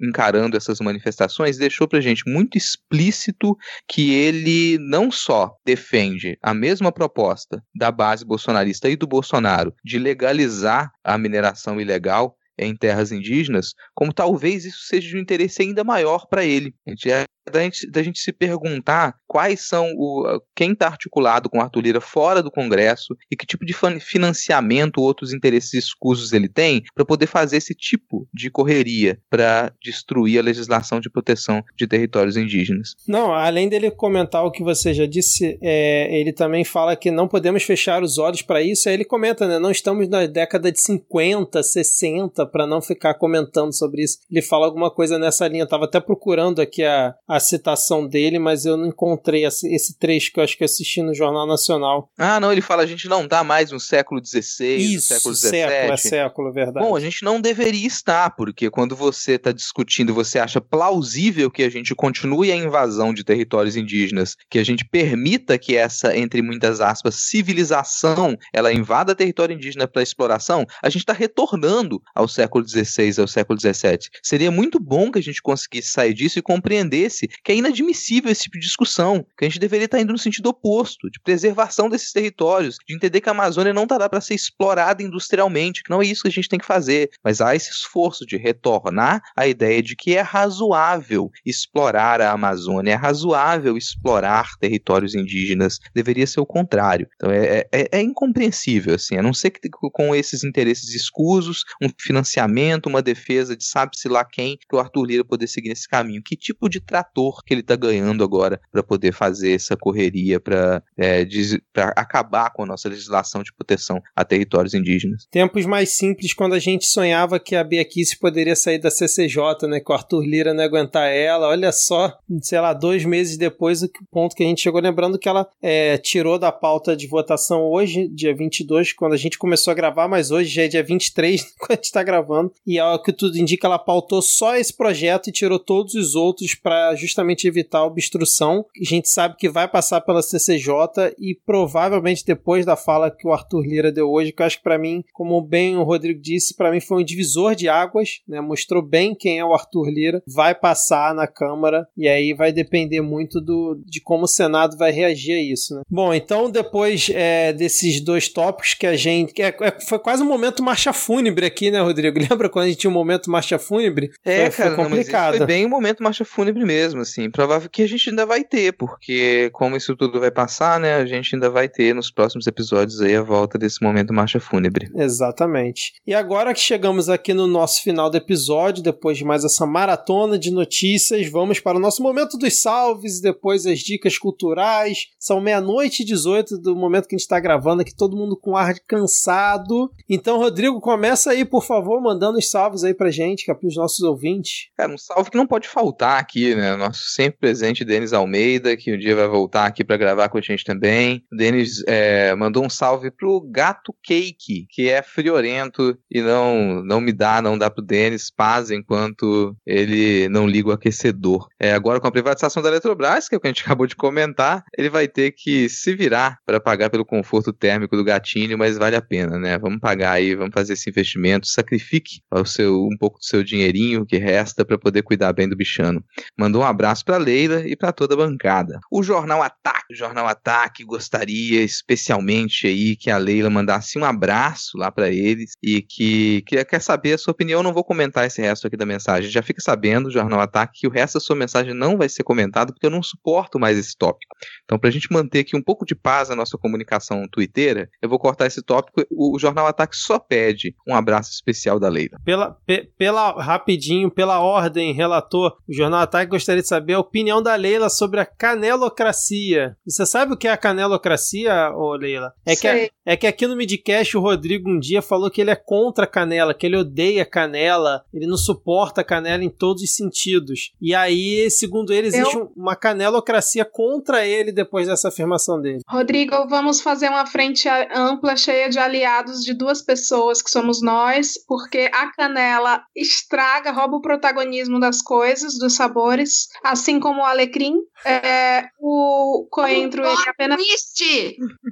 encarando essas manifestações, deixou pra gente muito explícito que ele não só defende a mesma proposta da base bolsonarista e do Bolsonaro de legalizar a mineração ilegal, em terras indígenas, como talvez isso seja de um interesse ainda maior para ele. A gente é da gente, da gente se perguntar quais são o quem está articulado com Arthur Lira fora do Congresso e que tipo de financiamento ou outros interesses escusos ele tem para poder fazer esse tipo de correria para destruir a legislação de proteção de territórios indígenas. Não, além dele comentar o que você já disse, é, ele também fala que não podemos fechar os olhos para isso. Aí ele comenta, né? Não estamos na década de 50, 60 para não ficar comentando sobre isso. Ele fala alguma coisa nessa linha. Eu tava até procurando aqui a, a citação dele, mas eu não encontrei esse trecho que eu acho que assisti no Jornal Nacional. Ah, não, ele fala a gente não dá mais no século XVI, Isso, século XVII. século, é século, é verdade. Bom, a gente não deveria estar, porque quando você está discutindo, você acha plausível que a gente continue a invasão de territórios indígenas, que a gente permita que essa, entre muitas aspas, civilização, ela invada território indígena para exploração, a gente está retornando ao século XVI, ao século XVII. Seria muito bom que a gente conseguisse sair disso e compreendesse que é inadmissível esse tipo de discussão, que a gente deveria estar indo no sentido oposto, de preservação desses territórios, de entender que a Amazônia não estará para ser explorada industrialmente, que não é isso que a gente tem que fazer, mas há esse esforço de retornar à ideia de que é razoável explorar a Amazônia, é razoável explorar territórios indígenas, deveria ser o contrário. Então é, é, é incompreensível, assim, a não ser que com esses interesses escusos, um financiamento, uma defesa de sabe-se lá quem, que o Arthur Lira poder seguir nesse caminho. Que tipo de trator que ele está ganhando agora para poder fazer essa correria para é, acabar com a nossa legislação de proteção a territórios indígenas. Tempos mais simples quando a gente sonhava que a Beaquice poderia sair da CCJ, né? Que o Arthur Lira não aguentar ela. Olha só, sei lá, dois meses depois, o ponto que a gente chegou lembrando que ela é, tirou da pauta de votação hoje, dia 22, quando a gente começou a gravar, mas hoje já é dia 23, quando a gente está gravando. E ao que tudo indica, ela pautou só esse projeto e tirou todos os outros para justamente evitar a obstrução. A gente sabe que vai passar pela CCJ e provavelmente depois da fala que o Arthur Lira deu hoje, que eu acho que para mim, como bem o Rodrigo disse, para mim foi um divisor de águas, né? Mostrou bem quem é o Arthur Lira, vai passar na Câmara e aí vai depender muito do, de como o Senado vai reagir a isso, né? Bom, então depois é, desses dois tópicos que a gente. É, é, foi quase um momento marcha fúnebre aqui, né, Rodrigo? Lembra quando a gente tinha um momento marcha fúnebre? É, foi, cara, foi complicado. Não, foi bem um momento marcha fúnebre mesmo, assim. Provável que a gente ainda vai ter, porque como isso tudo vai passar, né, a gente ainda vai ter nos próximos episódios aí a volta desse momento marcha fúnebre. Exatamente. E agora que chegamos aqui no nosso final do episódio, depois de mais essa maratona de notícias, vamos para o nosso momento dos salves e depois as dicas culturais. São meia-noite e 18 do momento que a gente está gravando aqui, todo mundo com ar cansado. Então, Rodrigo, começa aí, por favor, mandando os salves aí pra gente, que é pros nossos ouvintes. Cara, um salve que não pode faltar aqui, né? Nosso sempre presente Denis Almeida, que um dia vai voltar aqui para gravar com a gente também. O Denis é, mandou um salve pro Gato Cake, que é friorento e não, não me dá, não dá pro Denis paz enquanto ele não liga o aquecedor. É, agora com a privatização da Eletrobras, que é o que a gente acabou de comentar, ele vai ter que se virar para pagar pelo conforto térmico do gatinho, mas vale a pena, né? Vamos pagar aí, vamos fazer esse investimento, sacrifique o seu, um pouco do seu dinheirinho que resta para poder cuidar bem do bichano. Mandou um abraço para Leila e para toda a bancada. O Jornal Ataque, o Jornal Ataque gostaria especialmente aí que a Leila mandasse um abraço lá para eles e que, que quer saber a sua opinião. Não vou comentar esse resto aqui da mensagem. Já fica sabendo, Jornal Ataque, que o resto da sua mensagem não vai ser comentado porque eu não suporto mais esse tópico. Então, para a gente manter aqui um pouco de paz na nossa comunicação twitteira, eu vou cortar esse tópico. O, o Jornal Ataque só pede um abraço especial da Leila. Pela, pe, pela rapidinho, pela ordem, relator, o Jornal Ataque gostaria de saber a opinião da Leila sobre a canelocracia. Você sabe o que é a canelocracia, ô Leila? É que, a, é que aqui no Midcast o Rodrigo um dia falou que ele é contra a canela, que ele odeia canela, ele não suporta canela em todos os sentidos. E aí, segundo ele, existe eu... uma canelocracia contra ele depois dessa afirmação dele. Rodrigo, vamos fazer uma frente ampla, cheia de aliados de duas pessoas que somos nós, porque a canela estraga, rouba o protagonismo das coisas, dos sabores, assim como o alecrim. É, o coentro, ele apenas.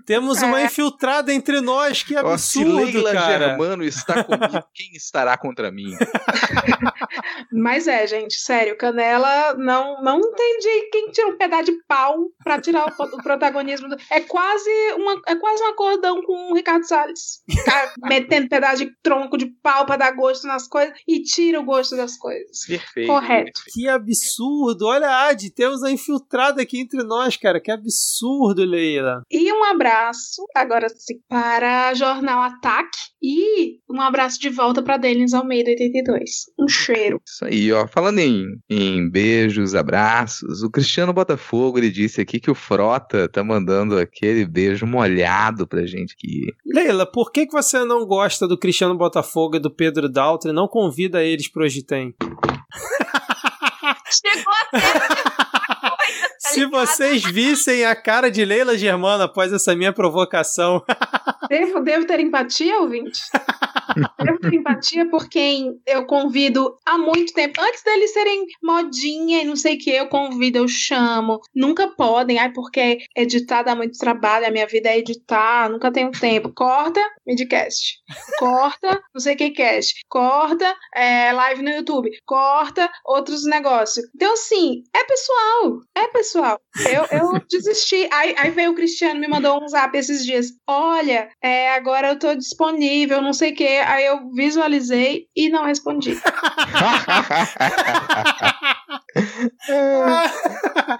Temos uma é. infiltrada entre nós, que absurdo, oh, se Leila cara. Germano está comigo, quem estará contra mim? Mas é, gente, sério, Canela não não entendi quem tira um pedaço de pau para tirar o, o protagonismo. Do... É quase uma é quase um acordão com o Ricardo Salles. Tá metendo pedaço de tronco de pau para dar gosto nas coisas e tira o gosto das coisas. Perfeito. Correto. Que absurdo. Olha, Ad, temos a infiltrada aqui entre nós, cara. Que absurdo, Leila. E um abraço, agora sim, para Jornal Ataque e um abraço de volta para Denis Almeida 82. Um cheiro. Isso aí, ó. Falando em, em beijos, abraços, o Cristiano Botafogo, ele disse aqui que o Frota tá mandando aquele beijo molhado pra gente aqui. Leila, por que, que você não gosta do Cristiano Botafogo e do Pedro Daltri? Não convida eles pro Hoje Tem. Chegou até. Se vocês vissem a cara de Leila Germana após essa minha provocação. Devo, devo ter empatia, ouvinte? devo ter empatia por quem eu convido há muito tempo. Antes deles serem modinha e não sei o que, eu convido, eu chamo. Nunca podem, ai, porque editar dá muito trabalho, a minha vida é editar, nunca tenho tempo. Corta, midcast. Corta, não sei o que cast. Corta, é, live no YouTube. Corta, outros negócios. Então, assim, é pessoal. É pessoal. Eu, eu desisti. Aí, aí veio o Cristiano, me mandou um zap esses dias. Olha, é, agora eu tô disponível, não sei o quê. Aí eu visualizei e não respondi.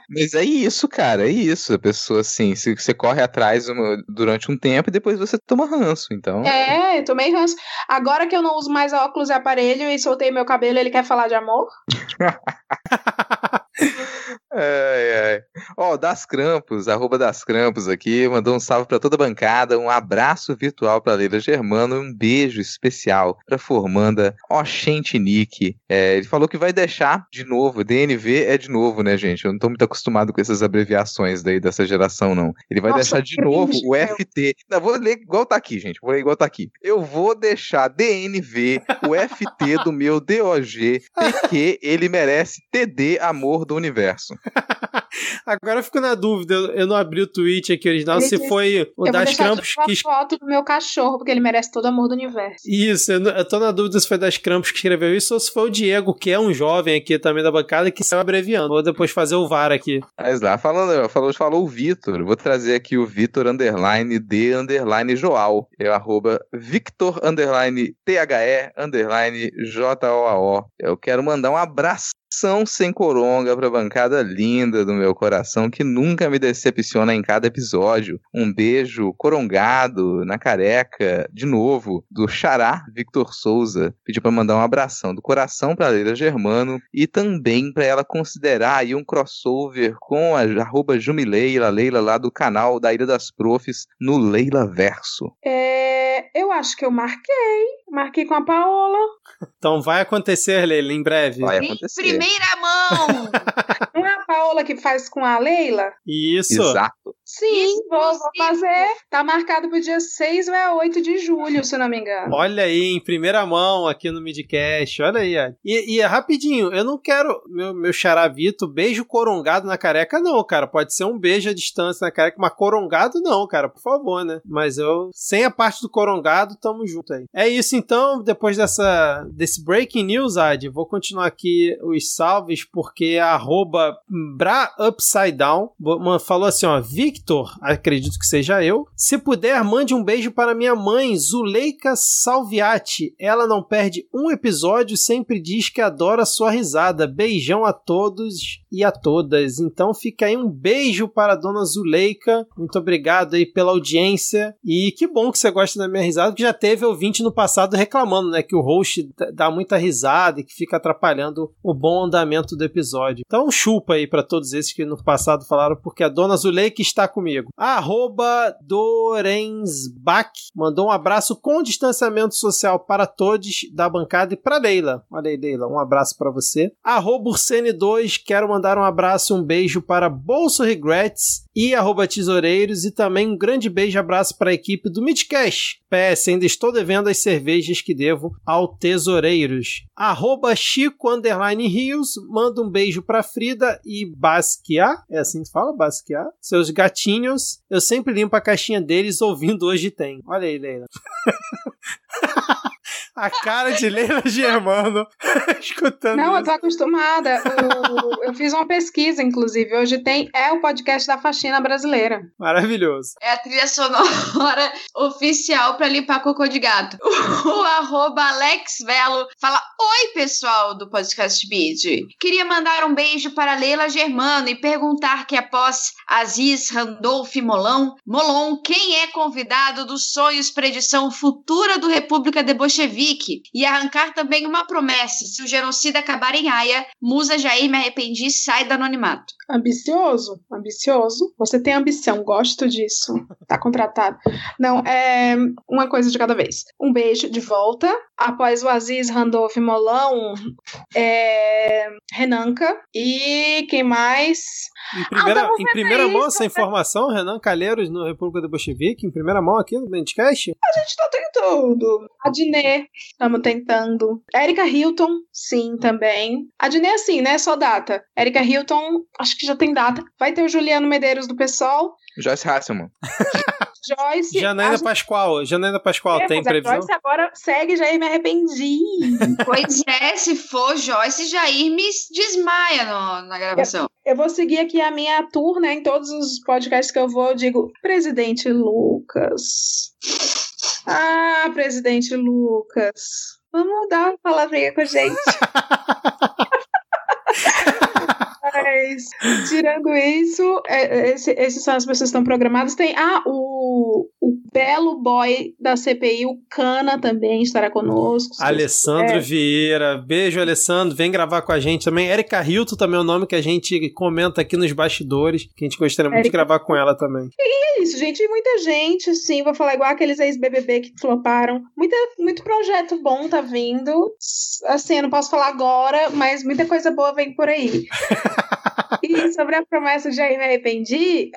Mas é isso, cara, é isso. A pessoa, assim, se você corre atrás durante um tempo e depois você toma ranço, então. É, tomei ranço. Agora que eu não uso mais óculos e aparelho e soltei meu cabelo, ele quer falar de amor? ai, ai. Ó, oh, Das Crampos, arroba Das Crampos aqui, mandou um salve para toda a bancada, um abraço virtual para Leila Germano, um beijo especial para formanda Oxente Nick. É, ele falou que vai deixar de novo, DNV é de novo, né, gente? Eu não tô muito acostumado com essas abreviações daí dessa geração, não. Ele vai Nossa, deixar de novo o FT. Não, vou ler igual tá aqui, gente. Vou ler igual tá aqui. Eu vou deixar DNV, o FT do meu DOG, porque ele merece TD Amor do Universo. Agora eu fico na dúvida, eu não abri o tweet aqui original, ele se disse, foi o das Krampus que. foto do meu cachorro, porque ele merece todo amor do universo. Isso, eu, eu tô na dúvida se foi das Krampus que escreveu isso ou se foi o Diego, que é um jovem aqui também da bancada, que saiu abreviando. Vou depois fazer o VAR aqui. Mas lá, falando, falou, falou o Vitor. Vou trazer aqui o Vitor underline D underline Joal. É o arroba Victor underline THE underline J-O-A-O. Eu quero mandar um abraço são sem coronga pra bancada linda do meu coração que nunca me decepciona em cada episódio. Um beijo corongado na careca, de novo, do Xará Victor Souza. Pediu para mandar um abração do coração pra Leila Germano e também para ela considerar aí um crossover com a arroba Jumileila, Leila lá do canal da Ilha das Profs no Leila Verso. É, eu acho que eu marquei. Marquei com a Paola. Então vai acontecer, Leila, em breve. Vai acontecer primeira mão! É a Paola que faz com a Leila? Isso. Exato. Sim, vou, vou fazer. Tá marcado pro dia 6 ou é 8 de julho, se não me engano. Olha aí, em primeira mão aqui no Midcast. Olha aí. ó. E, e é rapidinho, eu não quero meu, meu charavito beijo corongado na careca, não, cara. Pode ser um beijo à distância na careca, mas corongado não, cara, por favor, né? Mas eu, sem a parte do corongado, tamo junto aí. É isso então, depois dessa desse breaking news, Ad, vou continuar aqui os salves, porque a arroba Bra Upside Down falou assim, ó, Victor, acredito que seja eu, se puder, mande um beijo para minha mãe, Zuleika Salviati. Ela não perde um episódio, sempre diz que adora sua risada. Beijão a todos e a todas. Então fica aí um beijo para a dona Zuleika. Muito obrigado aí pela audiência. E que bom que você gosta da minha risada, que já teve ouvinte no passado reclamando, né, que o host dá muita risada e que fica atrapalhando o bom andamento do episódio. Então chupa aí para todos esses que no passado falaram, porque a dona Zuleika está comigo. Arroba Dorensbach mandou um abraço com distanciamento social para todos da bancada e para Leila. Olha aí, Leila, um abraço para você. Arroba Ursene2, quero mandar um abraço, um beijo para Bolso Regrets e arroba Tesoureiros e também um grande beijo e abraço para a equipe do Midcast. PS, ainda estou devendo as cervejas que devo ao Tesoureiros. Arroba Chico Rios, manda um beijo para Frida e Basquiat, é assim que fala, Basquiat? Seus gatinhos, eu sempre limpo a caixinha deles ouvindo Hoje Tem. Olha aí, Leila. a cara de Leila Germano escutando Não, eu isso. tô acostumada. O- eu fiz uma pesquisa, inclusive. Hoje tem. É o podcast da faxina brasileira. Maravilhoso. É a trilha sonora oficial pra limpar cocô de gato. O arroba Alex Velo fala: Oi, pessoal do podcast Beat. Queria mandar um beijo para Leila Germano e perguntar que após Aziz Randolph Molon, Molon, quem é convidado dos sonhos para edição futura do República de Bolchevique? E arrancar também uma promessa: se o genocida acabar em Haia, Musa Jair me arrependi sai do anonimato. Ambicioso, ambicioso. Você tem ambição, gosto disso. Tá contratado. Não, é uma coisa de cada vez. Um beijo de volta. Após o Aziz Randolph Molão, é, Renanca. E quem mais? Em primeira, vamos em primeira isso, mão essa informação, Renan Calheiros no República do Bolchevique, em primeira mão aqui no Bandcast? A gente tá tentando. A Diné, estamos tentando. Erika Hilton, sim, também. A Diné, assim, né? Só data. Erika Hilton, acho que já tem data. Vai ter o Juliano Medeiros do PSOL. Joyce Hasselman. Joyce. Janaína a Pascoal, Janaína Pascoal, É, tem mas a previsão? Joyce agora segue, já me arrependi. Pois é, se for Joyce, Jair me desmaia no- na gravação. Eu vou seguir aqui a minha tour, né? Em todos os podcasts que eu vou, eu digo, presidente Lucas. Ah, presidente Lucas. Vamos dar uma palavrinha com a gente. Mas, tirando isso, é, é, esse- esses são as pessoas que estão programadas. Tem ah, o, o belo boy da CPI, o Cana também estará conosco. Alessandro É. Vieira, beijo Alessandro, vem gravar com a gente também. Erika Hilton também é o nome que a gente comenta aqui nos bastidores, que a gente gostaria muito de gravar com ela também. É isso, gente. Muita gente, sim. Vou falar igual aqueles ex-BBB que floparam. Muita, muito projeto bom tá vindo. Assim, eu não posso falar agora, mas muita coisa boa vem por aí. sobre a promessa de Jair me arrependi,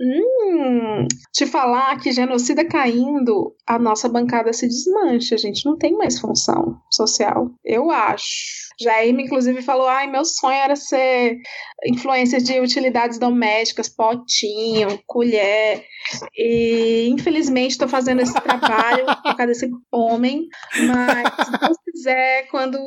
hum, te falar que genocida caindo, a nossa bancada se desmancha. A gente não tem mais função social. Eu acho. Jair, inclusive, falou: ai, meu sonho era ser influencer de utilidades domésticas, potinho, colher. E infelizmente estou fazendo esse trabalho por causa desse homem. Mas se Deus quiser, quando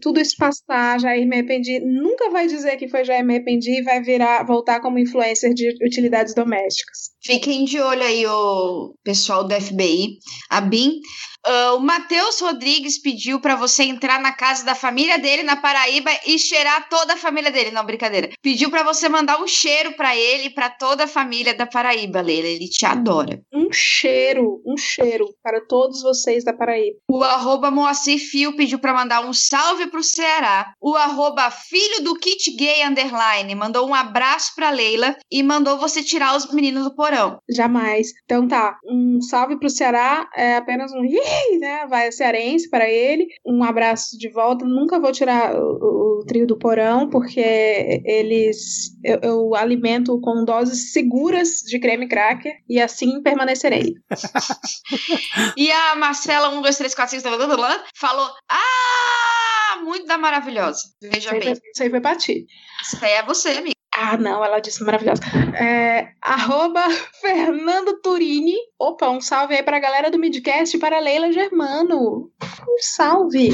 tudo isso passar, Jair me arrependi, nunca vai dizer que foi Jair me arrependi e vai virar, voltar como influencer de utilidades domésticas. Fiquem de olho aí, o pessoal do FBI. A BIM. Ah, o Matheus Rodrigues pediu pra você entrar na casa da família dele na Paraíba e cheirar toda a família dele. Não, brincadeira. Pediu pra você mandar um cheiro pra ele e pra toda a família da Paraíba, Leila. Ele te adora. Um cheiro, um cheiro para todos vocês da Paraíba. O arroba Moacir Fio pediu pra mandar um salve pro Ceará. O arroba filho do kit gay underline mandou um abraço pra Leila e mandou você tirar os meninos do porão. Porão. Jamais. Então tá, um salve pro Ceará, é apenas um Ih! né? Vai cearense para ele. Um abraço de volta. Nunca vou tirar o, o trio do porão, porque eles eu, eu, alimento com doses seguras de creme cracker e assim permanecerei. e a Marcela 1, 2, 3, 4, 5, falou: Ah, muito da maravilhosa. Veja isso bem. isso aí foi pra ti. Isso aí é você, amiga. Ah, não, ela disse maravilhosa. É, arroba Fernando Turini. Opa, um salve aí pra galera do Midcast para Leila Germano. Um salve.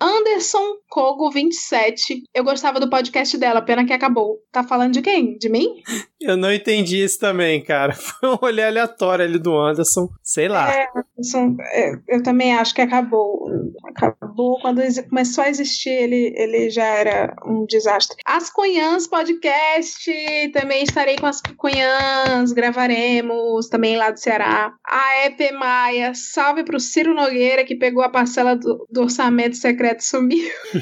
Anderson Kogo 27. Eu gostava do podcast dela, pena que acabou. Tá falando de quem? De mim? Eu não entendi isso também, cara. Foi um rolê aleatório ali do Anderson. Sei lá. É, Anderson, é, eu também acho que acabou. Acabou quando começou a existir, ele, ele já era um desastre. As Cunhãs Podcast, também estarei com as Cunhãs, gravaremos também lá do Ceará. A EP Maia, salve pro Ciro Nogueira, que pegou a parcela do, do orçamento secreto e sumiu.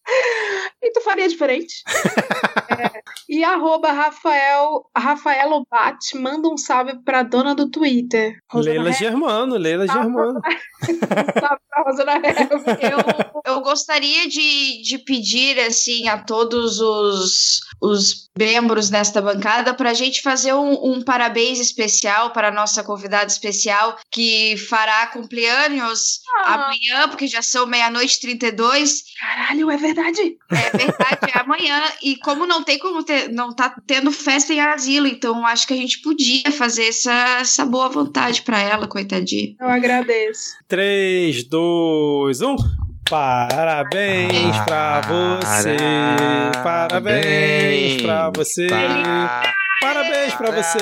e tu faria diferente. é, e arroba Rafael, Rafael Obate, manda um salve pra dona do Twitter. Rosana Leila Germano, Leila Germano. salve pra Rosana eu, eu gostaria de, de pedir, assim, a todos os, os membros desta bancada para a gente fazer um, um, parabéns especial para a nossa convidada especial, que fará cumpleaños ah. amanhã, porque já são meia-noite e 32. Caralho, é verdade? É verdade, é amanhã. E como não tem como ter, não tá tendo festa em asilo, então acho que a gente podia fazer essa, essa boa vontade para ela, coitadinha. Eu agradeço. 3, 2, 1. Parabéns pra você, parabéns pra você. Parabéns pra você,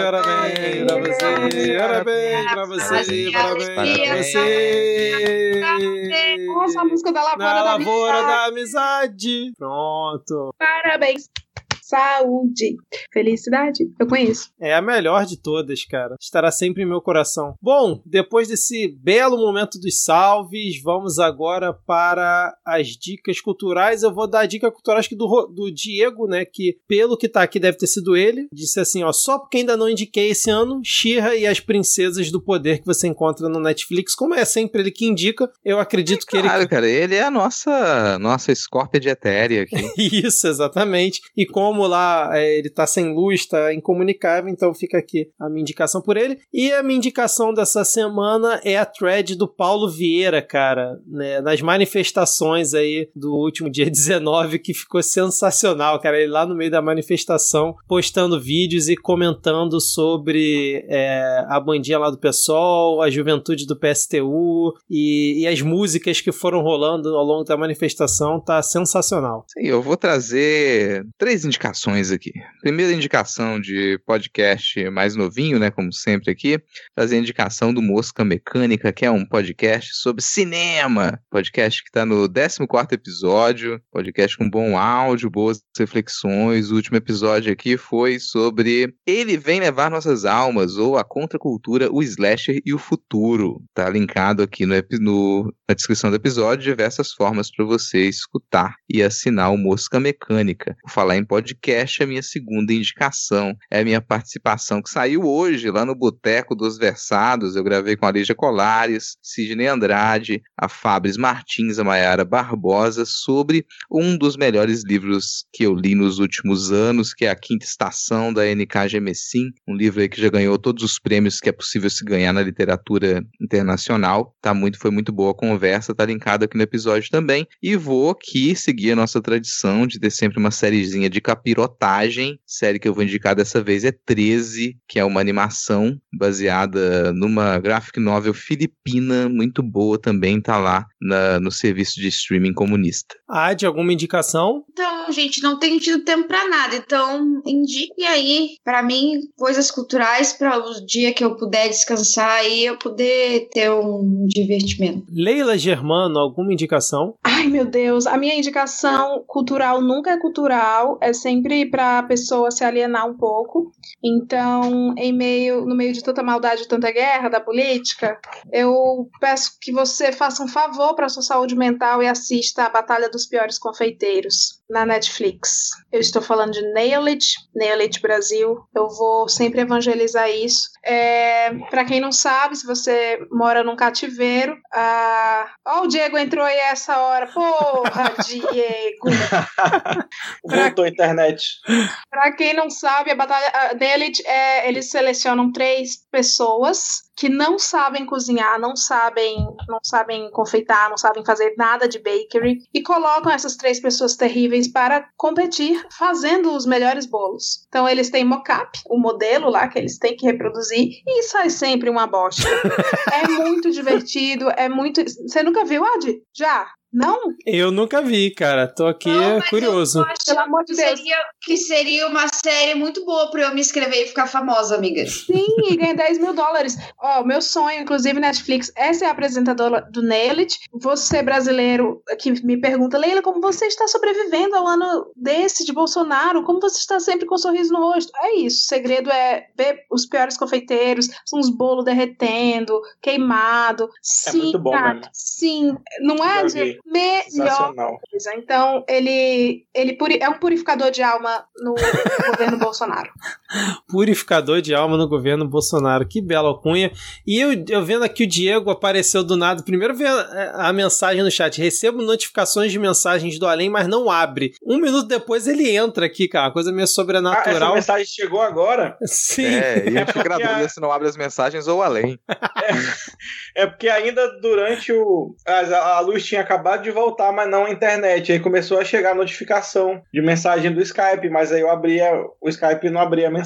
parabéns pra você, parabéns pra você, parabéns pra você. Nossa, a música da Lavoura, Na da, lavoura amizade. da Amizade. Pronto. Parabéns saúde, felicidade. Eu conheço. É a melhor de todas, cara. Estará sempre em meu coração. Bom, depois desse belo momento dos salves, vamos agora para as dicas culturais. Eu vou dar a dica cultural acho que do, do Diego, né? Que pelo que tá aqui deve ter sido ele. Disse assim: ó, só porque ainda não indiquei esse ano, Shira e as Princesas do Poder que você encontra no Netflix. Como é sempre ele que indica, eu acredito que claro, ele. Claro, cara, ele é a nossa, nossa Scorpia de Etérea aqui. Isso, exatamente. E como como lá é, ele tá sem luz, tá incomunicável, então fica aqui a minha indicação por ele. E a minha indicação dessa semana é a thread do Paulo Vieira, cara, né, nas manifestações aí do último dia 19, que ficou sensacional, cara. Ele lá no meio da manifestação, postando vídeos e comentando sobre é, a bandinha lá do PSOL, a juventude do PSTU e, e as músicas que foram rolando ao longo da manifestação, tá sensacional. Sim, eu vou trazer três indicações indicações aqui. Primeira indicação de podcast mais novinho, né, como sempre aqui, trazer a indicação do Mosca Mecânica, que é um podcast sobre cinema. Podcast que está no 14 episódio, podcast com bom áudio, boas reflexões. O último episódio aqui foi sobre Ele Vem Levar Nossas Almas, ou a Contracultura, o Slasher e o Futuro. Tá linkado aqui no, no na descrição do episódio diversas formas para você escutar e assinar o Mosca Mecânica. Vou falar em podcast podcast, a minha segunda indicação é a minha participação que saiu hoje lá no Boteco dos Versados. Eu gravei com a Lígia Colares, Sidney Andrade, a Fabris Martins, a Mayara Barbosa, sobre um dos melhores livros que eu li nos últimos anos, que é A Quinta Estação, da NK Gemessim, um livro aí que já ganhou todos os prêmios que é possível se ganhar na literatura internacional. Tá muito, foi muito boa a conversa, tá linkado aqui no episódio também. E vou aqui seguir a nossa tradição de ter sempre uma sériezinha de capítulos Pirotagem. Série que eu vou indicar dessa vez é 13, que é uma animação baseada numa graphic novel filipina, muito boa também, tá lá na, no serviço de streaming comunista. Ah, de alguma indicação? Então, gente, não tenho tido tempo para nada, então indique aí para mim coisas culturais para o dia que eu puder descansar e eu poder ter um divertimento. Leila Germano, alguma indicação? Ai, meu Deus, a minha indicação cultural nunca é cultural, é sempre sempre para a pessoa se alienar um pouco. Então, em meio, no meio de tanta maldade, tanta guerra da política, eu peço que você faça um favor para sua saúde mental e assista a Batalha dos Piores Confeiteiros. Na Netflix. Eu estou falando de Nail It, Nail It Brasil. Eu vou sempre evangelizar isso. É, para quem não sabe, se você mora num cativeiro, ah, ó, o Diego entrou aí essa hora. Porra, Diego! Voltou a internet. Pra quem não sabe, a batalha a Nail It, é, eles selecionam três pessoas que não sabem cozinhar, não sabem, não sabem confeitar, não sabem fazer nada de bakery e colocam essas três pessoas terríveis para competir fazendo os melhores bolos. Então eles têm mocap, o modelo lá que eles têm que reproduzir e sai sempre uma bosta. é muito divertido, é muito. Você nunca viu, Ad? Já? Não? Eu nunca vi, cara. Tô aqui Não, mas curioso. Eu acho Pelo amor de que Deus. seria, que seria uma série muito boa pra eu me inscrever e ficar famosa, amiga. Sim, e ganha 10 mil dólares. Ó, meu sonho, inclusive, Netflix, essa é a apresentadora do Nailit. Você, brasileiro, que me pergunta, Leila, como você está sobrevivendo ao ano desse de Bolsonaro? Como você está sempre com um sorriso no rosto? É isso. O segredo é ver os piores confeiteiros, são uns bolos derretendo, queimado. Sim, muito bom cara, mesmo. sim. Não é. Melhor coisa. Então, ele, ele puri- é um purificador de alma no governo Bolsonaro. Purificador de alma no governo Bolsonaro. Que bela alcunha. E eu, eu vendo aqui o Diego apareceu do nada. Primeiro vendo a, a mensagem no chat. Recebo notificações de mensagens do além, mas não abre. Um minuto depois ele entra aqui, cara. Coisa meio Ah, essa sobrenatural. mensagem chegou agora? Sim. É, e na dúvida a- se não abre as mensagens ou além. É porque ainda durante o. A, a luz tinha acabado de voltar, mas não a internet. Aí começou a chegar a notificação de mensagem do Skype, mas aí eu abria. O Skype não abria a mensagem.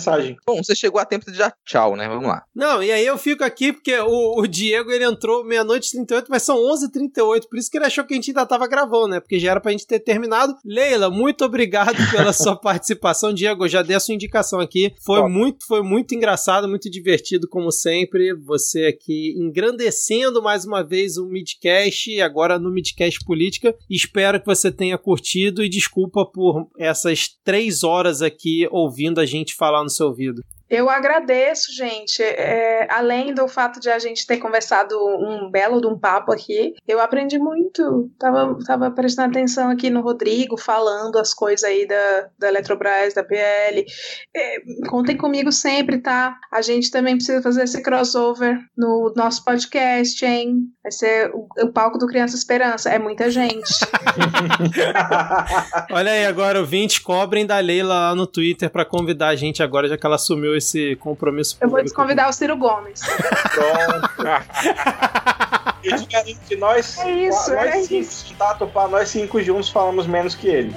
Bom, você chegou a tempo de dar tchau, né? Vamos lá. Não, e aí eu fico aqui porque o, o Diego ele entrou meia-noite e 38, mas são 11h38, por isso que ele achou que a gente ainda tava gravando, né? Porque já era pra gente ter terminado. Leila, muito obrigado pela sua participação. Diego, eu já dei a sua indicação aqui. Foi Top. muito, foi muito engraçado, muito divertido, como sempre. Você aqui engrandecendo mais uma vez o Midcast, agora no Midcast Política. Espero que você tenha curtido e desculpa por essas três horas aqui ouvindo a gente falar no seu ouvido. Eu agradeço, gente. É, além do fato de a gente ter conversado um belo de um papo aqui, eu aprendi muito. Tava, tava prestando atenção aqui no Rodrigo, falando as coisas aí da, da Eletrobras, da PL. É, contem comigo sempre, tá? A gente também precisa fazer esse crossover no nosso podcast, hein? Vai ser o, o palco do Criança Esperança. É muita gente. Olha aí, agora ouvintes, cobrem da Leila lá no Twitter pra convidar a gente agora, já que ela assumiu esse compromisso Eu vou desconvidar o Ciro Gomes. Pronto. Eu te garanto que nós, É isso, nós é cinco, se tá topar, nós cinco juntos falamos menos que ele.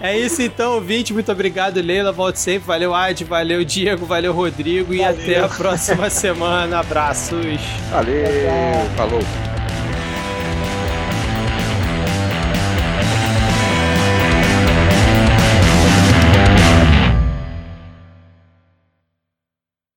É isso então, ouvinte. Muito obrigado, Leila. Volte sempre. Valeu, Ad. Valeu, Diego. Valeu, Rodrigo. E Valeu. até a próxima semana. Abraços. Valeu, falou.